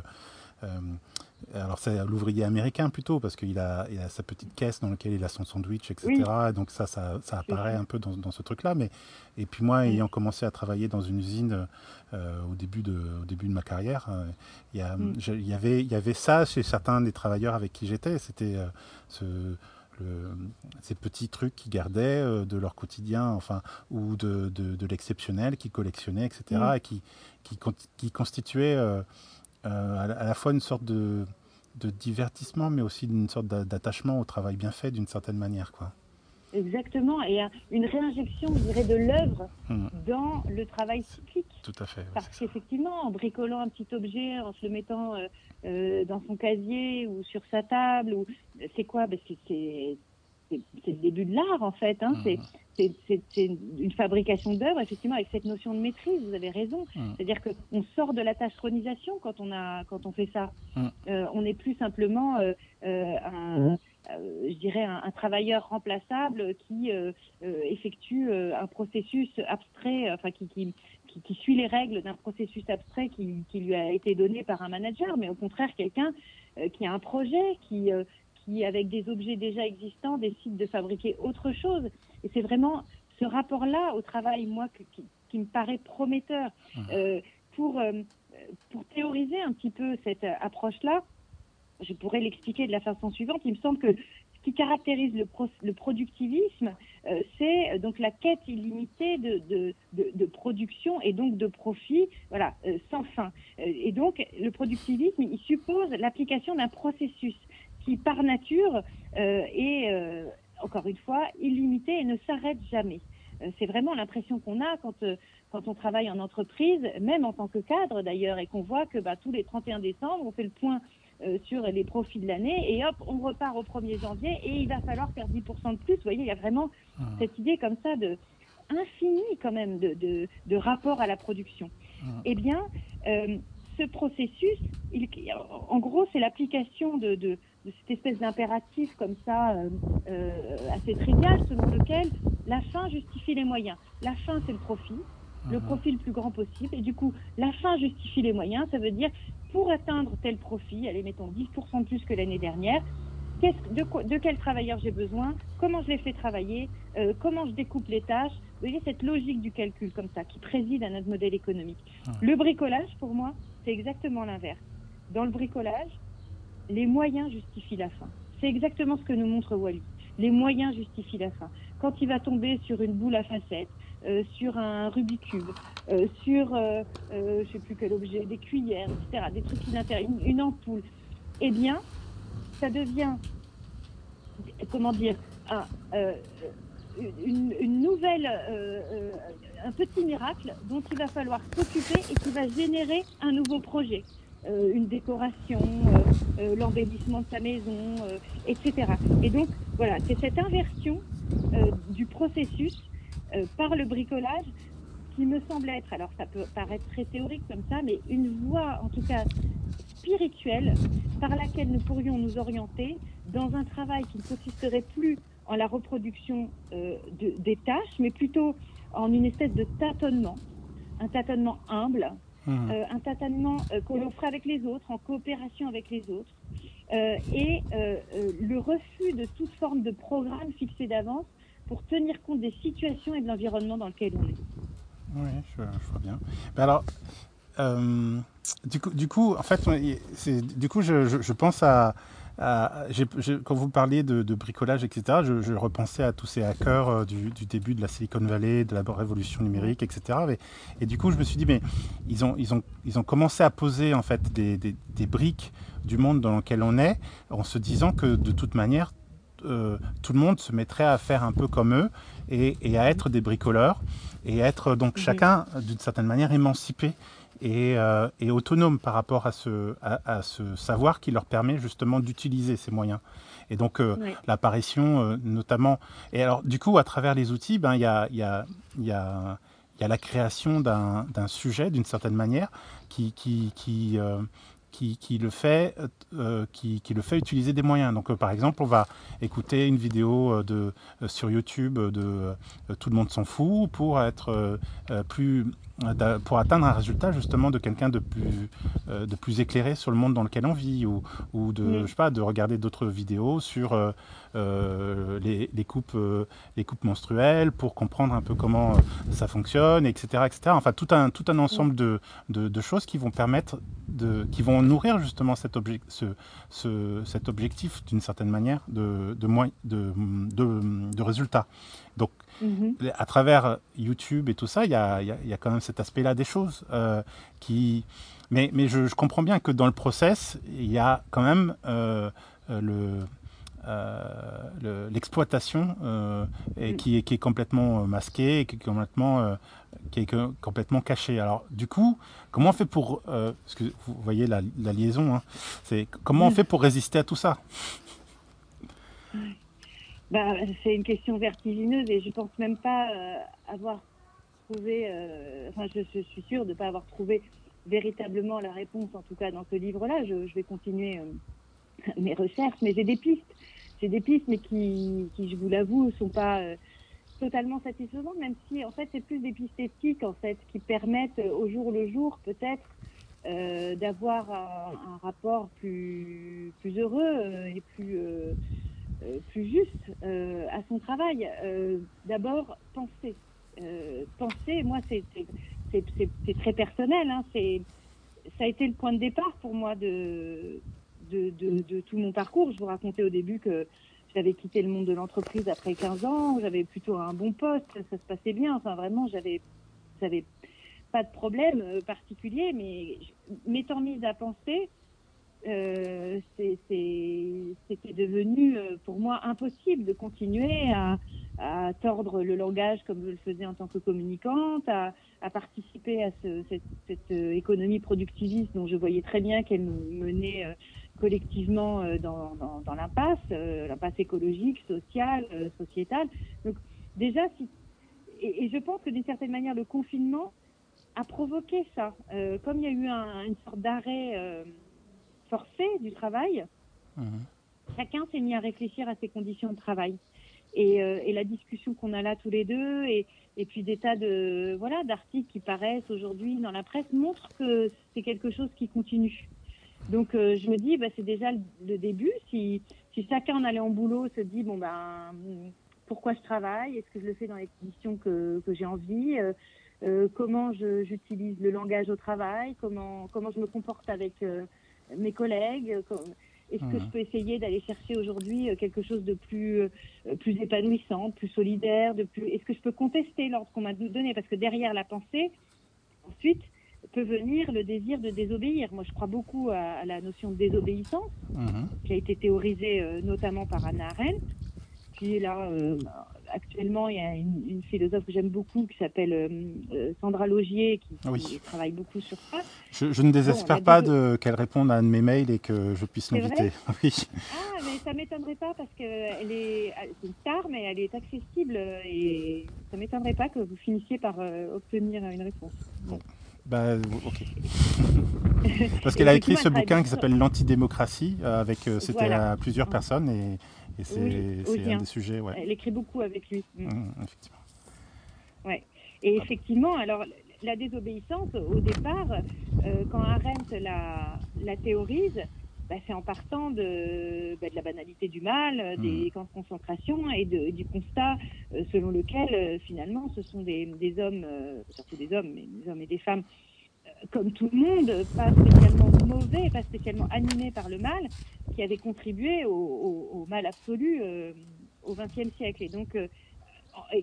euh, alors, c'est l'ouvrier américain plutôt, parce qu'il a, il a sa petite caisse dans laquelle il a son sandwich, etc. Oui. Et donc, ça, ça, ça apparaît un peu dans, dans ce truc-là. Mais, et puis, moi, ayant commencé à travailler dans une usine euh, au, début de, au début de ma carrière, euh, il y, a- Mm. il y avait, il y avait ça chez certains des travailleurs avec qui j'étais. C'était euh, ce le- ces petits trucs qu'ils gardaient euh, de leur quotidien, enfin, ou de, de, de l'exceptionnel qu'ils collectionnaient, etc., Mm. et qui, qui, qui constituaient euh, à, la- à la fois une sorte de, de divertissement, mais aussi une sorte d'a- d'attachement au travail bien fait d'une certaine manière. Quoi. Exactement, et un- une réinjection, je dirais, de l'œuvre Mm. dans le travail cyclique. Tout à fait. ouais, Parce qu'effectivement, en bricolant un petit objet, en se le mettant euh, euh, dans son casier ou sur sa table, ou c'est quoi? Ben, c'est, le début de l'art en fait. Hein. Mhm. C'est, une fabrication d'œuvre, effectivement, avec cette notion de maîtrise. Vous avez raison. Mhm. C'est-à-dire qu'on sort de la tâcheronisation quand on a quand on fait ça. Mhm. Euh, on n'est plus simplement euh, euh, un, euh, je dirais un, un travailleur remplaçable qui effectue euh, un processus abstrait, enfin qui, qui, qui, qui suit les règles d'un processus abstrait qui, qui lui a été donné par un manager, mais au contraire quelqu'un euh, qui a un projet, qui, euh, qui avec des objets déjà existants décide de fabriquer autre chose. Et c'est vraiment ce rapport-là au travail, moi, que- qui, qui me paraît prometteur. Mhm. Euh, pour, euh, pour théoriser un petit peu cette euh, approche-là, je pourrais l'expliquer de la façon suivante. Il me semble que ce qui caractérise le, pro- le productivisme, euh, c'est donc la quête illimitée de, de, de, de production et donc de profit, voilà, sans fin. Et donc le productivisme, il suppose l'application d'un processus qui, par nature, est encore une fois illimité et ne s'arrête jamais. Euh, c'est vraiment l'impression qu'on a quand euh, quand on travaille en entreprise, même en tant que cadre d'ailleurs, et qu'on voit que bah, tous les 31 décembre, on fait le point euh, sur les profits de l'année, et hop, on repart au 1er janvier, et il va falloir faire 10% de plus. Vous voyez, il y a vraiment Mhm. cette idée comme ça de infini quand même de, de, de rapport à la production. Mhm. Eh bien, euh, ce processus, il, en gros, c'est l'application de, de, de cette espèce d'impératif comme ça, euh, euh, assez trivial, selon lequel la fin justifie les moyens. La fin, c'est le profit, le Mhm. profit le plus grand possible. Et du coup, la fin justifie les moyens. Ça veut dire, pour atteindre tel profit, allez, mettons 10% de plus que l'année dernière, qu'est-ce- de, quoi- de quel travailleur j'ai besoin, comment je les fais travailler, euh, comment je découpe les tâches. Vous voyez cette logique du calcul comme ça qui préside à notre modèle économique. Le bricolage, pour moi, c'est exactement l'inverse. Dans le bricolage, les moyens justifient la fin. C'est exactement ce que nous montre Wally. Les moyens justifient la fin. Quand il va tomber sur une boule à facettes, euh, sur un Rubik's Cube, euh, sur, euh, euh, je sais plus quel objet, des cuillères, etc., des trucs qui l'intéressent, une, une ampoule, eh bien, ça devient, comment dire, un, une, nouvelle, un petit miracle dont il va falloir s'occuper et qui va générer un nouveau projet. Euh, une décoration, euh, euh, l'embellissement de sa maison, etc. Et donc, voilà, c'est cette inversion du processus par le bricolage qui me semble être, alors ça peut paraître très théorique comme ça, mais une voie, en tout cas spirituelle, par laquelle nous pourrions nous orienter dans un travail qui ne consisterait plus en la reproduction de- des tâches, mais plutôt en une espèce de tâtonnement, un tâtonnement humble, Mhm. euh, un tâtonnement euh, que l'on ferait avec les autres, en coopération avec les autres, euh, et le refus de toute forme de programme fixé d'avance pour tenir compte des situations et de l'environnement dans lequel on est. Oui, je, je vois bien. Mais alors, euh, du, coup, du coup, en fait, du coup, je, je, je pense à, à- j'ai- quand vous parliez de, de bricolage, etc., je, je repensais à tous ces hackers euh, du, du début de la Silicon Valley, de la révolution numérique, etc. Et, et du coup, je me suis dit, mais ils ont, ils ont, ils ont commencé à poser en fait des, des, des briques du monde dans lequel on est, en se disant que de toute manière, euh, tout le monde se mettrait à faire un peu comme eux et, et à être des bricoleurs et à être donc chacun d'une certaine manière émancipé et, euh, et autonome par rapport à ce, à, à ce savoir qui leur permet justement d'utiliser ces moyens. Et donc euh, l'apparition euh, notamment. Et alors du coup à travers les outils, ben il y a, il y a, y a, il y a la création d'un sujet d'une certaine manière qui, qui, qui, euh, qui, qui le fait, euh, qui, qui le fait utiliser des moyens. Donc, euh, par exemple, on va écouter une vidéo euh, de, sur YouTube de Tout le monde s'en fout pour être plus pour atteindre un résultat justement de quelqu'un de plus euh, de plus éclairé sur le monde dans lequel on vit ou, ou de Mm. je sais pas de regarder d'autres vidéos sur euh, euh, les, les coupes euh, les coupes menstruelles pour comprendre un peu comment euh, ça fonctionne etc etc enfin tout un tout un ensemble de, de, de choses qui vont permettre de qui vont nourrir justement cet obje- ce, ce- cet objectif d'une certaine manière de de, moy- de, de, de résultats donc Mhm. à travers YouTube et tout ça, il y a, il y a- il y a quand même cet aspect-là des choses. euh, qui... Mais, mais je, je comprends bien que dans le process, il y a quand même euh, euh, le, euh, le- l'exploitation et Mm. qui, est, qui est complètement masquée, et qui est complètement, qui est complètement. Alors, du coup, comment on fait pour... euh, parce que vous voyez la, la liaison, hein, c'est comment on Mm. fait pour résister à tout ça? Bah, c'est une question vertigineuse et je pense même pas euh, avoir trouvé, euh, enfin je, suis sûre de ne pas avoir trouvé véritablement la réponse, en tout cas dans ce livre-là. Je, je vais continuer euh, mes recherches, mais j'ai des pistes. J'ai des pistes, mais qui, qui je vous l'avoue, sont pas euh, totalement satisfaisantes, même si en fait c'est plus des pistes éthiques en fait qui permettent euh, au jour le jour peut-être euh, d'avoir un, un rapport plus plus heureux euh, et plus euh, plus juste euh, à son travail. Euh, D'abord, penser. Euh, penser, moi, c'est très personnel. Hein, ça a été le point de départ pour moi de, de, de, tout mon parcours. Je vous racontais au début que j'avais quitté le monde de l'entreprise après 15 ans. J'avais plutôt un bon poste, ça se passait bien. Enfin, vraiment, j'avais j'avais pas de problème euh, particulier, mais m'étant mise à penser, euh, c'était devenu euh, pour moi impossible de continuer à, à tordre le langage comme je le faisais en tant que communicante, à, à participer à ce- cette, cette, euh, économie productiviste dont je voyais très bien qu'elle nous menait euh, collectivement dans, dans, dans l'impasse, l'impasse écologique, sociale, sociétale. Donc déjà, si, et, et je pense que d'une certaine manière, le confinement a provoqué ça. Euh, comme il y a eu un- une sorte d'arrêt euh, forcé du travail, Mhm. chacun s'est mis à réfléchir à ses conditions de travail. Et, euh, et la discussion qu'on a là tous les deux, et, et puis des tas de voilà d'articles qui paraissent aujourd'hui dans la presse montrent que c'est quelque chose qui continue. Donc euh, je me dis, bah, c'est déjà le, le début. Si, si chacun en allant au boulot se dit, bon ben pourquoi je travaille? Est-ce que je le fais dans les conditions que, que j'ai envie? Euh, Comment j'utilise le langage au travail? Comment comment je me comporte avec euh, mes collègues Est-ce que je peux essayer d'aller chercher aujourd'hui euh, quelque chose de plus, euh, plus épanouissant, de plus solidaire, de plus. Est-ce que je peux contester l'ordre qu'on m'a donné? Parce que derrière la pensée, ensuite, peut venir le désir de désobéir. Moi, je crois beaucoup à, à la notion de désobéissance, Mhm. qui a été théorisée euh, notamment par Anna Arendt. Puis là, euh, actuellement, il y a une, une philosophe que j'aime beaucoup qui s'appelle euh, euh, Sandra Logier qui, Oui. qui travaille beaucoup sur ça. Je, je ne désespère pas de qu'elle réponde à un de mes mails et que je puisse l'inviter. Oui. Ah, mais ça m'étonnerait pas parce que elle est, c'est une star, mais elle est accessible et ça m'étonnerait pas que vous finissiez par euh, obtenir une réponse. Bah, ok. Parce qu'elle a écrit ce bouquin qui s'appelle L'antidémocratie, avec c'était Voilà. à plusieurs personnes et, et c'est Oui, un des sujets, ouais. Elle écrit beaucoup avec lui. Mm. Mmh, effectivement. Et effectivement, alors la désobéissance, au départ, euh, quand Arendt la, la théorise, bah, c'est en partant de, bah, de la banalité du mal, euh, des camps de concentration et de- du constat euh, selon lequel, euh, finalement, ce sont des, des hommes, surtout des hommes, mais des hommes et des femmes, comme tout le monde, pas spécialement mauvais, pas spécialement animés par le mal, qui avaient contribué au, au- au mal absolu euh, au XXe siècle. Et donc, euh,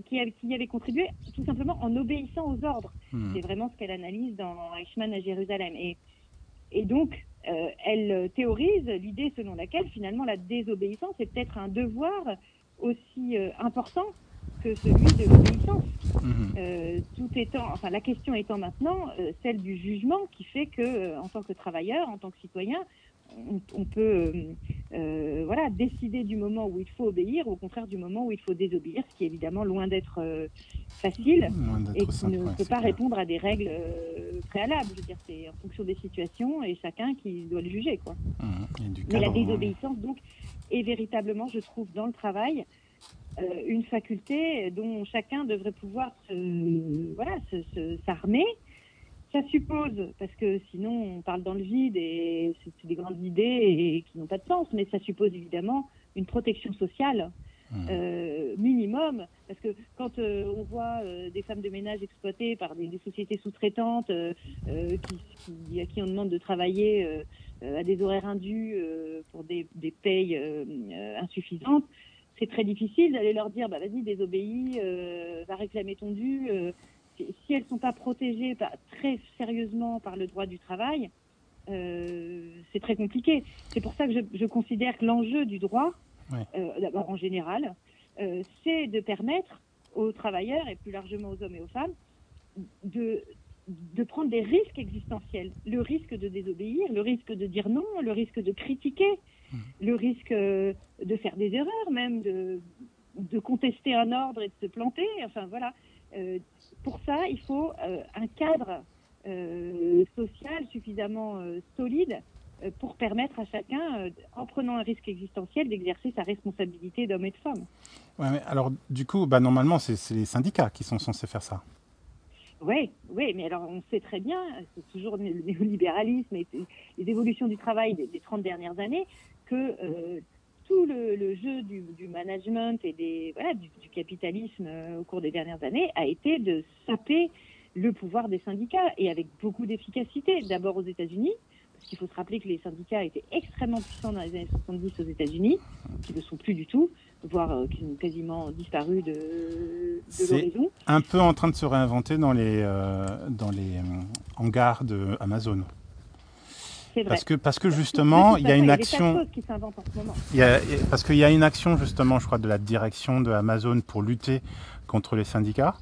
qui, avait- qui avait contribué tout simplement en obéissant aux ordres. Mmh. C'est vraiment ce qu'elle analyse dans Eichmann à Jérusalem. Et, et donc, euh, elle théorise l'idée selon laquelle finalement la désobéissance est peut-être un devoir aussi important que celui de l'obéissance. Mhm. Euh, tout étant, enfin la question étant maintenant euh, celle du jugement qui fait que, euh, en tant que travailleur, en tant que citoyen, on, on peut voilà décider du moment où il faut obéir, ou au contraire du moment où il faut désobéir, ce qui est évidemment loin d'être facile Loin et qui simple, ne ouais, peut pas clair. répondre à des règles préalables. Je veux dire, c'est en fonction des situations et chacun qui doit le juger, quoi. Mhm. Mais la désobéissance, donc, est véritablement, je trouve, dans le travail, une faculté dont chacun devrait pouvoir se, voilà, s'armer. Ça suppose, parce que sinon on parle dans le vide et c'est des grandes idées et qui n'ont pas de sens, mais ça suppose évidemment une protection sociale Mhm. euh, minimum, parce que quand euh, on voit euh, des femmes de ménage exploitées par des, des sociétés sous-traitantes euh, euh, qui, qui- à qui on demande de travailler euh, euh, à des horaires indus euh, pour des, des payes euh, euh, insuffisantes, c'est très difficile d'aller leur dire bah, vas-y désobéis, euh, va réclamer ton dû. euh, si elles sont pas protégées par- très sérieusement par le droit du travail, euh, c'est très compliqué. C'est pour ça que je, je considère que l'enjeu du droit, Ouais. d'abord en général, c'est de permettre aux travailleurs et plus largement aux hommes et aux femmes de, de prendre des risques existentiels. Le risque de désobéir, le risque de dire non, le risque de critiquer, le risque euh, de faire des erreurs même, de, de contester un ordre et de se planter. Enfin voilà. Euh, pour ça, il faut euh, un cadre euh, social suffisamment solide pour permettre à chacun, en prenant un risque existentiel, d'exercer sa responsabilité d'homme et de femme. Ouais, mais alors, du coup, bah, normalement, c'est les syndicats qui sont censés faire ça. Oui, oui, mais alors on sait très bien, c'est toujours le néolibéralisme et les évolutions du travail des, des 30 dernières années, que euh, tout le, le jeu du, du management et des, voilà, du, du capitalisme euh, au cours des dernières années a été de saper le pouvoir des syndicats et avec beaucoup d'efficacité. D'abord aux États-Unis, parce qu'il faut se rappeler que les syndicats étaient extrêmement puissants dans les années 70 aux États-Unis, qui ne le sont plus du tout, voire euh, qui ont quasiment disparu de, de C'est-. Un peu en train de se réinventer dans les, euh, dans les hangars de Amazon. C'est vrai. Parce que, parce que justement, il y a une action. choses qui s'inventent en ce moment. Il y a- parce qu'il y a une action justement, je crois, de la direction de Amazon pour lutter contre les syndicats.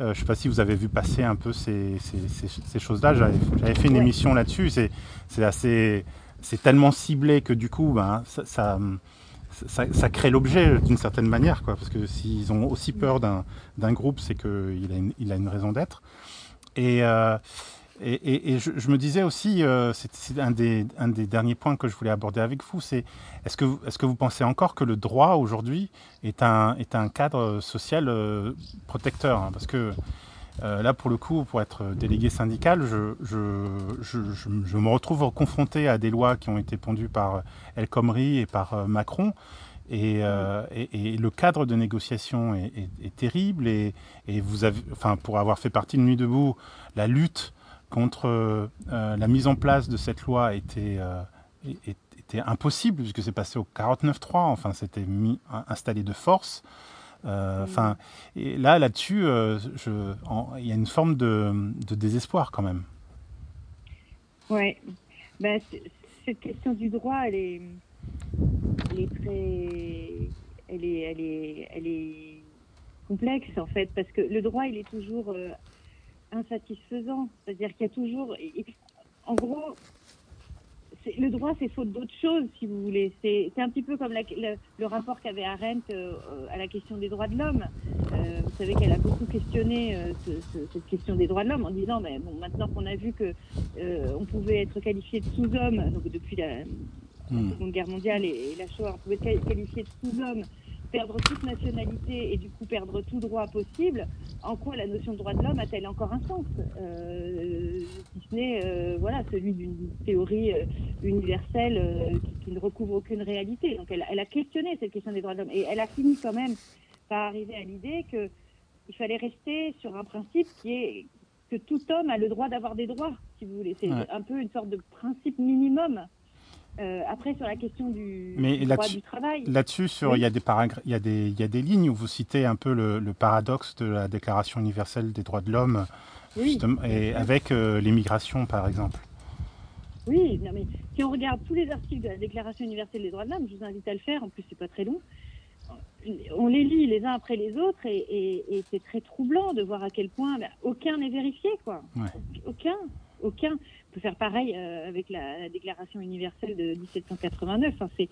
Euh, je ne sais pas si vous avez vu passer un peu ces, ces- ces- ces choses-là. J'avais j'avais fait une Ouais. émission là-dessus. C'est c'est assez, c'est tellement ciblé que du coup, ben, ça, ça, ça- ça crée l'objet d'une certaine manière, quoi. Parce que s'ils ont aussi peur d'un d'un groupe, c'est qu'il a, une- il a une raison d'être. Et, euh, et, je, me disais aussi, euh, c'est un des, derniers points que je voulais aborder avec vous, c'est est-ce que, est-ce que vous pensez encore que le droit aujourd'hui est un, est un cadre social euh, protecteur hein Parce que euh, là, pour le coup, pour être délégué syndical, je, je, je, me retrouve confronté à des lois qui ont été pondues par El Khomri et par Macron. Et, et, le cadre de négociation est, est- est terrible. Et, et vous avez, enfin, pour avoir fait partie de Nuit debout, la lutte contre euh, la mise en place de cette loi était, euh, était impossible puisque c'est passé au 49-3. Enfin, c'était mis installé de force. Euh, Enfin, et là, là-dessus, euh, il y a une forme de, de désespoir quand même. Ouais. Ben, cette question du droit, elle est, elle est très, elle est, elle est, elle est, complexe en fait, parce que le droit, il est toujours insatisfaisant. C'est-à-dire qu'il y a toujours, en gros, le droit, c'est faute d'autre chose, si vous voulez. C'est un petit peu comme le, rapport qu'avait Arendt euh, à la question des droits de l'homme. Euh, vous savez qu'elle a beaucoup questionné euh, cette question des droits de l'homme en disant, bon, maintenant qu'on a vu que on pouvait être qualifié de sous-homme, donc depuis la, hmm. Seconde Guerre mondiale et, et la Shoah, on pouvait être qualifié de sous-homme perdre toute nationalité et du coup perdre tout droit possible, en quoi la notion de droit de l'homme a-t-elle encore un sens euh, Si ce n'est euh, voilà, celui d'une théorie euh, universelle qui, ne recouvre aucune réalité. Donc elle, elle, a questionné cette question des droits de l'homme et elle a fini quand même par arriver à l'idée qu'il fallait rester sur un principe qui est que tout homme a le droit d'avoir des droits, si vous voulez. C'est un peu une sorte de principe minimum euh, après, sur la question du, droit du travail. Là-dessus, il, y a des il, y il y a des lignes où vous citez un peu le, paradoxe de la Déclaration universelle des droits de l'homme, et avec euh, l'immigration, par exemple. Oui, non, mais si on regarde tous les articles de la Déclaration universelle des droits de l'homme, je vous invite à le faire, en plus, c'est pas très long. On les lit les uns après les autres et, c'est très troublant de voir à quel point ben, aucun n'est vérifié, quoi. Aucun, aucun faire pareil euh, avec la, Déclaration universelle de 1789. Enfin, c'est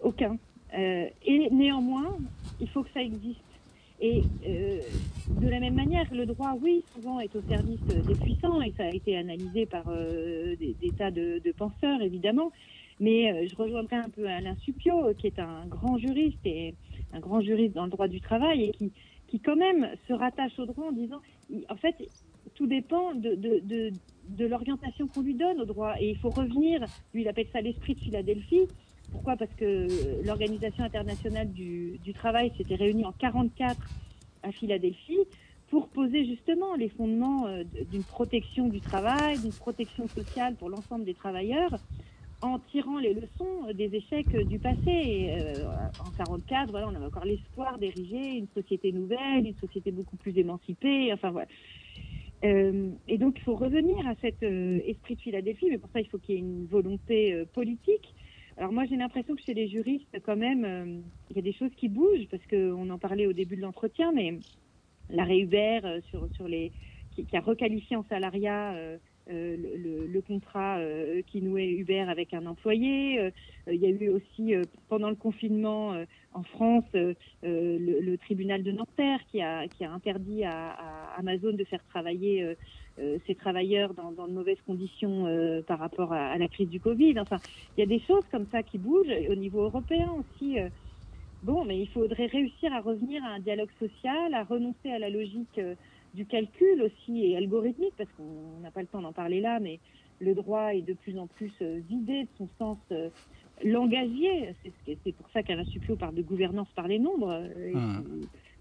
aucun. Euh, et néanmoins, il faut que ça existe. Et euh, de la même manière, le droit, oui, souvent est au service des puissants, et ça a été analysé par des, tas de, penseurs, évidemment. Mais je rejoindrai un peu Alain Supio, qui est un grand juriste et un grand juriste dans le droit du travail, et qui, qui quand même se rattache au droit en disant, en fait, tout dépend de l'orientation qu'on lui donne au droit. Et il faut revenir, lui il appelle ça l'esprit de Philadelphie. Pourquoi? Parce que l'Organisation internationale du, travail s'était réunie en 1944 à Philadelphie pour poser justement les fondements euh, d'une protection du travail, d'une protection sociale pour l'ensemble des travailleurs, en tirant les leçons des échecs du passé. Euh, en 1944, voilà, on avait encore l'espoir d'ériger une société nouvelle, une société beaucoup plus émancipée. Enfin voilà. Euh, et donc, il faut revenir à cet euh, esprit de Philadelphie, mais pour ça, il faut qu'il y ait une volonté euh, politique. Alors moi, j'ai l'impression que chez les juristes, quand même, il y a des choses qui bougent, parce qu'on en parlait au début de l'entretien, mais l'arrêt Hubert sur, sur les, qui, a requalifié en salariat le, le, contrat qui nouait Uber avec un employé. Il y a eu aussi pendant le confinement en France le, tribunal de Nanterre qui a, interdit à, Amazon de faire travailler ses travailleurs dans, de mauvaises conditions par rapport à, la crise du Covid. Enfin, il y a des choses comme ça qui bougent au niveau européen aussi. Bon, mais il faudrait réussir à revenir à un dialogue social, à renoncer à la logique du calcul aussi et algorithmique, parce qu'on n'a pas le temps d'en parler là, mais le droit est de plus en plus euh, vidé de son sens euh, langagier. C'est pour ça qu'Alain Supplio parle de gouvernance par les nombres, euh, et mmh.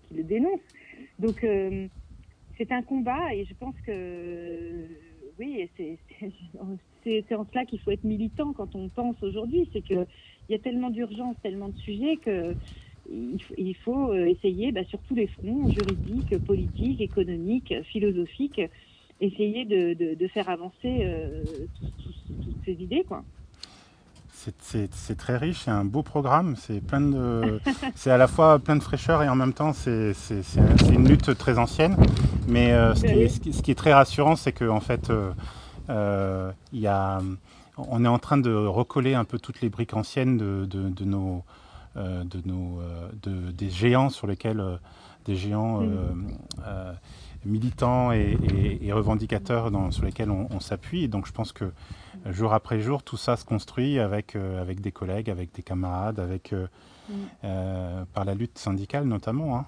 qui, le dénonce. Donc, c'est un combat, et je pense que, oui, c'est en cela qu'il faut être militant quand on pense aujourd'hui. C'est qu'il y a tellement d'urgence, tellement de sujets que il faut euh, essayer bah, sur tous les fronts, juridiques, politiques, économiques, philosophiques, essayer de, faire avancer euh, toutes ces idées. Quoi. C'est très riche, c'est un beau programme, c'est plein de, c'est à la fois plein de fraîcheur et en même temps c'est une lutte très ancienne. Mais euh, ce, qui est, très rassurant, c'est qu'en en fait, il y a, on est en train de recoller un peu toutes les briques anciennes de nos euh, de nos, euh, de, des géants sur lesquels euh, des géants militants et, revendicateurs dans, sur lesquels on, s'appuie. donc je pense que jour après jour, tout ça se construit avec, avec des collègues, avec des camarades, avec, par la lutte syndicale notamment. Hein.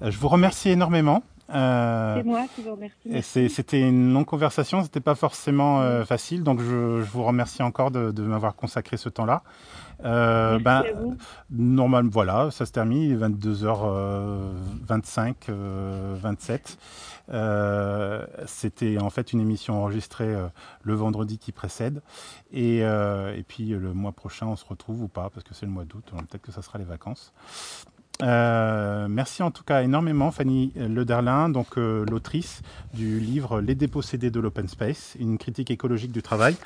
Je vous remercie énormément. c'est moi qui vous remercie. C'était une longue conversation, c'était pas forcément facile, donc je, je, vous remercie encore de, de m'avoir consacré ce temps-là. Euh, ben, normalement, voilà, ça se termine 22h25, euh, 27. Euh, C'était en fait une émission enregistrée euh, le vendredi qui précède. Et, et, puis le mois prochain, on se retrouve ou pas, parce que c'est le mois d'août. Peut-être que ça sera les vacances. Euh, merci en tout cas énormément Fanny Lederlin, donc euh, l'autrice du livre Les dépossédés de l'open space, une critique écologique du travail.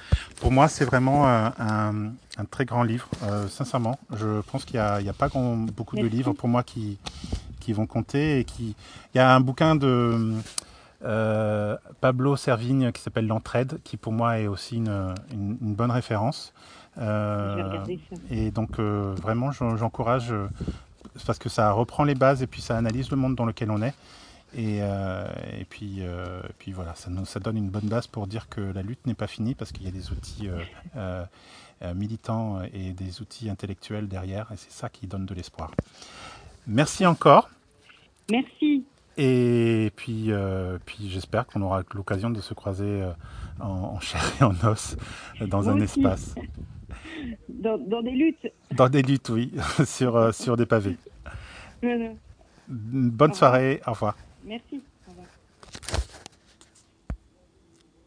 Pour moi, c'est vraiment euh, un, un, très grand livre, sincèrement. Je pense qu'il n'y a, a, pas grand, beaucoup de livres pour moi qui, qui vont compter et qui. Il y a un bouquin de Pablo Servigne qui s'appelle L'entraide, qui pour moi est aussi une, une, une bonne référence. Euh, et donc euh, vraiment, j'en- j'encourage parce que ça reprend les bases et puis ça analyse le monde dans lequel on est. Et, euh, et puis, euh, et puis voilà, ça, nous, ça donne une bonne base pour dire que la lutte n'est pas finie parce qu'il y a des outils euh, militants et des outils intellectuels derrière et c'est ça qui donne de l'espoir. Merci encore Merci. et puis, puis j'espère qu'on aura l'occasion de se croiser en, en chair et en os dans Moi un aussi. espace, Dans, dans des luttes. dans des luttes, oui, sur, euh, sur des pavés. Voilà. Bonne soirée, au revoir. Merci.